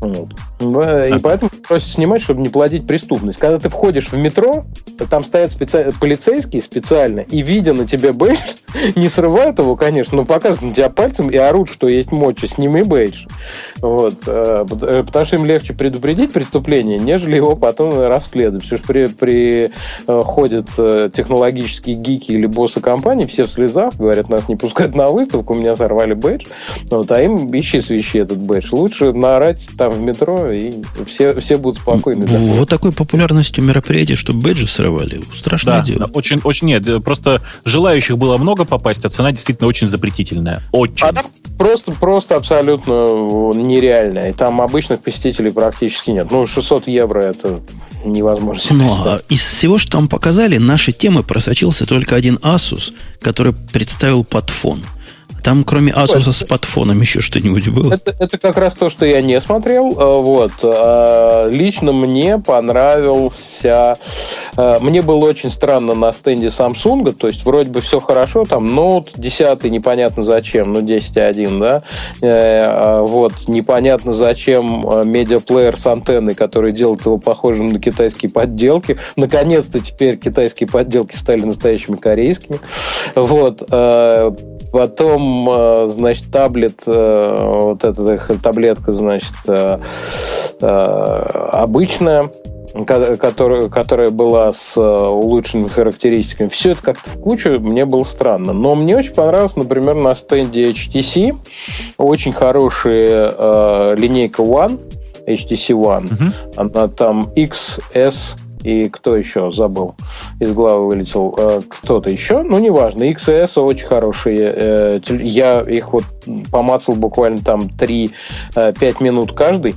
Вот. И поэтому просят снимать, чтобы не платить преступность. Когда ты входишь в метро, там стоят специ... полицейские специально, и видя на тебе бейдж, не срывают его, конечно, но показывают на тебя пальцем и орут, что есть мочи, сними бейдж. Вот. Э, потому что им легче предупредить преступление, нежели его потом расследовать. Потому что при, при ходят технологические гики или боссы компании, все в слезах, говорят, нас не пускают на выставку, у меня сорвали бэдж. Вот, а им ищи свищи этот бэдж. Лучше наорать там в метро, и все, все будут спокойны. Вот такой популярностью мероприятий, что бэджи срывали. Страшное да, дело. Очень, очень, нет, просто желающих было много попасть, а цена действительно очень запретительная. Очень. А там просто, просто абсолютно нереальная. И там обычных посетителей практически нет. Ну, 600 евро это невозможно себе Ну, а из всего, что там показали, нашей темы просочился только один Asus, который представил под фон – там, кроме Asus с подфоном, еще что-нибудь было? Это, это как раз то, что я не смотрел. Э, вот. Э, лично мне понравился... Э, мне было очень странно на стенде Samsung, то есть вроде бы все хорошо, там ноут 10 непонятно зачем, ну 10.1, да, а вот, непонятно зачем медиаплеер с антенной, который делает его похожим на китайские подделки. Наконец-то теперь китайские подделки стали настоящими корейскими. Вот. Потом, э, значит, таблет, э, вот эта таблетка, значит, э, обычная, которая, которая была с улучшенными характеристиками. Все это как-то в кучу, мне было странно. Но мне очень понравилось, например, на стенде HTC очень хорошая линейка One, HTC One. Угу. Она там XS и кто еще забыл, из главы вылетел, э, кто-то еще, ну, неважно, XS очень хорошие, э, я их вот помацал буквально там 3-5 э, минут каждый,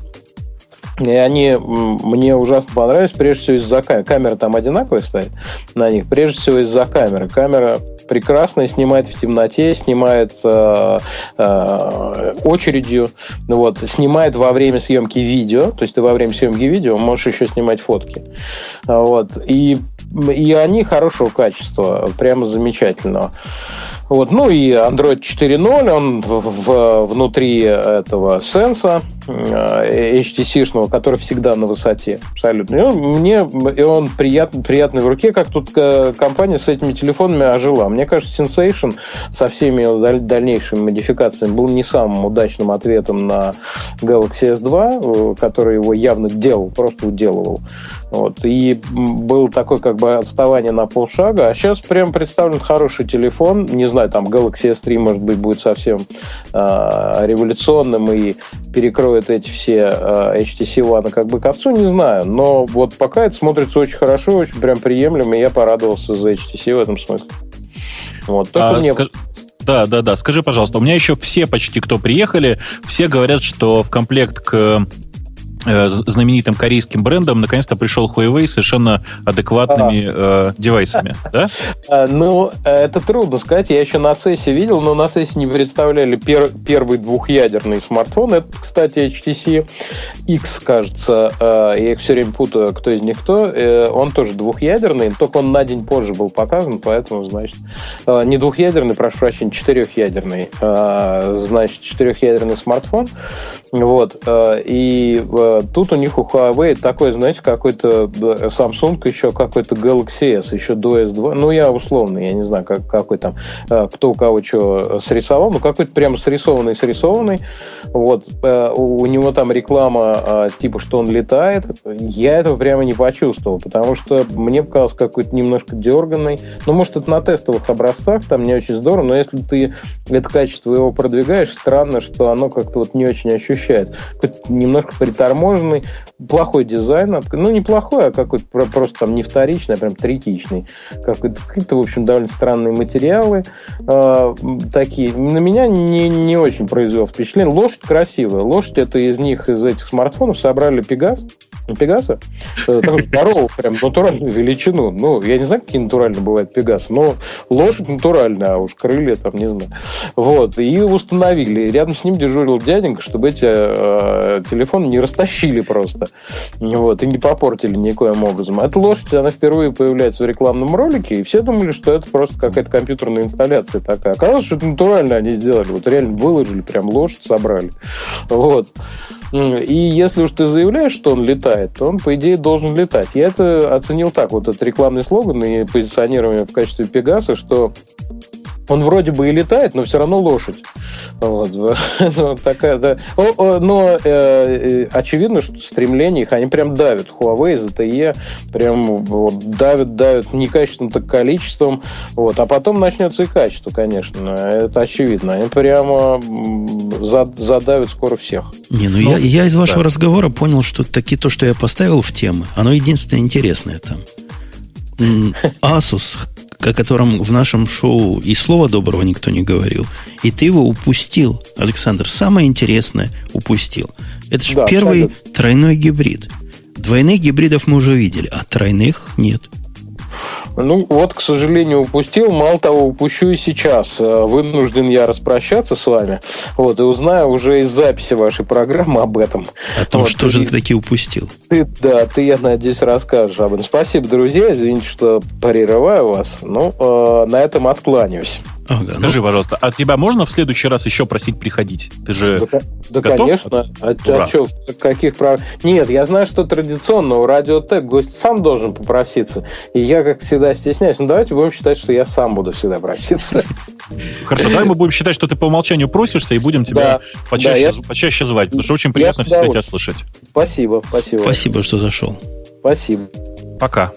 и они мне ужасно понравились, прежде всего из-за камеры. Камера там одинаковая стоит на них, прежде всего из-за камеры. Камера прекрасная, снимает в темноте, снимает э, э, очередью, вот, снимает во время съемки видео, то есть ты во время съемки видео можешь еще снимать фотки. Вот, и, и они хорошего качества, прямо замечательного. Вот. Ну и Android 4.0, он в, в, внутри этого сенса HTC-шного, который всегда на высоте. Абсолютно. И он, мне и он приятный, приятный в руке, как тут э, компания с этими телефонами ожила. Мне кажется, Sensation со всеми дальнейшими модификациями был не самым удачным ответом на Galaxy S2, э, который его явно делал, просто уделывал. Вот. И был такой как бы отставание на полшага. А сейчас прям представлен хороший телефон. Не знаю, там Galaxy S3, может быть, будет совсем э, революционным и перекроет эти все HTC One как бы к отцу, не знаю. Но вот пока это смотрится очень хорошо, очень прям приемлемо, и я порадовался за HTC в этом смысле. Вот. То, а, что мне... Да, да, да. Скажи, пожалуйста, у меня еще все почти, кто приехали, все говорят, что в комплект к знаменитым корейским брендом наконец-то пришел Huawei с совершенно адекватными а. э, девайсами, да? А, ну, это трудно сказать. Я еще на CES видел, но на CES не представляли пер, первый двухъядерный смартфон. Это, кстати, HTC X, кажется. Э, я их все время путаю, кто из них кто. Э, он тоже двухъядерный, только он на день позже был показан, поэтому, значит, э, не двухъядерный, прошу прощения, четырехъядерный. Э, значит, четырехъядерный смартфон. Вот. Э, и э, тут у них у Huawei такой, знаете, какой-то Samsung, еще какой-то Galaxy S, еще до S2. Ну, я условно, я не знаю, как, какой там, э, кто у кого что срисовал, ну, какой-то прям срисованный, срисованный. Вот. Э, у него там реклама э, типа, что он летает. Я этого прямо не почувствовал, потому что мне показалось какой-то немножко дерганный. Ну, может, это на тестовых образцах, там не очень здорово, но если ты это качество его продвигаешь, странно, что оно как-то вот не очень ощущает. Немножко приторможено таможенный, плохой дизайн, ну, неплохой, а какой-то просто там не вторичный, а прям третичный. Какие-то, в общем, довольно странные материалы э, такие. На меня не, не очень произвел впечатление. Лошадь красивая. Лошадь это из них, из этих смартфонов собрали Пегас. Пегаса, э, такой здоровый, прям натуральную величину. Ну, я не знаю, какие натуральные бывают Пегасы, но лошадь натуральная, а уж крылья там, не знаю. Вот, и установили. Рядом с ним дежурил дяденька, чтобы эти э, телефоны не растащили просто. Вот, и не попортили никоим образом. Эта лошадь, она впервые появляется в рекламном ролике, и все думали, что это просто какая-то компьютерная инсталляция такая. Оказалось, что это натурально они сделали. Вот реально выложили, прям лошадь собрали. Вот. И если уж ты заявляешь, что он летает, то он, по идее, должен летать. Я это оценил так, вот этот рекламный слоган и позиционирование в качестве Пегаса, что он вроде бы и летает, но все равно лошадь. Вот. Такая, да. Но э, э, очевидно, что стремления их, они прям давят. Huawei, ZTE прям вот, давят, давят некачественным, так количеством. Вот. А потом начнется и качество, конечно. Это очевидно. Они прямо задавят скоро всех. Не, ну, ну я, я из вашего да. разговора понял, что таки то, что я поставил в темы, оно единственное интересное там. Asus о котором в нашем шоу и слова доброго никто не говорил. И ты его упустил, Александр. Самое интересное упустил. Это же да, первый абсолютно. тройной гибрид. Двойных гибридов мы уже видели, а тройных нет. Ну, вот, к сожалению, упустил. Мало того, упущу и сейчас. Э, вынужден я распрощаться с вами. Вот, и узнаю уже из записи вашей программы об этом. О том, вот, что же ты таки упустил. Ты, да, ты, я надеюсь, расскажешь об этом. Спасибо, друзья. Извините, что прерываю вас. Ну, э, на этом откланяюсь. Ага, Скажи, ну... пожалуйста, а тебя можно в следующий раз еще просить приходить? Ты же Да, да конечно. А, а что, каких прав... Нет, я знаю, что традиционно у Радиотек гость сам должен попроситься. И я, как всегда, стесняюсь. Ну, давайте будем считать, что я сам буду всегда проситься. Хорошо, давай мы будем считать, что ты по умолчанию просишься, и будем тебя да, почаще, да, я... почаще звать, потому что очень приятно всегда тебя слышать. Спасибо, спасибо. Спасибо, что зашел. Спасибо. Пока.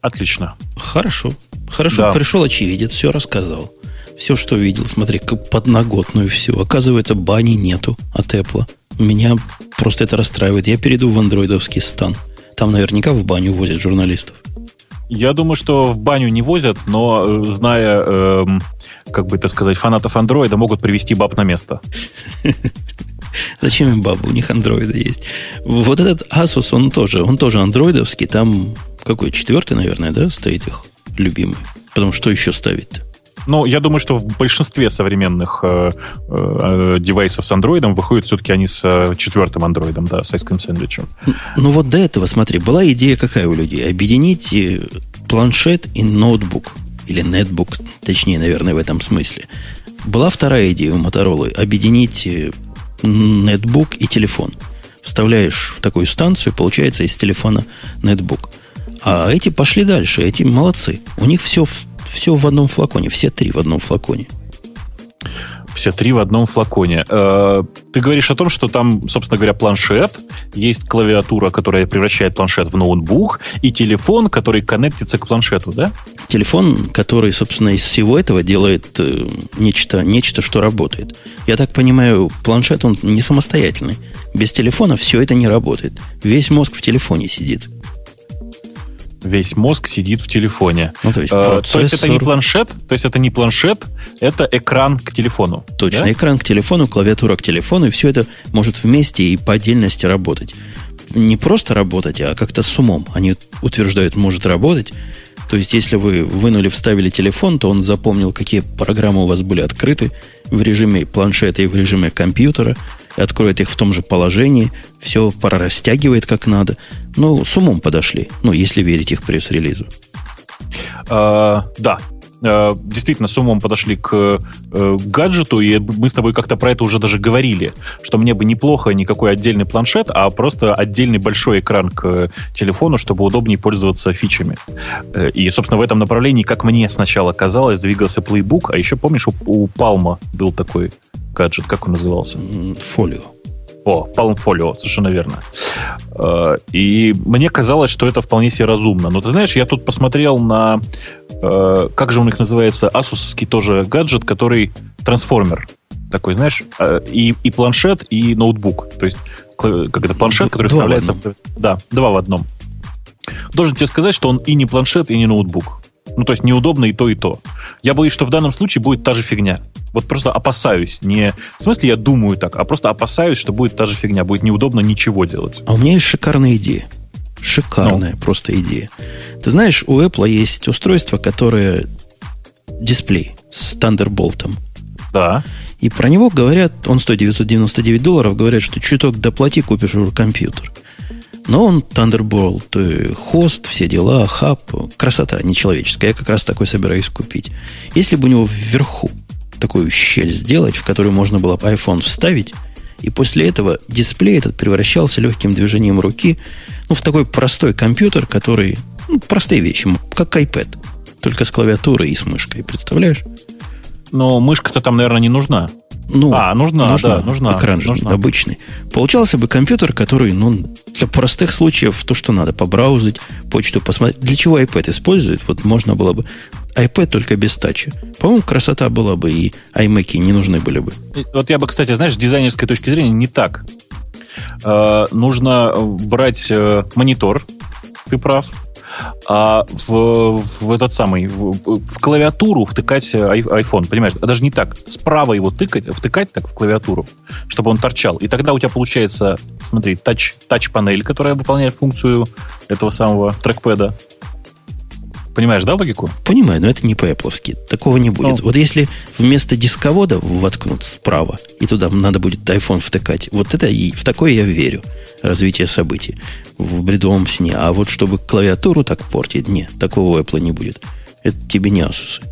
Отлично. Хорошо. Хорошо, да. пришел очевидец, все рассказал. Все, что видел, смотри, как подноготную все. Оказывается, бани нету от Apple. Меня просто это расстраивает. Я перейду в андроидовский стан. Там наверняка в баню возят журналистов. Я думаю, что в баню не возят, но э, зная, э, как бы это сказать, фанатов андроида, могут привести баб на место. Зачем им бабу? У них андроиды есть. Вот этот Asus, он тоже, он тоже андроидовский. Там какой, четвертый, наверное, да, стоит их? любимый. Потому что еще ставить-то? Ну, я думаю, что в большинстве современных э, э, девайсов с андроидом выходят все-таки они с э, четвертым андроидом, да, с айскрим сэндвичем. Ну, вот до этого, смотри, была идея какая у людей? Объединить э, планшет и ноутбук. Или нетбук, точнее, наверное, в этом смысле. Была вторая идея у Motorola. Объединить э, нетбук и телефон. Вставляешь в такую станцию, получается из телефона нетбук. А эти пошли дальше, эти молодцы. У них все, все в одном флаконе, все три в одном флаконе. Все три в одном флаконе. Э, ты говоришь о том, что там, собственно говоря, планшет, есть клавиатура, которая превращает планшет в ноутбук, и телефон, который коннектится к планшету, да? Телефон, который, собственно, из всего этого делает э, нечто, нечто, что работает. Я так понимаю, планшет, он не самостоятельный. Без телефона все это не работает. Весь мозг в телефоне сидит весь мозг сидит в телефоне. Ну, то, есть процессор... Э, то есть это не планшет, то есть это не планшет, это экран к телефону. Точно, да? экран к телефону, клавиатура к телефону, и все это может вместе и по отдельности работать. Не просто работать, а как-то с умом. Они утверждают, может работать. То есть, если вы вынули, вставили телефон, то он запомнил, какие программы у вас были открыты в режиме планшета и в режиме компьютера, и откроет их в том же положении, все растягивает как надо. Ну, с умом подошли, ну, если верить их пресс-релизу. А, да, а, действительно с умом подошли к э, гаджету, и мы с тобой как-то про это уже даже говорили, что мне бы неплохо никакой отдельный планшет, а просто отдельный большой экран к телефону, чтобы удобнее пользоваться фичами. Э, и, собственно, в этом направлении, как мне сначала казалось, двигался Playbook, а еще, помнишь, у, у Palma был такой гаджет, как он назывался? Фолио. О, Palm Folio, совершенно верно. Э, и мне казалось, что это вполне себе разумно. Но ты знаешь, я тут посмотрел на, э, как же у них называется, асусовский тоже гаджет, который трансформер. Такой, знаешь, э, и, и планшет, и ноутбук. То есть, как это, планшет, который два вставляется... В да, два в одном. Должен тебе сказать, что он и не планшет, и не ноутбук. Ну, то есть неудобно и то, и то. Я боюсь, что в данном случае будет та же фигня. Вот просто опасаюсь. Не в смысле я думаю так, а просто опасаюсь, что будет та же фигня. Будет неудобно ничего делать. А у меня есть шикарная идея. Шикарная ну. просто идея. Ты знаешь, у Apple есть устройство, которое дисплей с Thunderbolt. Да. И про него говорят, он стоит 999 долларов, говорят, что чуток доплати, купишь уже компьютер. Но он Thunderbolt, хост, все дела, хаб, красота нечеловеческая. Я как раз такой собираюсь купить. Если бы у него вверху такую щель сделать, в которую можно было бы iPhone вставить, и после этого дисплей этот превращался легким движением руки ну, в такой простой компьютер, который... Ну, простые вещи, как iPad. Только с клавиатурой и с мышкой. Представляешь? Но мышка-то там, наверное, не нужна. Ну, а, нужна, нужна, да, нужна. Экран же нужна. обычный. Получался бы компьютер, который, ну, для простых случаев, то, что надо, побраузить, почту посмотреть. Для чего iPad использует? Вот можно было бы iPad только без тачи. По-моему, красота была бы, и iMac не нужны были бы. Вот я бы, кстати, знаешь, с дизайнерской точки зрения не так. Э, нужно брать э, монитор, ты прав, а в, в этот самый, в, в клавиатуру втыкать iPhone, понимаешь? А даже не так. Справа его тыкать, втыкать так в клавиатуру, чтобы он торчал. И тогда у тебя получается, смотри, тач, тач-панель, которая выполняет функцию этого самого трекпэда. Понимаешь, да, логику? Понимаю, но это не по-эпловски. Такого не будет. Ну. Вот если вместо дисковода воткнут справа, и туда надо будет iPhone втыкать, вот это и в такое я верю. Развитие событий в бредовом сне. А вот чтобы клавиатуру так портить, нет, такого у Apple не будет. Это тебе не Asus.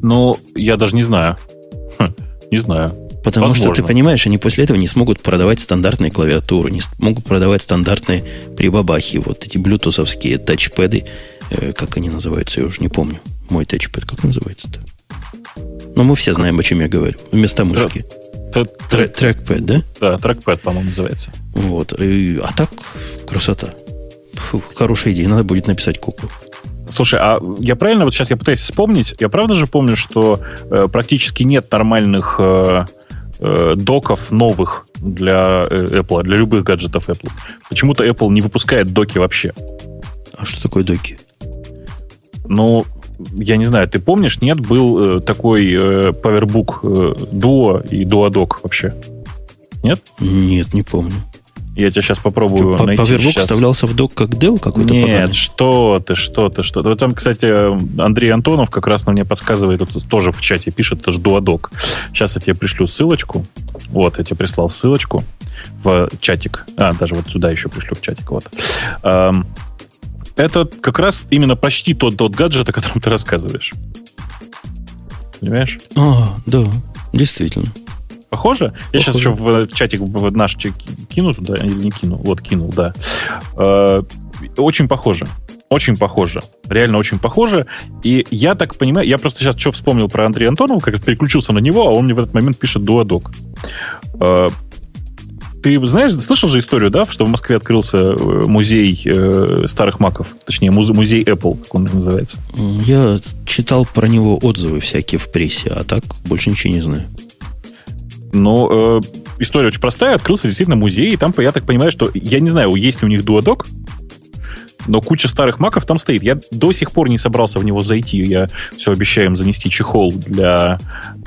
Ну, я даже не знаю. Хм, не знаю. Потому Возможно. что ты понимаешь, они после этого не смогут продавать стандартные клавиатуры, не смогут продавать стандартные прибабахи, вот эти блютусовские тачпэды, как они называются, я уже не помню. Мой тачпэд как называется-то? Но мы все знаем, о чем я говорю. Вместо мышки. Трекпэд, да? Да, трекпэд, по-моему, называется. Вот. А так, красота. Фу, хорошая идея. Надо будет написать куклу. Слушай, а я правильно, вот сейчас я пытаюсь вспомнить, я правда же помню, что э, практически нет нормальных э, э, доков новых для э, Apple, для любых гаджетов Apple. Почему-то Apple не выпускает доки вообще. А что такое доки? Ну, я не знаю, ты помнишь, нет, был э, такой э, Powerbook э, Duo и Duodock вообще? Нет? Нет, не помню. Я тебя сейчас попробую По найти. Powerbook сейчас. вставлялся в док как Dell какой-то? Нет, поганый? что ты, что ты, что ты. Вот там, кстати, Андрей Антонов как раз на мне подсказывает, вот, тоже в чате пишет, это же Duodock. Сейчас я тебе пришлю ссылочку. Вот, я тебе прислал ссылочку в чатик. А, даже вот сюда еще пришлю в чатик. Вот это как раз именно почти тот, тот гаджет, о котором ты рассказываешь. Понимаешь? А, да, действительно. Похоже? Похоже. Я сейчас еще в чатик в наш чек кину туда, или не кину? Вот, кинул, да. Э, очень похоже. Очень похоже. Реально очень похоже. И я так понимаю, я просто сейчас что вспомнил про Андрея Антонова, как переключился на него, а он мне в этот момент пишет дуадок. Э, ты знаешь, слышал же историю, да, что в Москве открылся э, музей э, старых маков, точнее музей Apple, как он называется? Я читал про него отзывы всякие в прессе, а так больше ничего не знаю. Но э, история очень простая. Открылся действительно музей, и там, я так понимаю, что... Я не знаю, есть ли у них дуадок, но куча старых маков там стоит. Я до сих пор не собрался в него зайти. Я все обещаю им занести чехол для...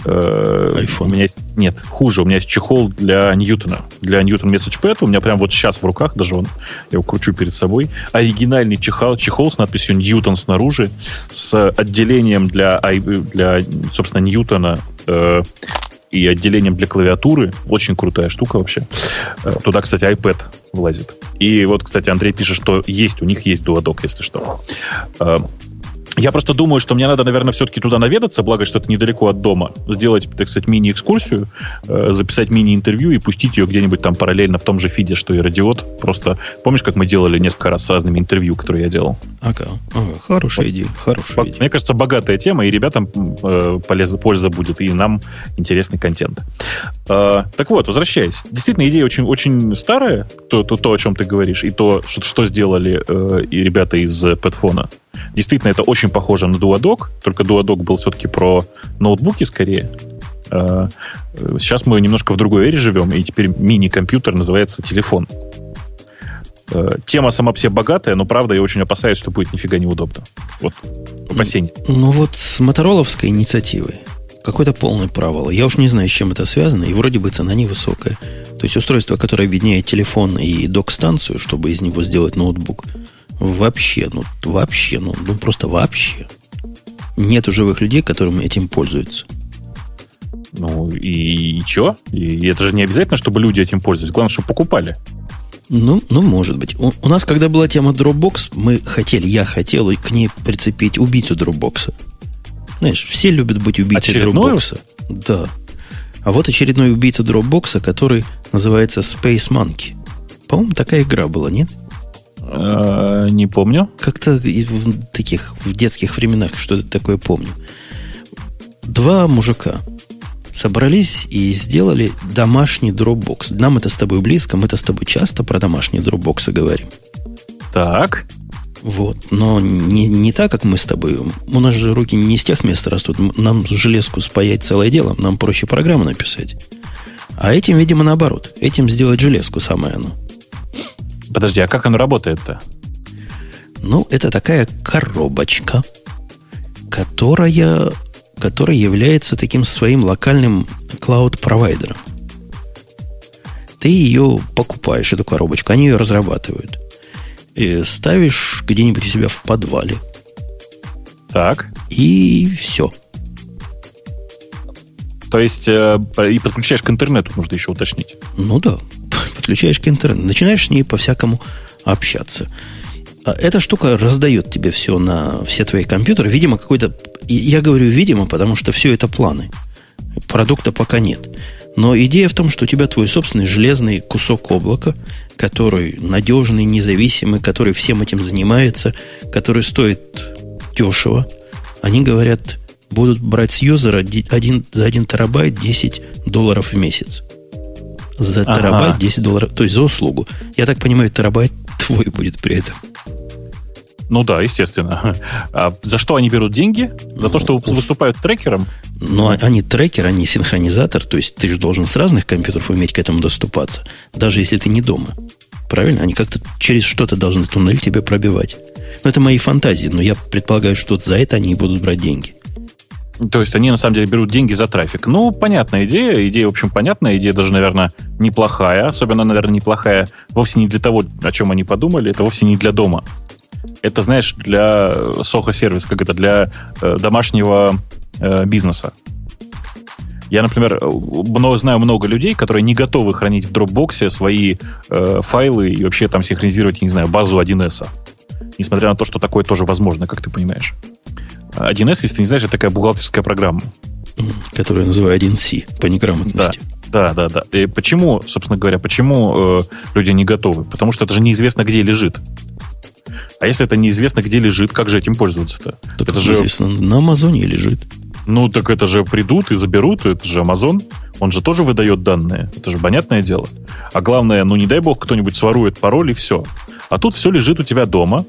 Э, iPhone. У меня есть, нет, хуже. У меня есть чехол для Ньютона. Для Ньютон Message Pad. У меня прям вот сейчас в руках, даже он, я его кручу перед собой. Оригинальный чехол, чехол с надписью Ньютон снаружи, с отделением для, для собственно, Ньютона э, и отделением для клавиатуры. Очень крутая штука вообще. Э, туда, кстати, iPad влазит. И вот, кстати, Андрей пишет, что есть, у них есть дуадок, если что. Я просто думаю, что мне надо, наверное, все-таки туда наведаться, благо, что это недалеко от дома, сделать, так сказать, мини-экскурсию, э, записать мини-интервью и пустить ее где-нибудь там параллельно в том же фиде, что и радиот. Просто помнишь, как мы делали несколько раз с разными интервью, которые я делал? Ага, ага хорошая вот. идея, хорошая идея. Мне кажется, богатая тема, и ребятам э, полеза, польза будет, и нам интересный контент. Э, так вот, возвращаясь. Действительно, идея очень, очень старая, то, то, то, о чем ты говоришь, и то, что, что сделали э, и ребята из Пэтфона. Действительно, это очень похоже на Duodock, только Duodock был все-таки про ноутбуки скорее, Э, сейчас мы немножко в другой эре живем, и теперь мини-компьютер называется телефон. Э, тема сама по себе богатая, но правда я очень опасаюсь, что будет нифига неудобно. Вот опасение. Ну вот с мотороловской инициативой какой-то полный провал. Я уж не знаю, с чем это связано, и вроде бы цена невысокая. То есть устройство, которое объединяет телефон и док-станцию, чтобы из него сделать ноутбук, вообще, ну вообще, ну, ну просто вообще. Нет живых людей, которым этим пользуются. Ну и, и что? И это же не обязательно, чтобы люди этим пользовались. Главное, чтобы покупали. Ну, ну, может быть. У, у нас, когда была тема Dropbox, мы хотели, я хотел к ней прицепить убийцу Dropbox. Знаешь, все любят быть убийцей Очередную? Dropbox. Да. А вот очередной убийца Dropbox, который называется Space Monkey. По-моему, такая игра была, нет? Э, не помню. Как-то в таких в детских временах что-то такое помню. Два мужика собрались и сделали домашний Dropbox. Нам это с тобой близко, мы это с тобой часто про домашние Dropbox говорим. Так. Вот. Но не, не так, как мы с тобой. У нас же руки не из тех мест растут. Нам железку спаять целое дело. Нам проще программу написать. А этим, видимо, наоборот. Этим сделать железку самое оно. Подожди, а как оно работает-то? Ну, это такая коробочка, которая который является таким своим локальным клауд-провайдером. Ты ее покупаешь, эту коробочку, они ее разрабатывают. И ставишь где-нибудь у себя в подвале. Так. И все. То есть э, и подключаешь к интернету, нужно еще уточнить. Ну да, подключаешь к интернету. Начинаешь с ней по-всякому общаться. А эта штука раздает тебе все на все твои компьютеры. Видимо, какой-то... Я говорю видимо, потому что все это планы. Продукта пока нет. Но идея в том, что у тебя твой собственный железный кусок облака, который надежный, независимый, который всем этим занимается, который стоит дешево. Они говорят, будут брать с юзера один, за 1 терабайт 10 долларов в месяц. За ага. терабайт 10 долларов, то есть за услугу. Я так понимаю, терабайт твой будет при этом. Ну да, естественно. А за что они берут деньги? За ну, то, что выступают трекером? Ну, а они трекер, они синхронизатор. То есть ты же должен с разных компьютеров уметь к этому доступаться. Даже если ты не дома. Правильно? Они как-то через что-то должны туннель тебе пробивать. Ну, это мои фантазии, но я предполагаю, что за это они будут брать деньги. То есть они на самом деле берут деньги за трафик. Ну, понятная идея. Идея, в общем, понятная. Идея даже, наверное, неплохая. Особенно, наверное, неплохая вовсе не для того, о чем они подумали. Это вовсе не для дома это, знаешь, для сохо-сервис, как это, для э, домашнего э, бизнеса. Я, например, много, знаю много людей, которые не готовы хранить в Dropbox свои э, файлы и вообще там синхронизировать, не знаю, базу 1С. Несмотря на то, что такое тоже возможно, как ты понимаешь. 1С, если ты не знаешь, это такая бухгалтерская программа. Которую я называю 1С по неграмотности. Да, да, да. да. И почему, собственно говоря, почему э, люди не готовы? Потому что это же неизвестно, где лежит. А если это неизвестно, где лежит, как же этим пользоваться-то? Так это же... на Амазоне лежит. Ну, так это же придут и заберут, это же Амазон. Он же тоже выдает данные. Это же понятное дело. А главное, ну не дай бог кто-нибудь сворует пароль и все. А тут все лежит у тебя дома.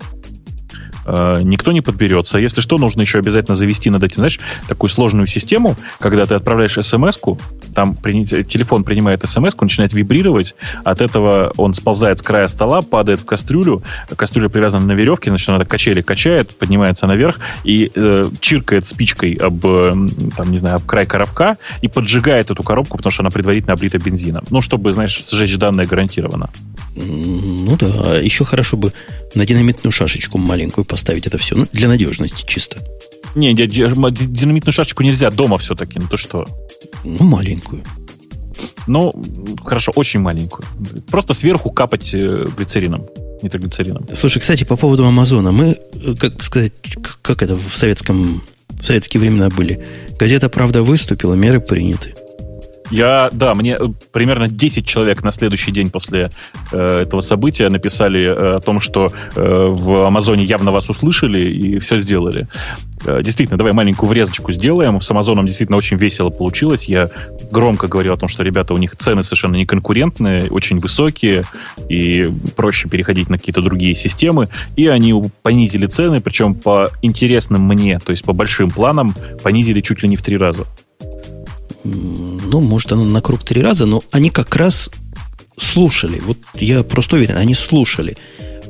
Э, никто не подберется. Если что, нужно еще обязательно завести над этим, знаешь, такую сложную систему, когда ты отправляешь смс-ку, там телефон принимает смс начинает вибрировать, от этого он сползает с края стола, падает в кастрюлю, кастрюля привязана на веревке, значит, она качели качает, поднимается наверх и э, чиркает спичкой об, там, не знаю, об край коробка и поджигает эту коробку, потому что она предварительно облита бензином. Ну, чтобы, знаешь, сжечь данные гарантированно. Ну да, а еще хорошо бы на динамитную шашечку маленькую поставить это все. Ну, для надежности чисто. Не, динамитную шашечку нельзя дома все-таки. Ну то что? Ну, маленькую. Ну, хорошо, очень маленькую. Просто сверху капать э, глицерином нитроглицерином. Слушай, кстати, по поводу Амазона. Мы, э, как сказать, как это в советском в советские времена были. Газета «Правда» выступила, меры приняты. Я, да, мне э, примерно 10 человек на следующий день после э, этого события написали э, о том, что э, в Амазоне явно вас услышали и все сделали. Э, действительно, давай маленькую врезочку сделаем. С Амазоном действительно очень весело получилось. Я громко говорил о том, что ребята, у них цены совершенно не конкурентные, очень высокие, и проще переходить на какие-то другие системы. И они понизили цены, причем по интересным мне, то есть по большим планам, понизили чуть ли не в три раза. Ну, может, оно на круг три раза, но они как раз слушали. Вот я просто уверен, они слушали.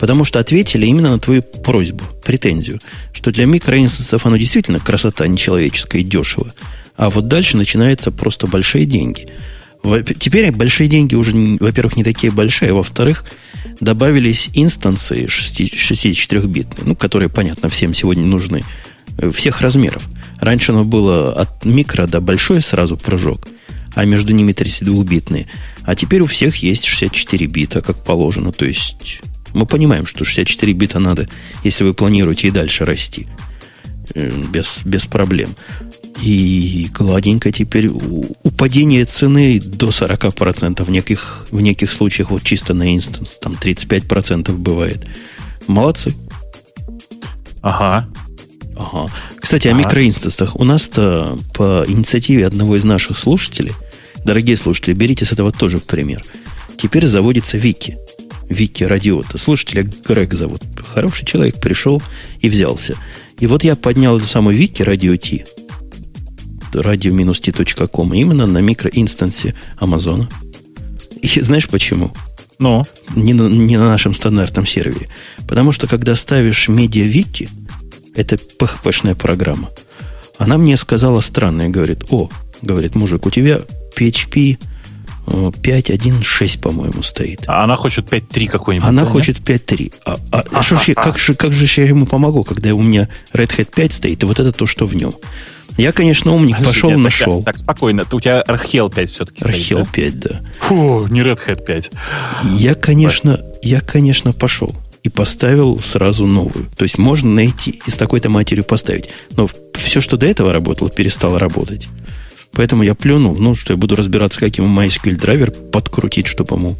Потому что ответили именно на твою просьбу, претензию, что для микроинстансов оно действительно красота нечеловеческая и дешево. А вот дальше начинаются просто большие деньги. Теперь большие деньги уже, во-первых, не такие большие, а во-вторых, добавились инстансы 64-битные, ну, которые, понятно, всем сегодня нужны, э, всех размеров. Раньше оно было от микро до большой сразу прыжок, а между ними 32-битные. А теперь у всех есть 64 бита, как положено. То есть мы понимаем, что 64 бита надо, если вы планируете и дальше расти. Э, без, без проблем. И гладенько теперь упадение цены до 40%, в неких, в неких случаях вот чисто на инстанс, там 35% бывает. Молодцы. Ага. Ага. Кстати, ага. о микроинстансах. У нас-то по инициативе одного из наших слушателей, дорогие слушатели, берите с этого тоже пример. Теперь заводится Вики. Вики Радиота. Слушателя Грег зовут. Хороший человек пришел и взялся. И вот я поднял эту самую Вики Радио Ти radio-t.com именно на микроинстансе Амазона. И знаешь почему? Ну? Не на, не на нашем стандартном сервере. Потому что когда ставишь медиавики, это PHP-шная программа, она мне сказала странное, говорит, о, говорит, мужик, у тебя PHP 5.1.6, по-моему, стоит. А она хочет 5.3 какой-нибудь. Она хочет 5.3. А, а, а, а, а, как, же, как же я ему помогу, когда у меня Red Hat 5 стоит, и вот это то, что в нем? Я, конечно, умник, Подожди, пошел, нашел. Так, так, спокойно. У тебя Архел 5 все-таки Архел 5, да. Фу, не Red Hat 5. Я, конечно, я, конечно, пошел и поставил сразу новую. То есть можно найти и с такой-то матерью поставить. Но все, что до этого работало, перестало работать. Поэтому я плюнул, ну, что я буду разбираться, как ему MySQL драйвер подкрутить, чтобы ему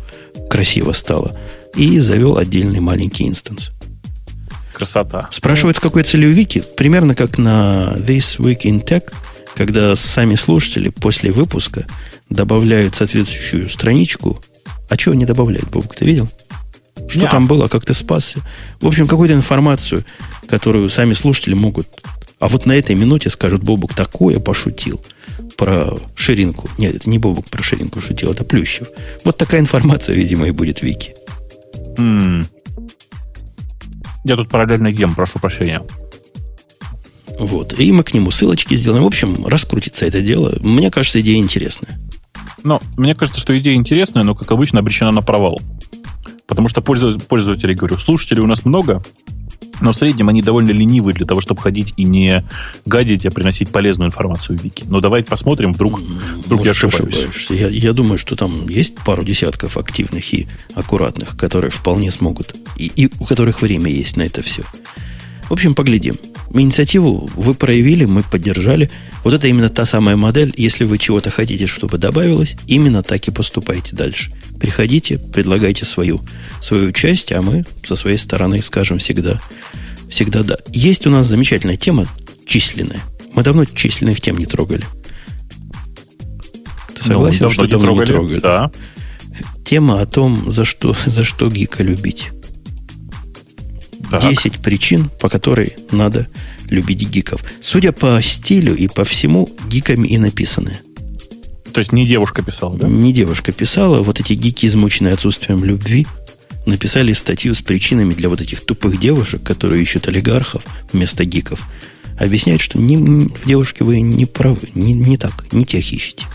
красиво стало. И завел отдельный маленький инстанс. Красота. Спрашивают, с какой целью вики? Примерно как на This Week in Tech, когда сами слушатели после выпуска добавляют соответствующую страничку. А чего не добавляют, Бобок, ты видел? Что yeah. там было, как ты спасся? В общем, какую-то информацию, которую сами слушатели могут... А вот на этой минуте скажут, Бобук такое пошутил про ширинку. Нет, это не Бобук про ширинку шутил, это Плющев. Вот такая информация, видимо, и будет в Вики. Mm. Я тут параллельный гем, прошу прощения. Вот. И мы к нему ссылочки сделаем. В общем, раскрутится это дело. Мне кажется, идея интересная. Ну, мне кажется, что идея интересная, но, как обычно, обречена на провал. Потому что пользователей, говорю, слушателей у нас много, но в среднем они довольно ленивые для того, чтобы ходить и не гадить, а приносить полезную информацию в Вики. Но давайте посмотрим, вдруг, вдруг Может, я ошибаюсь. Я, я думаю, что там есть пару десятков активных и аккуратных, которые вполне смогут, и, и у которых время есть на это все. В общем, поглядим. Инициативу вы проявили, мы поддержали. Вот это именно та самая модель. Если вы чего-то хотите, чтобы добавилось, именно так и поступайте дальше. Приходите, предлагайте свою, свою часть, а мы со своей стороны скажем всегда, всегда да. Есть у нас замечательная тема, численная. Мы давно численных тем не трогали. Ты согласен, ну, что давно не трогали? не трогали? Да. Тема о том, за что, за что гика любить. Так. 10 причин, по которой надо любить гиков. Судя по стилю и по всему, гиками и написаны. То есть не девушка писала, да? Не девушка писала. Вот эти гики, измученные отсутствием любви, написали статью с причинами для вот этих тупых девушек, которые ищут олигархов вместо гиков. Объясняют, что не, девушки вы не правы, не, не так, не тех ищете.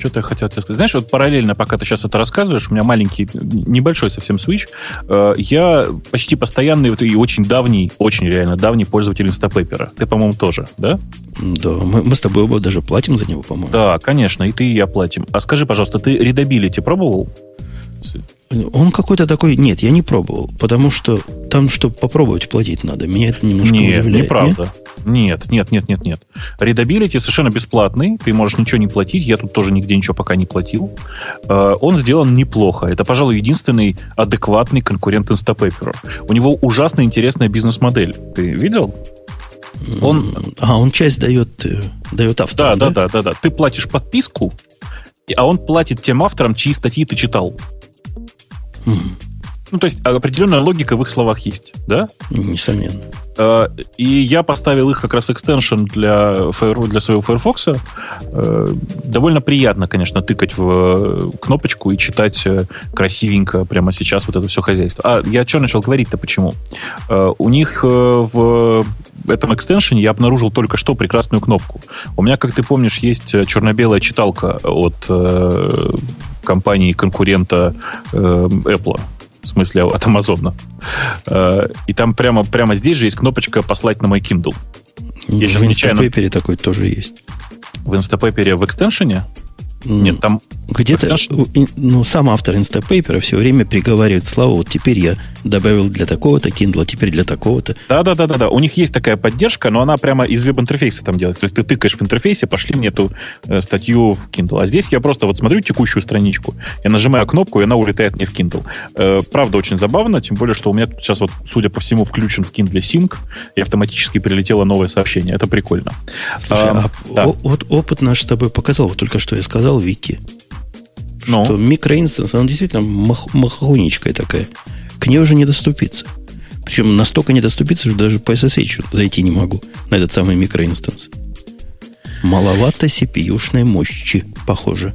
Что-то я хотел тебе сказать. Знаешь, вот параллельно, пока ты сейчас это рассказываешь, у меня маленький, небольшой совсем свич. Э, я почти постоянный и очень давний, очень реально давний пользователь Instapaper а. Ты, по-моему, тоже, да? Да, мы, мы с тобой оба даже платим за него, по-моему. Да, конечно, и ты, и я платим. А скажи, пожалуйста, ты Readability пробовал? Он какой-то такой... Нет, я не пробовал, потому что там, чтобы попробовать, платить надо. Меня это немножко нет, удивляет. Неправда. Нет? Нет, нет, нет, нет, Readability совершенно бесплатный, ты можешь ничего не платить, я тут тоже нигде ничего пока не платил. Э, он сделан неплохо. Это, пожалуй, единственный адекватный конкурент Instapaper. У него ужасно интересная бизнес-модель. Ты видел? Он... А, он часть дает, э, дает авторам, да? Да, да, да, да. Ты платишь подписку, а он платит тем авторам, чьи статьи ты читал. Ну, то есть определенная логика в их словах есть, да? Несомненно. Э, и я поставил их как раз экстеншн для, для своего Firefox. Э, довольно приятно, конечно, тыкать в э, кнопочку и читать красивенько прямо сейчас вот это все хозяйство. А я что начал говорить-то почему? У них в этом экстеншене я обнаружил только что прекрасную кнопку. У меня, как ты помнишь, есть черно-белая читалка от компании конкурента Apple в смысле от Амазона. Э, и там прямо, прямо здесь же есть кнопочка «Послать на мой Kindle». Я в нечаянно... такой тоже есть. В Инстапепере в экстеншене? Нет, там... Где-то, ну, сам автор инстапейпера все время приговаривает Славу, вот теперь я добавил для такого-то Kindle, а теперь для такого-то. Да-да-да-да. У них есть такая поддержка, но она прямо из веб-интерфейса там делается. То есть ты тыкаешь в интерфейсе, пошли мне эту э, статью в Kindle. А здесь я просто вот смотрю текущую страничку, я нажимаю кнопку, и она улетает мне в Kindle. Э, правда, очень забавно, тем более, что у меня сейчас вот, судя по всему, включен в Kindle Sync, и автоматически прилетело новое сообщение. Это прикольно. Слушай, а, а да. вот опыт наш с тобой показал, вот только что я сказал, Вики, ну? что микроинстанс, он действительно мах, махонечкая такая. К ней уже не доступиться. Причем настолько не доступиться, что даже по SSH зайти не могу на этот самый микроинстанс. Маловато CPU-шной мощи, похоже.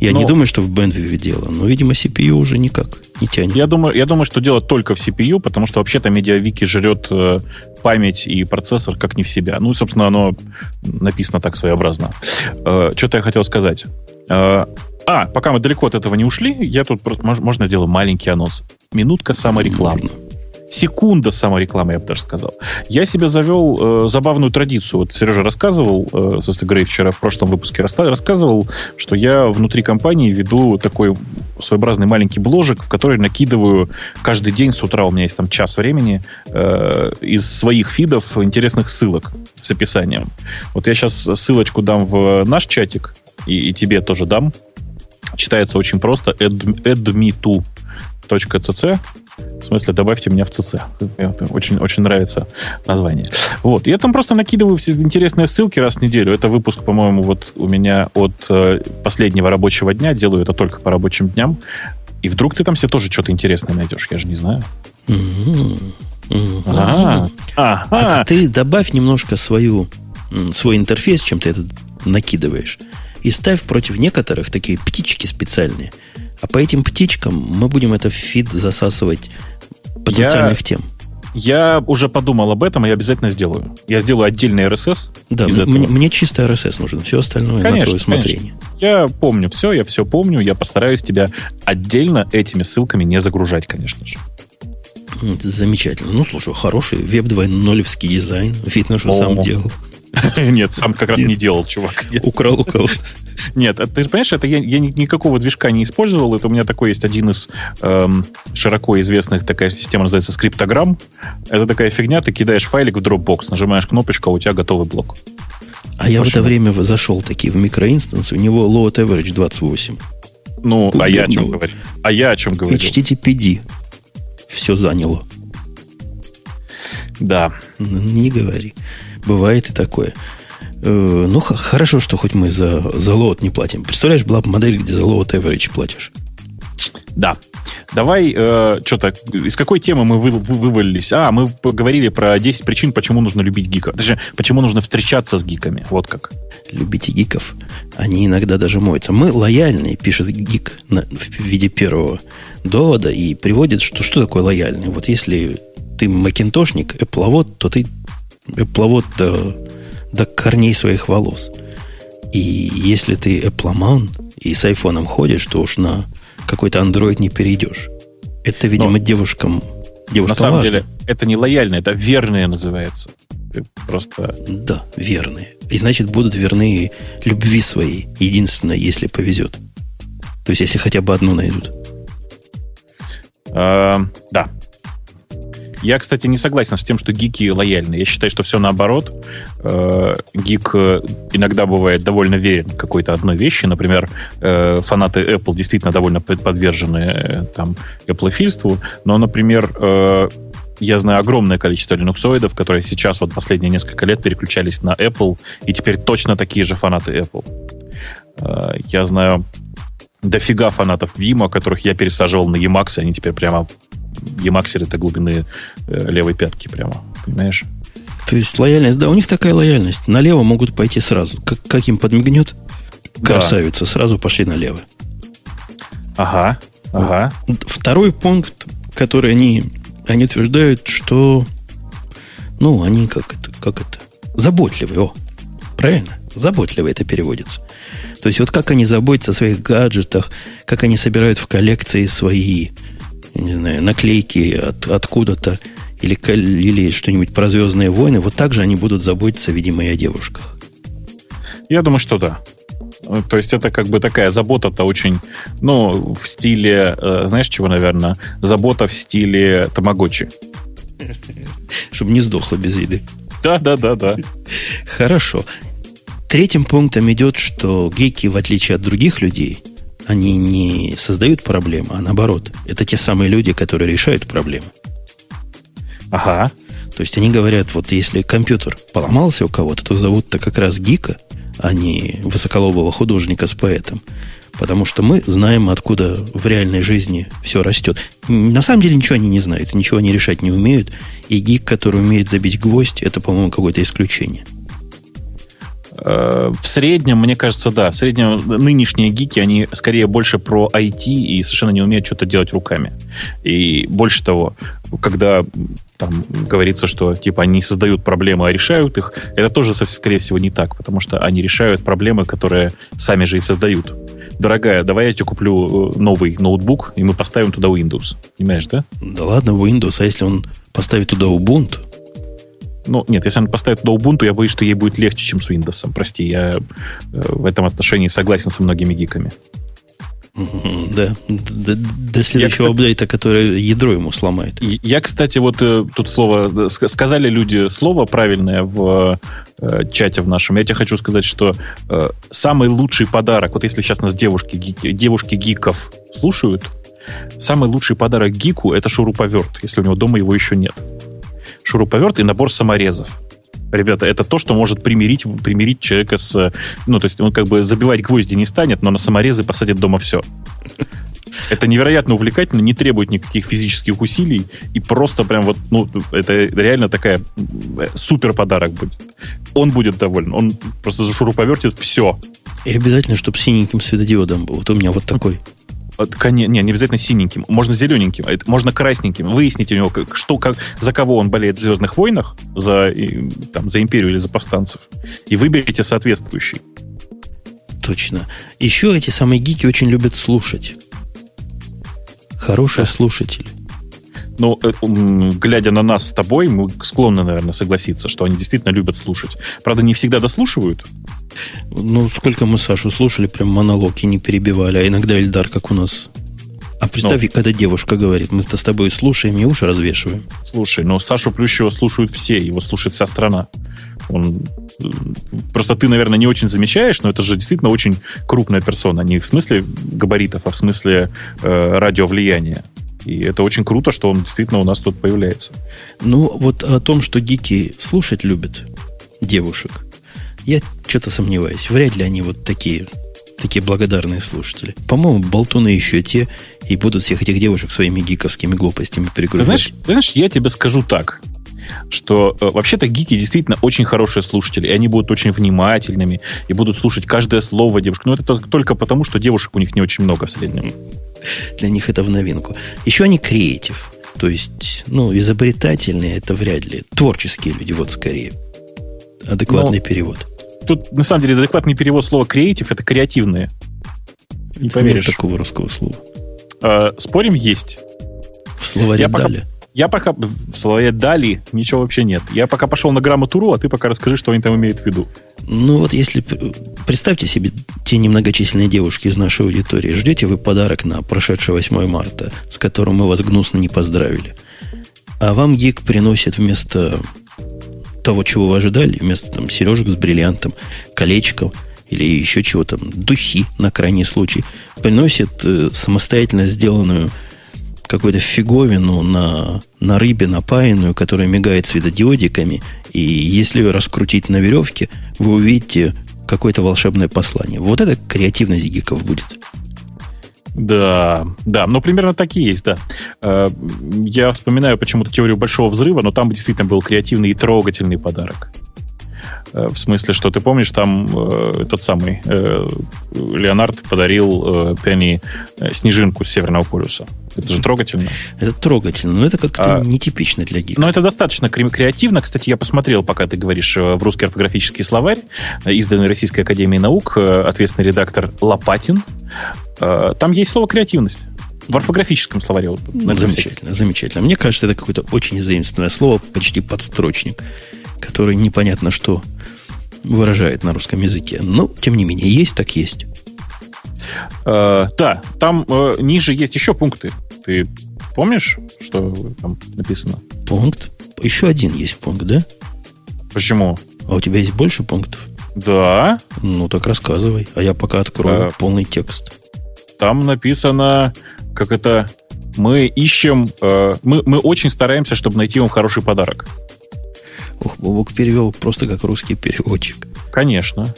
Я но... не думаю, что в Bandwidth дело, но, видимо, CPU уже никак не тянет. Я думаю, я думаю, что дело только в CPU, потому что вообще-то медиавики жрет э, память и процессор как не в себя. Ну, собственно, оно написано так своеобразно. Э, что-то я хотел сказать. Э, а, пока мы далеко от этого не ушли, я тут можно сделаю маленький анонс. Минутка саморекламы. Можно секунда саморекламы, я бы даже сказал. Я себе завел э, забавную традицию. Вот Сережа рассказывал, э, Состя Грей вчера в прошлом выпуске рассказывал, что я внутри компании веду такой своеобразный маленький бложек, в который накидываю каждый день с утра, у меня есть там час времени, э, из своих фидов интересных ссылок с описанием. Вот я сейчас ссылочку дам в наш чатик, и, и тебе тоже дам. Читается очень просто. adme2.cc в смысле, добавьте меня в ЦЦ. Мне очень, очень нравится название. Вот. Я там просто накидываю все интересные ссылки раз в неделю. Это выпуск, по-моему, вот у меня от э, последнего рабочего дня. Делаю это только по рабочим дням. И вдруг ты там себе тоже что-то интересное найдешь. Я же не знаю. А, а ты добавь немножко свою, свой интерфейс, чем ты это накидываешь, и ставь против некоторых такие птички специальные – а по этим птичкам мы будем это в фид засасывать потенциальных я, тем. Я уже подумал об этом, и я обязательно сделаю. Я сделаю отдельный RSS. Да, из мне, этого. мне чисто RSS нужен. Все остальное конечно, на твое усмотрение. Конечно. Я помню все, я все помню. Я постараюсь тебя отдельно этими ссылками не загружать, конечно же. Замечательно. Ну, слушай, хороший веб 2.0 дизайн. Видно, что О. сам делал. Нет, сам как раз не делал, чувак. Украл у кого-то. Нет, ты же понимаешь, это я, я никакого движка не использовал. Это у меня такой есть один из эм, широко известных, такая система называется скриптограмм. Это такая фигня, ты кидаешь файлик в Dropbox, нажимаешь кнопочку, а у тебя готовый блок. А я в это время зашел таки в микроинстанс, у него load average 28. Ну, а я о чем говорю? А я о чем говорю? HTTPD. Все заняло. Да. Не говори. Бывает и такое. Э, ну, хорошо, что хоть мы за, за лот не платим. Представляешь, была бы модель, где за лот average платишь. Да. Давай, э, что-то, из какой темы мы вы, вы, вывалились? А, мы поговорили про 10 причин, почему нужно любить гика. Даже почему нужно встречаться с гиками. Вот как. Любите гиков. Они иногда даже моются. Мы лояльные, пишет гик на, в виде первого довода и приводит, что что такое лояльный. Вот если ты макинтошник, эпловод, то ты эпловод до, до корней своих волос. И если ты эпломан и с айфоном ходишь, то уж на какой-то андроид не перейдешь. Это, видимо, Но девушкам, девушкам На самом важно. деле, это не лояльно, это верные называется. Ты просто... Да, верные. И значит, будут верны любви своей. Единственное, если повезет. То есть, если хотя бы одну найдут. А, да, я, кстати, не согласен с тем, что гики лояльны. Я считаю, что все наоборот. Э, гик э, иногда бывает довольно верен какой-то одной вещи. Например, э, фанаты Apple действительно довольно подвержены там Apple-фильству. Но, например, я знаю огромное количество линуксоидов, которые сейчас вот последние несколько лет переключались на Apple, и теперь точно такие же фанаты Apple. Я знаю дофига фанатов Вима, которых я пересаживал на Emacs, они теперь прямо Emaxеры это глубины э, левой пятки прямо, понимаешь? То есть лояльность, да, у них такая лояльность. Налево могут пойти сразу. Как, как им подмигнет, красавица, да. сразу пошли налево. Ага, ага. Второй пункт, который они, они утверждают, что ну, они как это, как это, заботливые, о, правильно? Заботливые это переводится. То есть вот как они заботятся о своих гаджетах, как они собирают в коллекции свои, не знаю, наклейки от, откуда-то, или, или что-нибудь про Звездные войны, вот так же они будут заботиться, видимо, и о девушках. Я думаю, что да. То есть это как бы такая забота-то очень, ну, в стиле, э, знаешь чего, наверное? Забота в стиле тамагочи. Чтобы не сдохло без еды. Да, да, да, да. Хорошо. Третьим пунктом идет, что гейки, в отличие от других людей, они не создают проблемы, а наоборот. Это те самые люди, которые решают проблемы. Ага. То есть они говорят, вот если компьютер поломался у кого-то, то зовут-то как раз гика, а не высоколобого художника с поэтом. Потому что мы знаем, откуда в реальной жизни все растет. На самом деле ничего они не знают, ничего они решать не умеют. И гик, который умеет забить гвоздь, это, по-моему, какое-то исключение. Э, в среднем, мне кажется, да. В среднем нынешние гики, они скорее больше про IT и совершенно не умеют что-то делать руками. И больше того, когда там говорится, что типа они создают проблемы, а решают их, это тоже, скорее всего, не так, потому что они решают проблемы, которые сами же и создают. Дорогая, давай я тебе куплю э, новый ноутбук, и мы поставим туда Windows. Понимаешь, да? Да ладно, Windows, а если он поставит туда Ubuntu? Ну, нет, если он поставит туда Ubuntu, я боюсь, что ей будет легче, чем с Windows. Прости, я э, в этом отношении согласен со многими гиками. Да, до, до следующего я, апдейта, который ядро ему сломает. Я, кстати, вот э, тут слово, сказали люди слово правильное в э, чате в нашем. Я тебе хочу сказать, что э, самый лучший подарок, вот если сейчас нас девушки, гики, девушки гиков слушают, самый лучший подарок гику это шуруповерт, если у него дома его еще нет шуруповерт и набор саморезов. Ребята, это то, что может примирить, примирить человека с... Ну, то есть он как бы забивать гвозди не станет, но на саморезы посадит дома все. Это невероятно увлекательно, не требует никаких физических усилий, и просто прям вот, ну, это реально такая супер подарок будет. Он будет доволен, он просто зашуруповертит все. И обязательно, чтобы синеньким светодиодом был. Вот у меня вот такой. Не, не, не обязательно синеньким. Можно зелененьким, а можно красненьким. Выясните у него, что, как, за кого он болеет в «Звездных войнах», за, там, за империю или за повстанцев. И выберите соответствующий. Точно. Еще эти самые гики очень любят слушать. Хорошие да. слушатели. Ну, э, глядя на нас с тобой, мы склонны, наверное, согласиться, что они действительно любят слушать. Правда, не всегда дослушивают. Ну, сколько мы Сашу слушали, прям монологи не перебивали, а иногда Эльдар, как у нас. А представь, ну, когда девушка говорит, мы с тобой слушаем и уши развешиваем. Слушай, но Сашу Плющева слушают все, его слушает вся страна. Он Просто ты, наверное, не очень замечаешь, но это же действительно очень крупная персона. Не в смысле габаритов, а в смысле э, радиовлияния. И это очень круто, что он действительно у нас тут появляется. Ну, вот о том, что гики слушать любят девушек, я что-то сомневаюсь. Вряд ли они вот такие, такие благодарные слушатели. По-моему, болтуны еще те, и будут всех этих девушек своими гиковскими глупостями перегружать. Знаешь, знаешь, я тебе скажу так что э, вообще-то гики действительно очень хорошие слушатели, и они будут очень внимательными, и будут слушать каждое слово девушки. Но это только потому, что девушек у них не очень много в среднем. Для них это в новинку. Еще они креатив. То есть, ну, изобретательные это вряд ли. Творческие люди, вот скорее. Адекватный Но... перевод тут, на самом деле, адекватный перевод слова креатив это креативные. Не поверишь. Нет такого русского слова. А, спорим, есть. В словаре я дали. Пока, я пока... В словаре дали ничего вообще нет. Я пока пошел на грамматуру, а ты пока расскажи, что они там имеют в виду. Ну вот если... Представьте себе те немногочисленные девушки из нашей аудитории. Ждете вы подарок на прошедшее 8 марта, с которым мы вас гнусно не поздравили. А вам гик приносит вместо того, чего вы ожидали, вместо там сережек с бриллиантом, колечком или еще чего там, духи на крайний случай, приносит э, самостоятельно сделанную какую-то фиговину на, на рыбе напаянную, которая мигает светодиодиками, и если ее раскрутить на веревке, вы увидите какое-то волшебное послание. Вот это креативность гиков будет. Да, да, ну примерно такие есть, да. Э, я вспоминаю почему-то теорию большого взрыва, но там действительно был креативный и трогательный подарок. Э, в смысле, что ты помнишь, там э, этот самый э, Леонард подарил э, Пенни э, снежинку с Северного полюса. Это же трогательно. Это трогательно, но это как-то а, нетипично для гика. Но это достаточно креативно. Кстати, я посмотрел, пока ты говоришь, в русский орфографический словарь, изданный Российской Академией Наук, ответственный редактор Лопатин. Там есть слово «креативность». В орфографическом словаре. Замечательно, замечательно. Мне кажется, это какое-то очень заимственное слово, почти подстрочник, который непонятно что выражает на русском языке. Но, тем не менее, есть так есть. Э, да, там э, ниже есть еще пункты. Ты помнишь, что там написано? Пункт? Еще один есть пункт, да? Почему? А у тебя есть больше пунктов? Да. Ну, так рассказывай. А я пока открою а, полный текст. Там написано, как это... Мы ищем... Э, мы, мы очень стараемся, чтобы найти вам хороший подарок. Бобок перевел просто как русский переводчик. Конечно.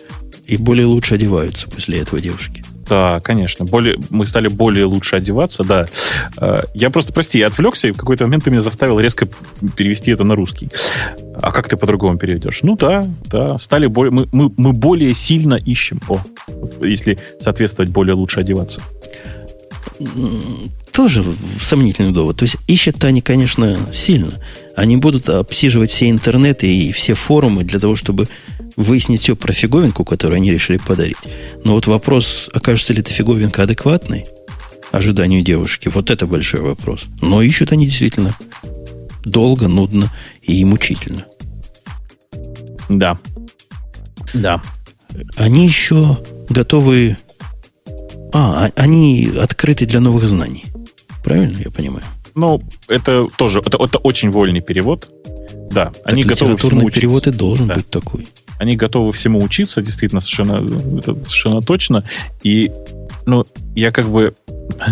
И более лучше одеваются после этого девушки. Да, конечно. Более, мы стали более лучше одеваться, да. Э, я просто, прости, я отвлекся, и в какой-то момент ты меня заставил резко перевести это на русский. А как ты по-другому переведешь? Ну да, да. Стали более, мы, мы, мы более сильно ищем, о, если соответствовать более лучше одеваться тоже сомнительный довод. То есть ищут они, конечно, сильно. Они будут обсиживать все интернеты и все форумы для того, чтобы выяснить все про фиговинку, которую они решили подарить. Но вот вопрос, окажется ли эта фиговинка адекватной ожиданию девушки, вот это большой вопрос. Но ищут они действительно долго, нудно и мучительно. Да. Да. Они еще готовы... А, а они открыты для новых знаний. Правильно я понимаю? Ну, это тоже, это, это очень вольный перевод. Да, так они готовы всему учиться. перевод и должен да. быть такой. Они готовы всему учиться, действительно, совершенно, это совершенно точно. И, ну, я как бы,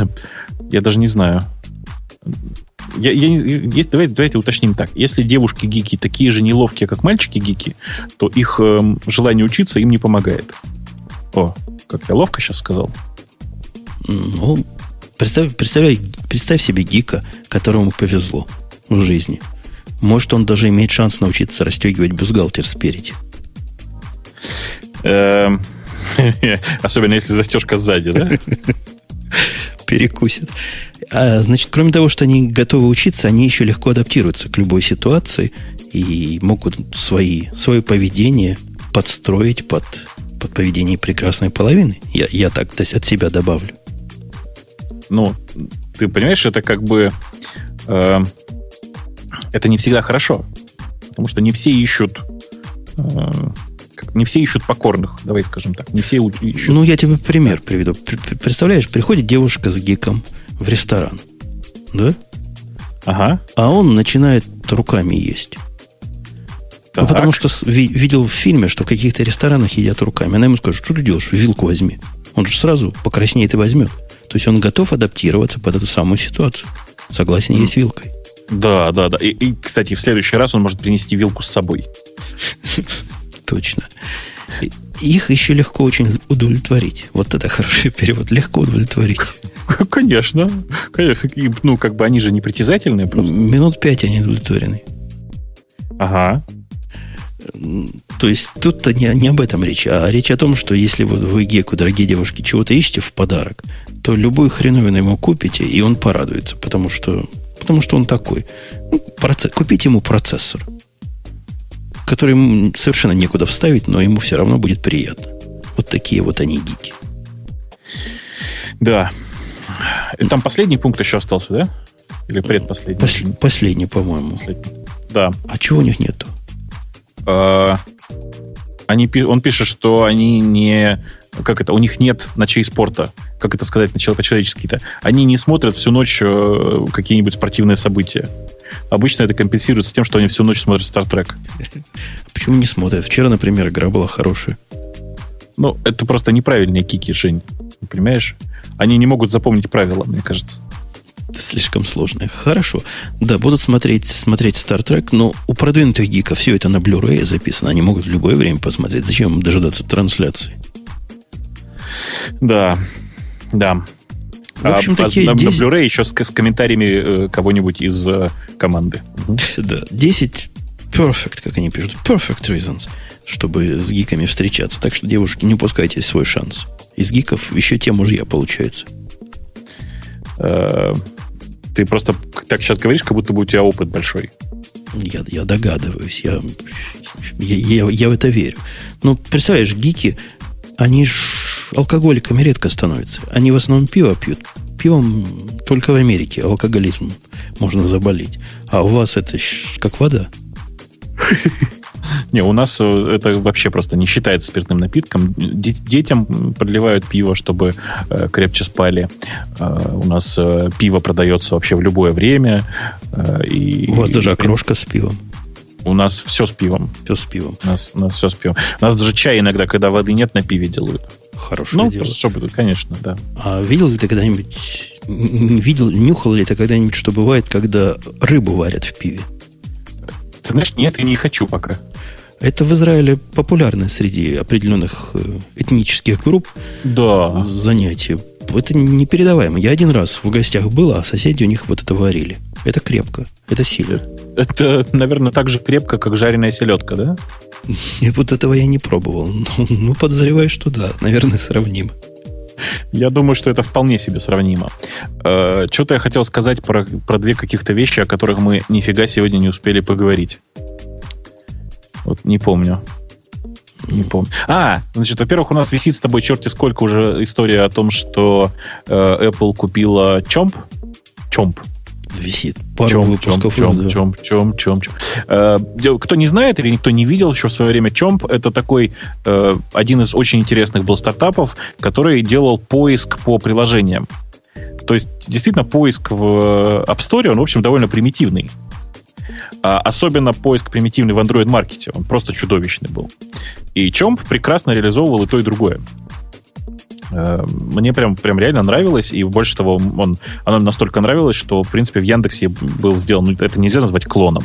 я даже не знаю. Я, я, есть, давайте, давайте уточним так. Если девушки-гики такие же неловкие, как мальчики-гики, то их э, желание учиться им не помогает. О, как я ловко сейчас сказал. Ну, Представь, представляй, представь себе гика, которому повезло в жизни. Может, он даже имеет шанс научиться расстегивать бюстгальтер спереди. Эм, особенно если застежка сзади, да? Перекусит. А, значит, кроме того, что они готовы учиться, они еще легко адаптируются к любой ситуации и могут свои, свое поведение подстроить под, под поведение прекрасной половины. Я, я так то есть, от себя добавлю ну, ты понимаешь, это как бы... Э, это не всегда хорошо. Потому что не все ищут... Э, не все ищут покорных, давай скажем так. Не все ищут... Ну, я тебе пример приведу. Представляешь, приходит девушка с гиком в ресторан. Да? Ага. А он начинает руками есть. Ну, потому что видел в фильме, что в каких-то ресторанах едят руками. Она ему скажет, что ты делаешь, вилку возьми. Он же сразу покраснеет и возьмет. То есть он готов адаптироваться под эту самую ситуацию. Согласен, есть вилкой. Да, да, да. И, и, кстати, в следующий раз он может принести вилку с собой. Точно. Их еще легко очень удовлетворить. Вот это хороший перевод. Легко удовлетворить. Конечно. Конечно. Ну, как бы они же не притязательные просто. Минут пять они удовлетворены. Ага. То есть тут-то не, не об этом речь, а речь о том, что если вот вы геку, дорогие девушки, чего-то ищете в подарок, то любую хреновину ему купите, и он порадуется, потому что, потому что он такой. Ну, процесс, купите ему процессор, который ему совершенно некуда вставить, но ему все равно будет приятно. Вот такие вот они гики. Да. И там последний пункт еще остался, да? Или предпоследний? Пос, последний, по-моему. Последний. Да. А чего у них нету? Э, они, он пишет, что они не... Как это? У них нет ночей спорта. Как это сказать по-человечески-то? Они не смотрят всю ночь э, какие-нибудь спортивные события. Обычно это компенсируется тем, что они всю ночь смотрят Стартрек. Почему не смотрят? Вчера, например, игра была хорошая. Ну, это просто неправильные кики, Жень. Понимаешь? Они не могут запомнить правила, мне кажется слишком сложное. Хорошо. Да, будут смотреть, смотреть Star Trek, но у продвинутых гиков все это на Blu-ray записано. Они могут в любое время посмотреть. Зачем дожидаться трансляции? Да, да. В общем, а, такие а, 10... на Blu-ray еще с, с комментариями э, кого-нибудь из э, команды. Да, 10 perfect, как они пишут, perfect reasons, чтобы с гиками встречаться. Так что, девушки, не упускайте свой шанс. Из гиков еще те мужья получаются. Ты просто так сейчас говоришь, как будто бы у тебя опыт большой. Я, я догадываюсь, я, я, я, я в это верю. Ну, представляешь, гики, они ж алкоголиками редко становятся. Они в основном пиво пьют. Пивом только в Америке алкоголизм можно заболеть. А у вас это как вода. Не, у нас э, это вообще просто не считается спиртным напитком. Детям подливают пиво, чтобы э, крепче спали. Э, у нас пиво продается вообще в любое время. И, у вас даже окрошка с пивом. У нас все с пивом. Все с пивом. У нас, у нас все с пивом. У нас даже чай иногда, когда воды нет, на пиве делают. Хорошее ну, дело. Чтобы, конечно, да. А видел ли ты когда-нибудь, видел, нюхал ли ты когда-нибудь, что бывает, когда рыбу варят в пиве? Ты знаешь, нет, и не хочу пока. Это в Израиле популярно среди определенных э, этнических групп да. занятие. Это непередаваемо. Я один раз в гостях был, а соседи у них вот это варили. Это крепко, это сильно. Это, наверное, так же крепко, как жареная селедка, да? И вот этого я не пробовал. Ну, ну, подозреваю, что да, наверное, сравнимо. Я думаю, что это вполне себе сравнимо. Э, что-то я хотел сказать про, про две каких-то вещи, о которых мы нифига сегодня не успели поговорить. Вот не помню. Не помню. А, значит, во-первых, у нас висит с тобой черти сколько уже история о том, что э, Apple купила Чомп. Чомп висит. Пару чем, выпусков чем, уже, чем, да. чем, чем, чем. Э, кто не знает или никто не видел еще в свое время Чомп, это такой э, один из очень интересных был стартапов, который делал поиск по приложениям. То есть, действительно, поиск в App Store, он, в общем, довольно примитивный. А особенно поиск примитивный в Android-маркете. Он просто чудовищный был. И Чомп прекрасно реализовывал и то, и другое. Э, мне прям, прям реально нравилось, и больше того, он, оно настолько нравилось, что, в принципе, в Яндексе был сделан, ну, это нельзя назвать клоном.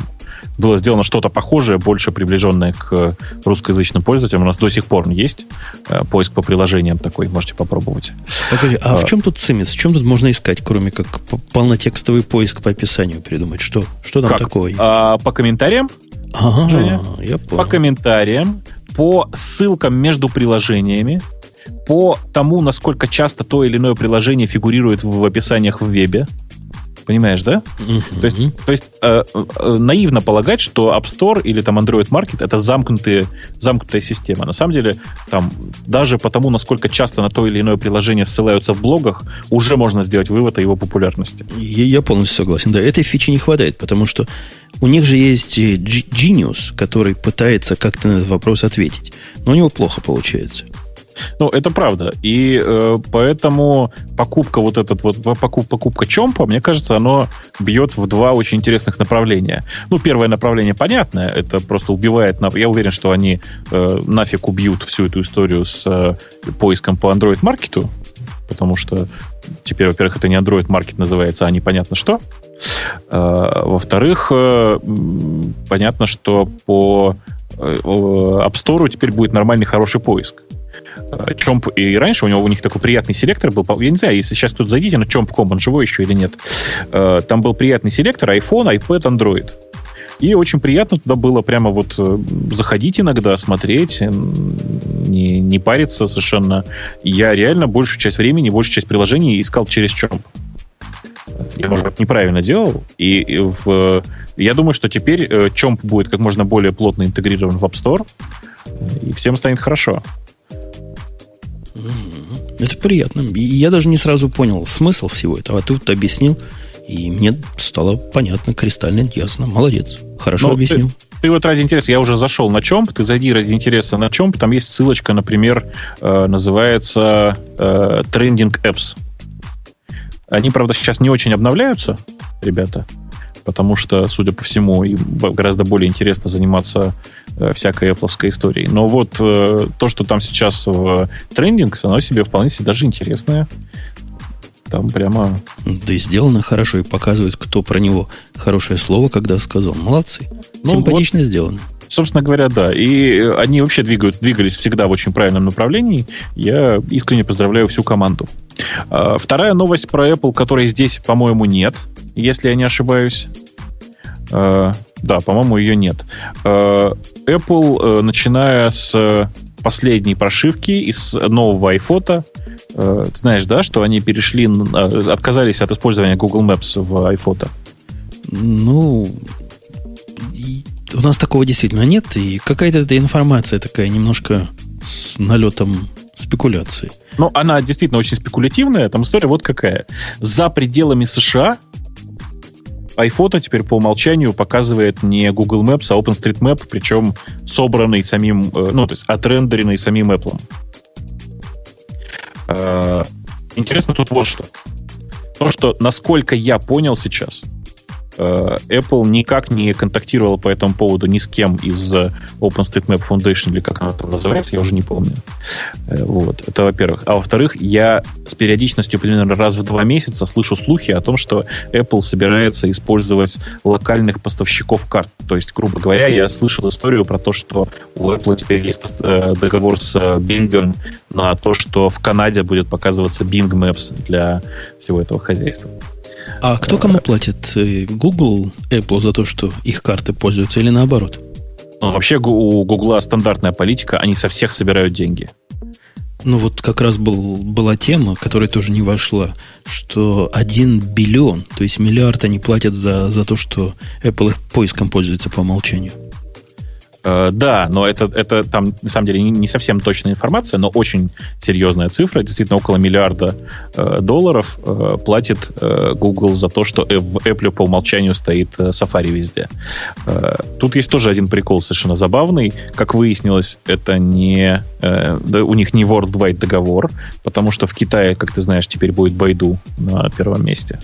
Было сделано что-то похожее, больше приближенное к русскоязычным пользователям. У нас до сих пор есть э, поиск по приложениям такой, можете попробовать. Погоди, а, а в чем тут цимис? В чем тут можно искать, кроме как полнотекстовый поиск по описанию придумать? Что, что там как? такого есть? А, по комментариям? Ага, Женя? я понял. По комментариям, по ссылкам между приложениями, по тому, насколько часто то или иное приложение фигурирует в описаниях в вебе. Понимаешь, да? Mm-hmm. То есть, то есть э, э, наивно полагать, что App Store или там Android Market это замкнутые, замкнутая система. На самом деле, там даже по тому, насколько часто на то или иное приложение ссылаются в блогах, уже можно сделать вывод о его популярности. Я, я полностью согласен. Да, этой фичи не хватает, потому что у них же есть Genius, который пытается как-то на этот вопрос ответить. Но у него плохо получается. Ну, это правда. И э, поэтому покупка вот этот вот, покуп, покупка Чомпа, мне кажется, оно бьет в два очень интересных направления. Ну, первое направление понятное, это просто убивает... Я уверен, что они э, нафиг убьют всю эту историю с э, поиском по Android-маркету, потому что теперь, во-первых, это не Android Market называется, а непонятно что. Э, во-вторых, э, понятно, что по э, App Store теперь будет нормальный хороший поиск. Чомп и раньше у него у них такой приятный селектор был. Я не знаю, если сейчас тут зайдите на Chomp.com, он живой еще или нет. Э, там был приятный селектор iPhone, iPad, Android. И очень приятно туда было прямо вот э, заходить иногда, смотреть, не, не париться совершенно. Я реально большую часть времени, большую часть приложений искал через Chomp. Я, может быть, неправильно делал. И, в, я думаю, что теперь э, будет как можно более плотно интегрирован в App Store, и всем станет хорошо. Это приятно. И я даже не сразу понял смысл всего этого. А ты вот объяснил, и мне стало понятно, кристально ясно. Молодец. Хорошо Но ну, объяснил. Ты, ты вот ради интереса, я уже зашел на чем, ты зайди ради интереса на чем, там есть ссылочка, например, э, называется э, Trending Apps. Они, правда, сейчас не очень обновляются, ребята потому что, судя по всему, им гораздо более интересно заниматься э, всякой Apple историей. Но вот э, то, что там сейчас в трендинг, оно себе вполне себе даже интересное. Там прямо... Да и сделано хорошо, и показывает, кто про него хорошее слово, когда сказал. Молодцы. Ну, Симпатично вот, сделано. Собственно говоря, да. И они вообще двигают, двигались всегда в очень правильном направлении. Я искренне поздравляю всю команду. А, вторая новость про Apple, которой здесь, по-моему, нет, если я не ошибаюсь. А, да, по-моему, ее нет. А, Apple, э, начиная с последней прошивки из нового iPhone, э, знаешь, да, что они перешли, отказались от использования Google Maps в iPhone? Ну, у нас такого действительно нет, и какая-то эта информация такая немножко с налетом спекуляции. Ну, она действительно очень спекулятивная. Там история вот какая. За пределами США iPhoto теперь по умолчанию показывает не Google Maps, а OpenStreetMap, причем собранный самим, э, ну, то есть отрендеренный самим Apple. Э, интересно тут вот что. То, что, насколько я понял сейчас, Apple никак не контактировала по этому поводу ни с кем из OpenStreetMap Foundation, или как она там называется, я уже не помню. Э, вот, это во-первых. А во-вторых, я с периодичностью примерно раз в два месяца слышу слухи о том, что Apple собирается использовать локальных поставщиков карт. То есть, грубо говоря, я слышал историю про то, что у Apple теперь есть э, договор с Bing на то, что в Канаде будет показываться Bing Maps для всего этого хозяйства. А кто кому платит? Э, Google, Apple за то, что их карты пользуются или наоборот? Ну, вообще у Google стандартная политика, они со всех собирают деньги. Ну вот как раз был, была тема, которая тоже не вошла, что один биллион, то есть миллиард они платят за, за то, что Apple их поиском пользуется по умолчанию. Э, да, но это, это там, на самом деле, не совсем точная информация, но очень серьезная цифра. Действительно, около миллиарда э, долларов э, платит Google за то, что в Apple по умолчанию стоит Safari везде. Тут есть тоже один прикол совершенно забавный. Как выяснилось, это не... у них не worldwide договор, потому что в Китае, как ты знаешь, теперь будет Байду на первом месте.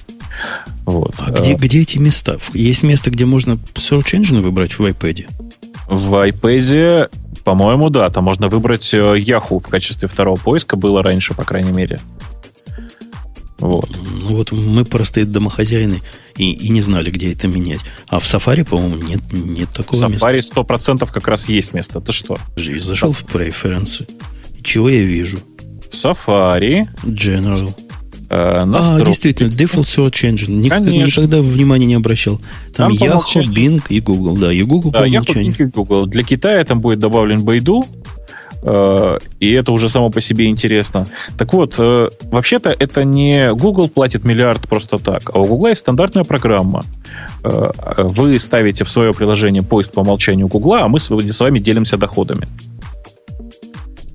Вот. А где, где эти места? Есть место, где можно search engine выбрать в iPad? В iPad, по-моему, да, там можно выбрать э, Yahoo в качестве второго поиска, было раньше, по крайней мере. Вот. Ну вот мы простые домохозяины и, и не знали, где это менять. А в Safari, по-моему, нет, нет такого в Safari места. 100% как раз есть место. Ты что? Жизнь зашел в преференсы. чего я вижу? В Safari. General. Э, а, действительно, Default Search Engine. Никогда, никогда внимания не обращал. Там, там Yahoo, Bing и Google. Да, и Google да, по умолчанию. Yahoo, Bing и Google. Для Китая там будет добавлен Baidu, э, и это уже само по себе интересно. Так вот, э, вообще-то это не Google платит миллиард просто так, а у Google есть стандартная программа. Э, вы ставите в свое приложение поиск по умолчанию Google, а мы с вами делимся доходами.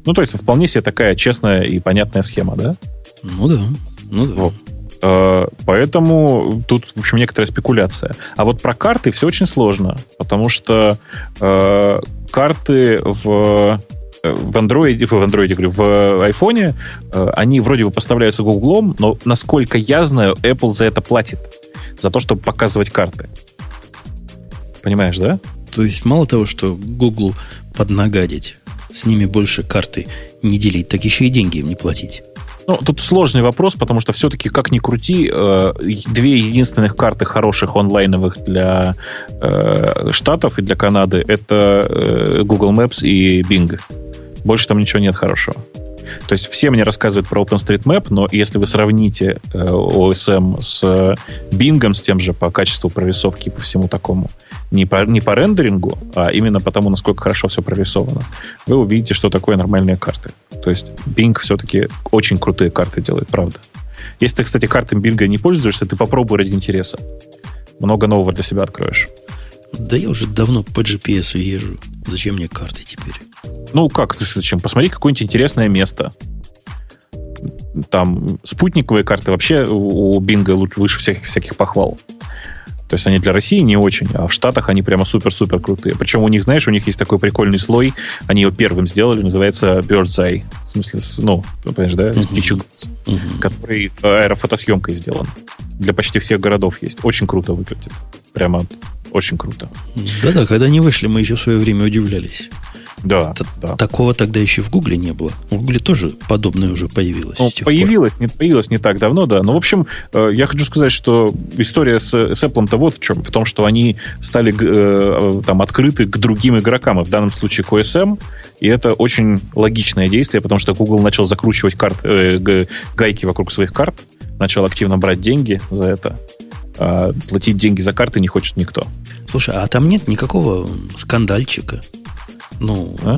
Ну, то есть, вполне себе такая честная и понятная схема, да? Ну да. Ну, да. Вот. Э, поэтому тут, в общем, некоторая спекуляция. А вот про карты все очень сложно, потому что э, карты в в Android, в Android, говорю, в iPhone, э, они вроде бы поставляются Google, но, насколько я знаю, Apple за это платит. За то, чтобы показывать карты. Понимаешь, да? То есть мало того, что Google поднагадить, с ними больше карты не делить, так еще и деньги им не платить. Ну, тут сложный вопрос, потому что все-таки, как ни крути, э, две единственных карты хороших онлайновых для э, Штатов и для Канады это э, Google Maps и Bing. Больше там ничего нет хорошего. То есть все мне рассказывают про OpenStreetMap, но если вы сравните OSM с Bing, с тем же по качеству прорисовки и по всему такому, не по, не по рендерингу, а именно потому, насколько хорошо все прорисовано, вы увидите, что такое нормальные карты. То есть Bing все-таки очень крутые карты делает, правда. Если ты, кстати, картами Bing не пользуешься, ты попробуй ради интереса. Много нового для себя откроешь. Да я уже давно по GPS езжу. Зачем мне карты теперь? Ну как, зачем? Посмотри какое-нибудь интересное место. Там спутниковые карты вообще у Бинга выше всяких, всяких похвал. То есть они для России не очень, а в Штатах они прямо супер-супер крутые. Причем у них, знаешь, у них есть такой прикольный слой, они его первым сделали, называется Bird's Eye. В смысле, ну, понимаешь, да, из птичьих глаз, который аэрофотосъемкой сделан. Для почти всех городов есть. Очень круто выглядит. Прямо очень круто. Да-да, когда они вышли, мы еще в свое время удивлялись. Да, да. Такого тогда еще в Гугле не было. В Гугле тоже подобное уже появилось. Ну, появилось, не, появилось не так давно, да. Но, в общем, э, я хочу сказать, что история с, с Apple-то вот в чем. В том, что они стали э, там открыты к другим игрокам, и в данном случае к OSM, и это очень логичное действие, потому что Google начал закручивать карт, э, гайки вокруг своих карт, начал активно брать деньги за это. А платить деньги за карты не хочет никто. Слушай, а там нет никакого скандальчика? Ну, а?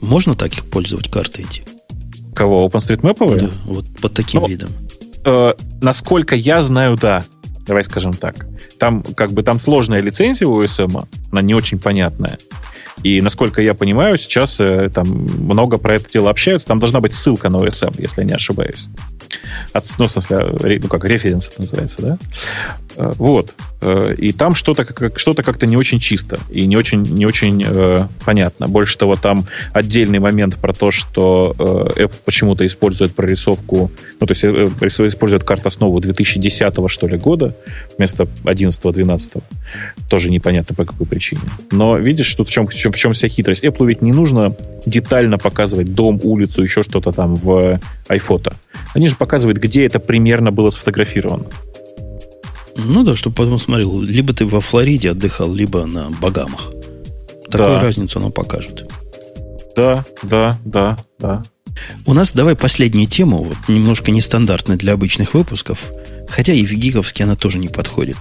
можно так их пользовать карты эти? Кого? OpenStreetMap? Да, вот под таким ну, видом. Э, насколько я знаю, да. Давай скажем так. Там как бы там сложная лицензия у USM, она не очень понятная. И насколько я понимаю, сейчас э, там много про это дело общаются. Там должна быть ссылка на OSM, если я не ошибаюсь. От, ну, в смысле, ну, как референс это называется, да? Э, вот. Э, и там что-то как, что как-то не очень чисто и не очень, не очень э, понятно. Больше того, там отдельный момент про то, что э, Apple почему-то использует прорисовку, ну, то есть э, использует карт основу 2010 что ли, года вместо 11-12. Тоже непонятно по какой причине. Но видишь, тут в чем, в чем, в чем вся хитрость. Apple ведь не нужно детально показывать дом, улицу, еще что-то там в iPhoto. Они же показывают, где это примерно было сфотографировано. Ну да, чтобы потом смотрел, либо ты во Флориде отдыхал, либо на Багамах. Такую да. разницу оно покажет. Да, да, да, да. У нас давай последнюю тему, вот, немножко нестандартная для обычных выпусков, хотя и в гиговске она тоже не подходит.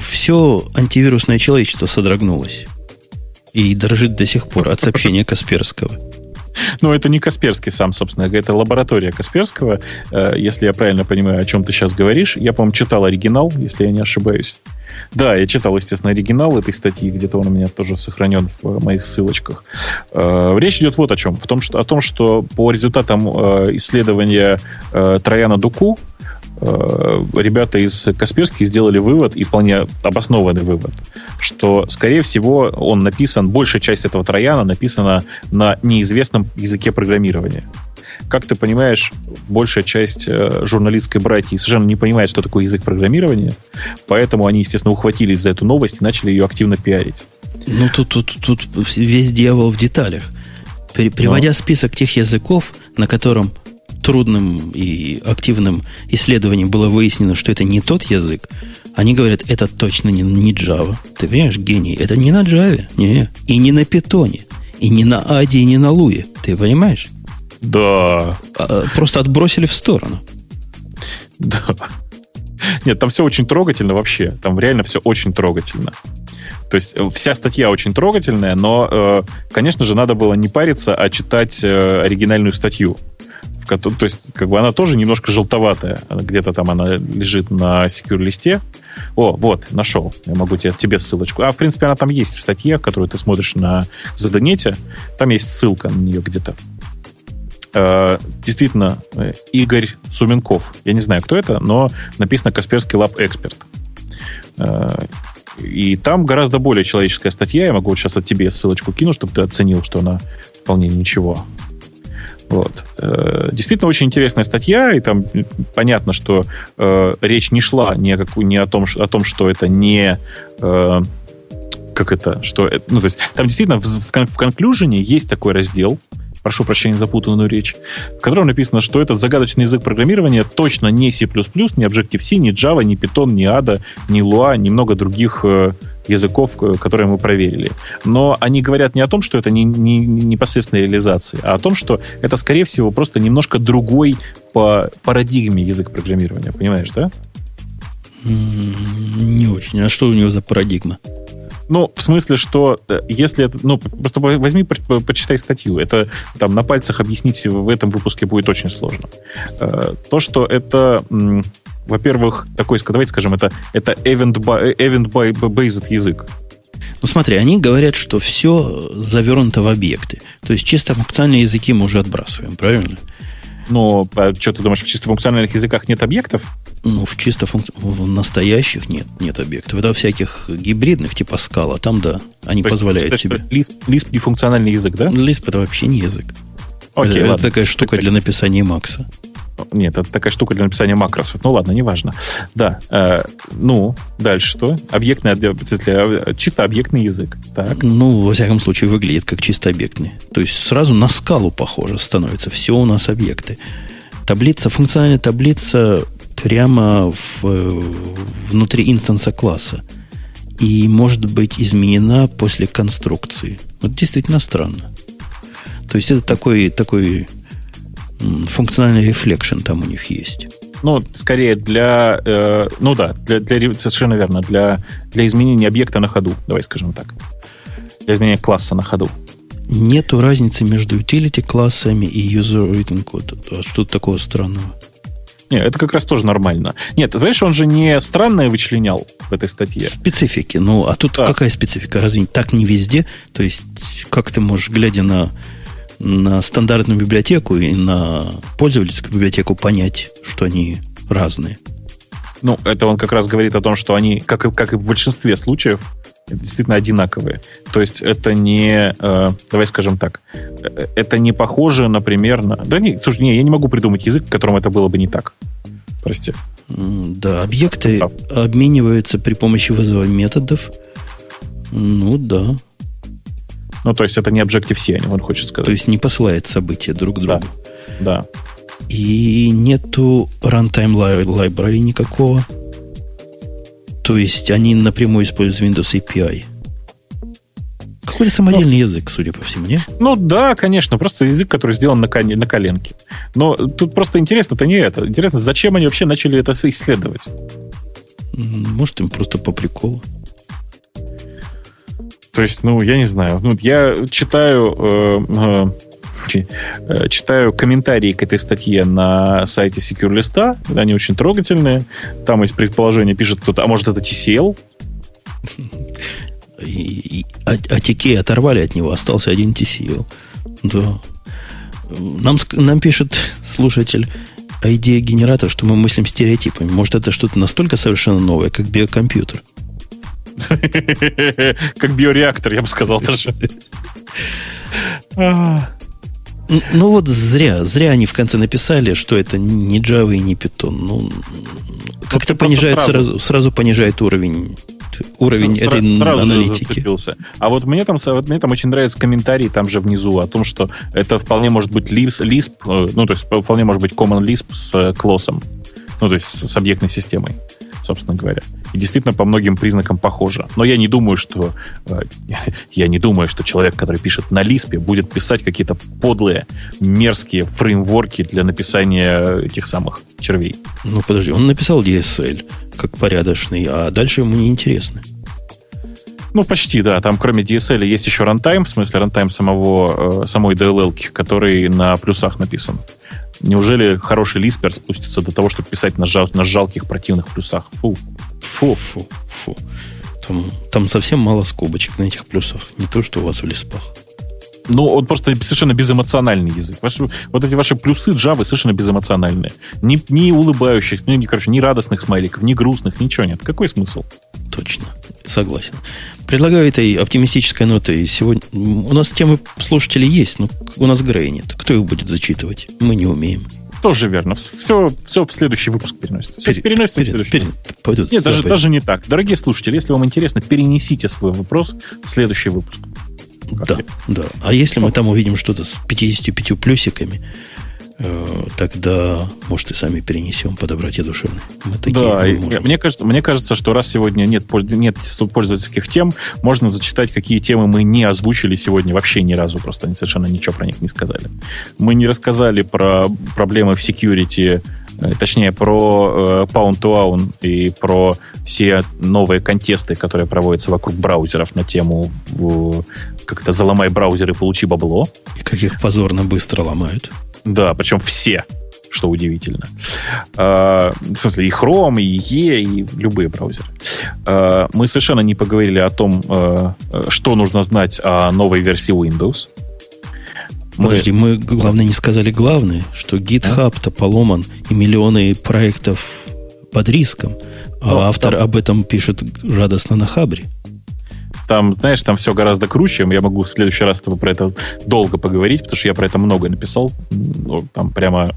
Все антивирусное человечество содрогнулось. И дрожит до сих пор от сообщения Касперского. Ну, это не Касперский сам, собственно, это лаборатория Касперского. Э, если я правильно понимаю, о чем ты сейчас говоришь. Я, по-моему, читал оригинал, если я не ошибаюсь. Да, я читал, естественно, оригинал этой статьи, где-то он у меня тоже сохранен в моих ссылочках. Э, речь идет вот о чем. В том, что, о том, что по результатам э, исследования Трояна Дуку, Э, ребята из Касперских сделали вывод, и вполне обоснованный вывод, что, скорее всего, он написан, большая часть этого трояна написана на неизвестном языке программирования. Как ты понимаешь, большая часть э, журналистской братьи совершенно не понимает, что такое язык программирования, поэтому они, естественно, ухватились за эту новость и начали ее активно пиарить. Ну, тут, тут, тут весь дьявол в деталях. Приводя Но. список тех языков, на котором трудным и активным исследованием было выяснено, что это не тот язык, они говорят, это точно не, не Java. Ты понимаешь, гений, это не на Java, не, и не на Питоне, и не на Аде, и не на Луе. Ты понимаешь? Да. А, просто отбросили в сторону. Да. Нет, там все очень трогательно вообще. Там реально все очень трогательно. То есть э, вся статья очень трогательная, но, э, конечно же, надо было не париться, а читать э, оригинальную статью то есть как бы она тоже немножко желтоватая. Где-то там она лежит на secure листе. О, вот, нашел. Я могу тебе, тебе ссылочку. А, в принципе, она там есть в статье, которую ты смотришь на Задонете. Там есть ссылка на нее где-то. Э, действительно, э, Игорь Суменков. Я не знаю, кто это, но написано «Касперский лаб эксперт». Э, и там гораздо более человеческая статья. Я могу сейчас от тебе ссылочку кину, чтобы ты оценил, что она вполне ничего. Вот. Э, действительно очень интересная статья, и там понятно, что э, речь не шла ни о, какую, ни о, том, о том, что это не... Э, как это? Что, ну, то есть, там действительно в, в, в конклюжене есть такой раздел, прошу прощения за путанную речь, в котором написано, что этот загадочный язык программирования точно не C++, не Objective-C, не Java, не Python, не ADA, не Lua, не много других э, языков, э, которые мы проверили. Но они говорят не о том, что это не, не, не непосредственная реализация, а о том, что это, скорее всего, просто немножко другой по парадигме язык программирования. Понимаешь, да? Не очень. А что у него за парадигма? Ну, в смысле, что э, если... Ну, просто возьми, почитай статью. Это там на пальцах объяснить в этом выпуске будет очень сложно. Э, то, что это во-первых, такой, давайте скажем, это, это event-based event язык. Ну смотри, они говорят, что все завернуто в объекты. То есть чисто функциональные языки мы уже отбрасываем, правильно? Но а что ты думаешь, в чисто функциональных языках нет объектов? Ну, в чисто функ... в настоящих нет, нет объектов. Это всяких гибридных, типа скала, там да, они То позволяют есть, себе. Lisp, Lisp не функциональный язык, да? Lisp это вообще не язык. Окей, это, это такая штука для написания Макса. Нет, это такая штука для написания макросов. Ну ладно, неважно. Да. Э, ну, дальше что? Объектный, э, чисто объектный язык. Так. Ну, во всяком случае, выглядит как чисто объектный. То есть сразу на скалу похоже становится. Все у нас объекты. Таблица, функциональная таблица прямо в, э, внутри инстанса класса. И может быть изменена после конструкции. Вот действительно странно. То есть это такой, такой функциональный reflection там у них есть. Ну, скорее для, э, ну да, для, для, совершенно верно, для, для изменения объекта на ходу, давай скажем так. Для изменения класса на ходу. Нету разницы между utility классами и user written code. А что-то такого странного. Нет, это как раз тоже нормально. Нет, знаешь, он же не странное вычленял в этой статье. Специфики. Ну, а тут да. какая специфика? Разве так не везде? То есть, как ты можешь, глядя на на стандартную библиотеку и на пользовательскую библиотеку понять, что они разные. Ну, это он как раз говорит о том, что они, как и, как и в большинстве случаев, действительно одинаковые. То есть это не, э, давай скажем так, э, это не похоже, например, на... Да не, слушай, не, я не могу придумать язык, в котором это было бы не так. Прости. Да, объекты да. обмениваются при помощи вызова методов. Ну да. Ну, то есть это не Objective-C, он хочет сказать. То есть не посылает события друг к другу. Да. да. И нету runtime library никакого. То есть они напрямую используют Windows API. Какой-то самодельный ну, язык, судя по всему, не? Ну да, конечно, просто язык, который сделан на, на коленке. Но тут просто интересно-то не это. Интересно, зачем они вообще начали это исследовать? Может, им просто по приколу. То есть, ну, я не знаю. Ну, я читаю, э, э, э, читаю комментарии к этой статье на сайте SecureList. Они очень трогательные. Там есть предположение, пишет кто-то, а может это TCL? И, и, а, а оторвали от него, остался один TCL. Да. Нам, нам пишет слушатель, идея генератора, что мы мыслим стереотипами. Может, это что-то настолько совершенно новое, как биокомпьютер. Как биореактор, я бы сказал даже. Ну вот зря, зря они в конце написали, что это не Java и не Python. Ну, как-то понижает сразу, сразу понижает уровень уровень С, этой сразу аналитики. Зацепился. А вот мне там, вот мне там очень нравится комментарий там же внизу о том, что это вполне может быть Lisp, Lisp э, ну, то есть вполне может быть Common Lisp с клоссом, ну, то есть с объектной системой собственно говоря. И действительно по многим признакам похоже. Но я не думаю, что э, я не думаю, что человек, который пишет на Лиспе, будет писать какие-то подлые, мерзкие фреймворки для написания этих самых червей. Ну, подожди, он написал DSL как порядочный, а дальше ему не интересно. Ну, почти, да. Там кроме DSL есть еще runtime, в смысле runtime самого, э, самой DLL, который на плюсах написан. Неужели хороший лиспер спустится до того, чтобы писать на, жал, на жалких противных плюсах? Фу. Фу. Фу. Фу. Там, там совсем мало скобочек на этих плюсах. Не то, что у вас в лиспах. Ну, он просто совершенно безэмоциональный язык. Ваши, вот эти ваши плюсы Java совершенно безэмоциональные. Ни, ни улыбающихся, ни, короче, ни радостных смайликов, ни грустных, ничего нет. Какой смысл? Точно. Согласен. Предлагаю этой оптимистической нотой сегодня... У нас темы слушателей есть, но у нас Грея нет. Кто их будет зачитывать? Мы не умеем. Тоже верно. Все, все в следующий выпуск переносится. Все Пере, переносится пере, в следующий. Пере, пойдут, Нет, даже, даже не так. Дорогие слушатели, если вам интересно, перенесите свой вопрос в следующий выпуск. Да, да. А если мы там увидим что-то с 55 плюсиками, Э, тогда, может, и сами перенесем по доброте душевной. Мы такие да, можем. мне кажется, мне кажется, что раз сегодня нет, нет пользовательских тем, можно зачитать, какие темы мы не озвучили сегодня вообще ни разу, просто они совершенно ничего про них не сказали. Мы не рассказали про проблемы в security, точнее, про э, Pound to Own и про все новые контесты, которые проводятся вокруг браузеров на тему как то заломай браузер и получи бабло. И как их позорно быстро ломают. Да, причем все, что удивительно. А, в смысле, и Chrome, и E, и любые браузеры. Мы совершенно не поговорили о том, что нужно знать о новой версии Windows. Подожди, мы, главное, не сказали главное, что GitHub-то поломан, и миллионы проектов под риском. А Но, автор там... об этом пишет радостно на Хабре. Там, знаешь, там все гораздо круче. Я могу в следующий раз с тобой про это долго поговорить, потому что я про это много написал. Ну, там прямо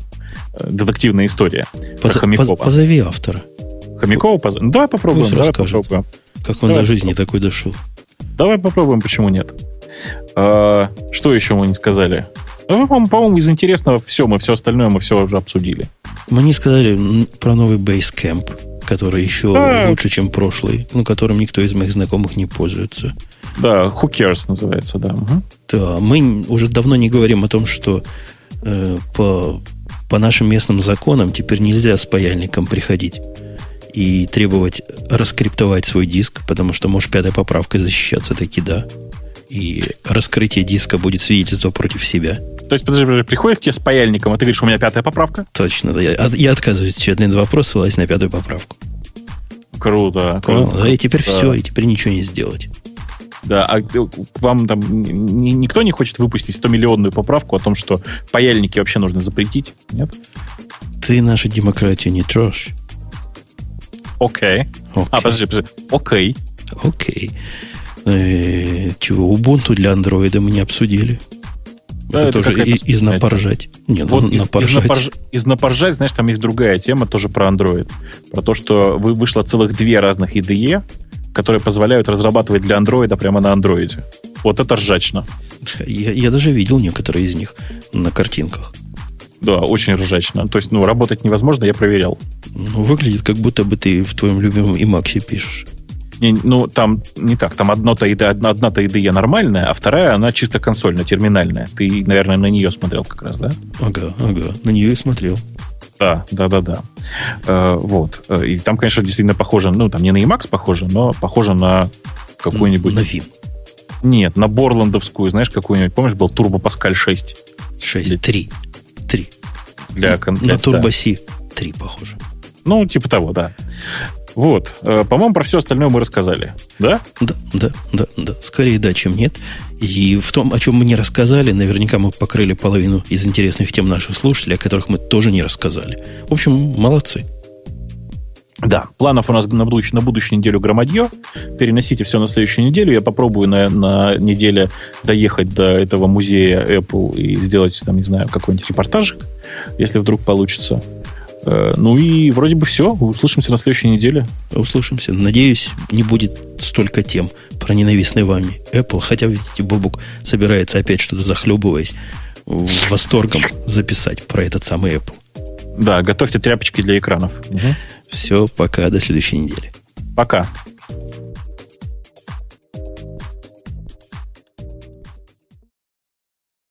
э, детективная история. Поза, поз, позови автора. Хомякова? Поз... Ну, давай попробуем. Пусть давай попробуем. Как он давай до жизни попробуем. такой дошел. Давай попробуем, почему нет. А, что еще мы не сказали? Ну, по-моему, из интересного все, мы все остальное мы все уже обсудили. Мы не сказали про новый Basecamp, который еще да. лучше, чем прошлый, ну, которым никто из моих знакомых не пользуется. Да, Who Cares называется, да. Угу. Да, мы уже давно не говорим о том, что э, по, по нашим местным законам теперь нельзя с паяльником приходить и требовать раскриптовать свой диск, потому что можешь пятой поправкой защищаться таки да. И раскрытие диска будет свидетельство против себя. То есть, подожди, приходит к тебе с паяльником, а ты говоришь, у меня пятая поправка? Точно, да. Я, я отказываюсь отвечать на этот вопрос, ссылаясь на пятую поправку. Круто, круто. Ну, и теперь да. все, и теперь ничего не сделать. Да, а вам там никто не хочет выпустить 100-миллионную поправку о том, что паяльники вообще нужно запретить? Нет? Ты нашу демократию не трожь. Окей. Okay. А, подожди, подожди. Окей. Okay. Окей. Okay. Э, чего, Ubuntu для андроида мы не обсудили. Да, это, это тоже из, из напоржать. Нет, вот из, напоржать. Из, напорж, из напоржать, знаешь, там есть другая тема тоже про Android. Про то, что вы, вышло целых две разных IDE, которые позволяют разрабатывать для андроида прямо на андроиде. Вот это ржачно. Я, я даже видел некоторые из них на картинках. Да, очень ржачно. То есть, ну, работать невозможно, я проверял. Ну, выглядит, как будто бы ты в твоем любимом Emacs пишешь. Не, ну, там не так. Там одно-то IDE, одна, одна-то IDE нормальная, а вторая, она чисто консольная, терминальная. Ты, наверное, на нее смотрел как раз, да? Ага, ага. На нее и смотрел. Да, да, да, да. Э, вот. Э, и там, конечно, действительно похоже, ну, там не на Emacs похоже, но похоже на какую-нибудь... На Vim. Нет, на Борландовскую, знаешь, какую-нибудь, помнишь, был Turbo Pascal 6? 6, 3. 3. Для, для, на Turbo C 3 похоже. Ну, типа того, да. Вот. Э, по-моему, про все остальное мы рассказали. Да? Да, да, да, да. Скорее да, чем нет. И в том, о чем мы не рассказали, наверняка мы покрыли половину из интересных тем наших слушателей, о которых мы тоже не рассказали. В общем, молодцы. Да, планов у нас на будущую, на будущую неделю громадье. Переносите все на следующую неделю. Я попробую на, на неделе доехать до этого музея Apple и сделать там, не знаю, какой-нибудь репортажик, если вдруг получится. Э, ну и вроде бы все. Услышимся на следующей неделе. Услышимся. Надеюсь, не будет столько тем про ненавистный вами Apple. Хотя, видите, Бобук собирается опять что-то захлебываясь восторгом записать про этот самый Apple. Да, готовьте тряпочки для экранов. Угу. Все, пока, до следующей недели. Пока.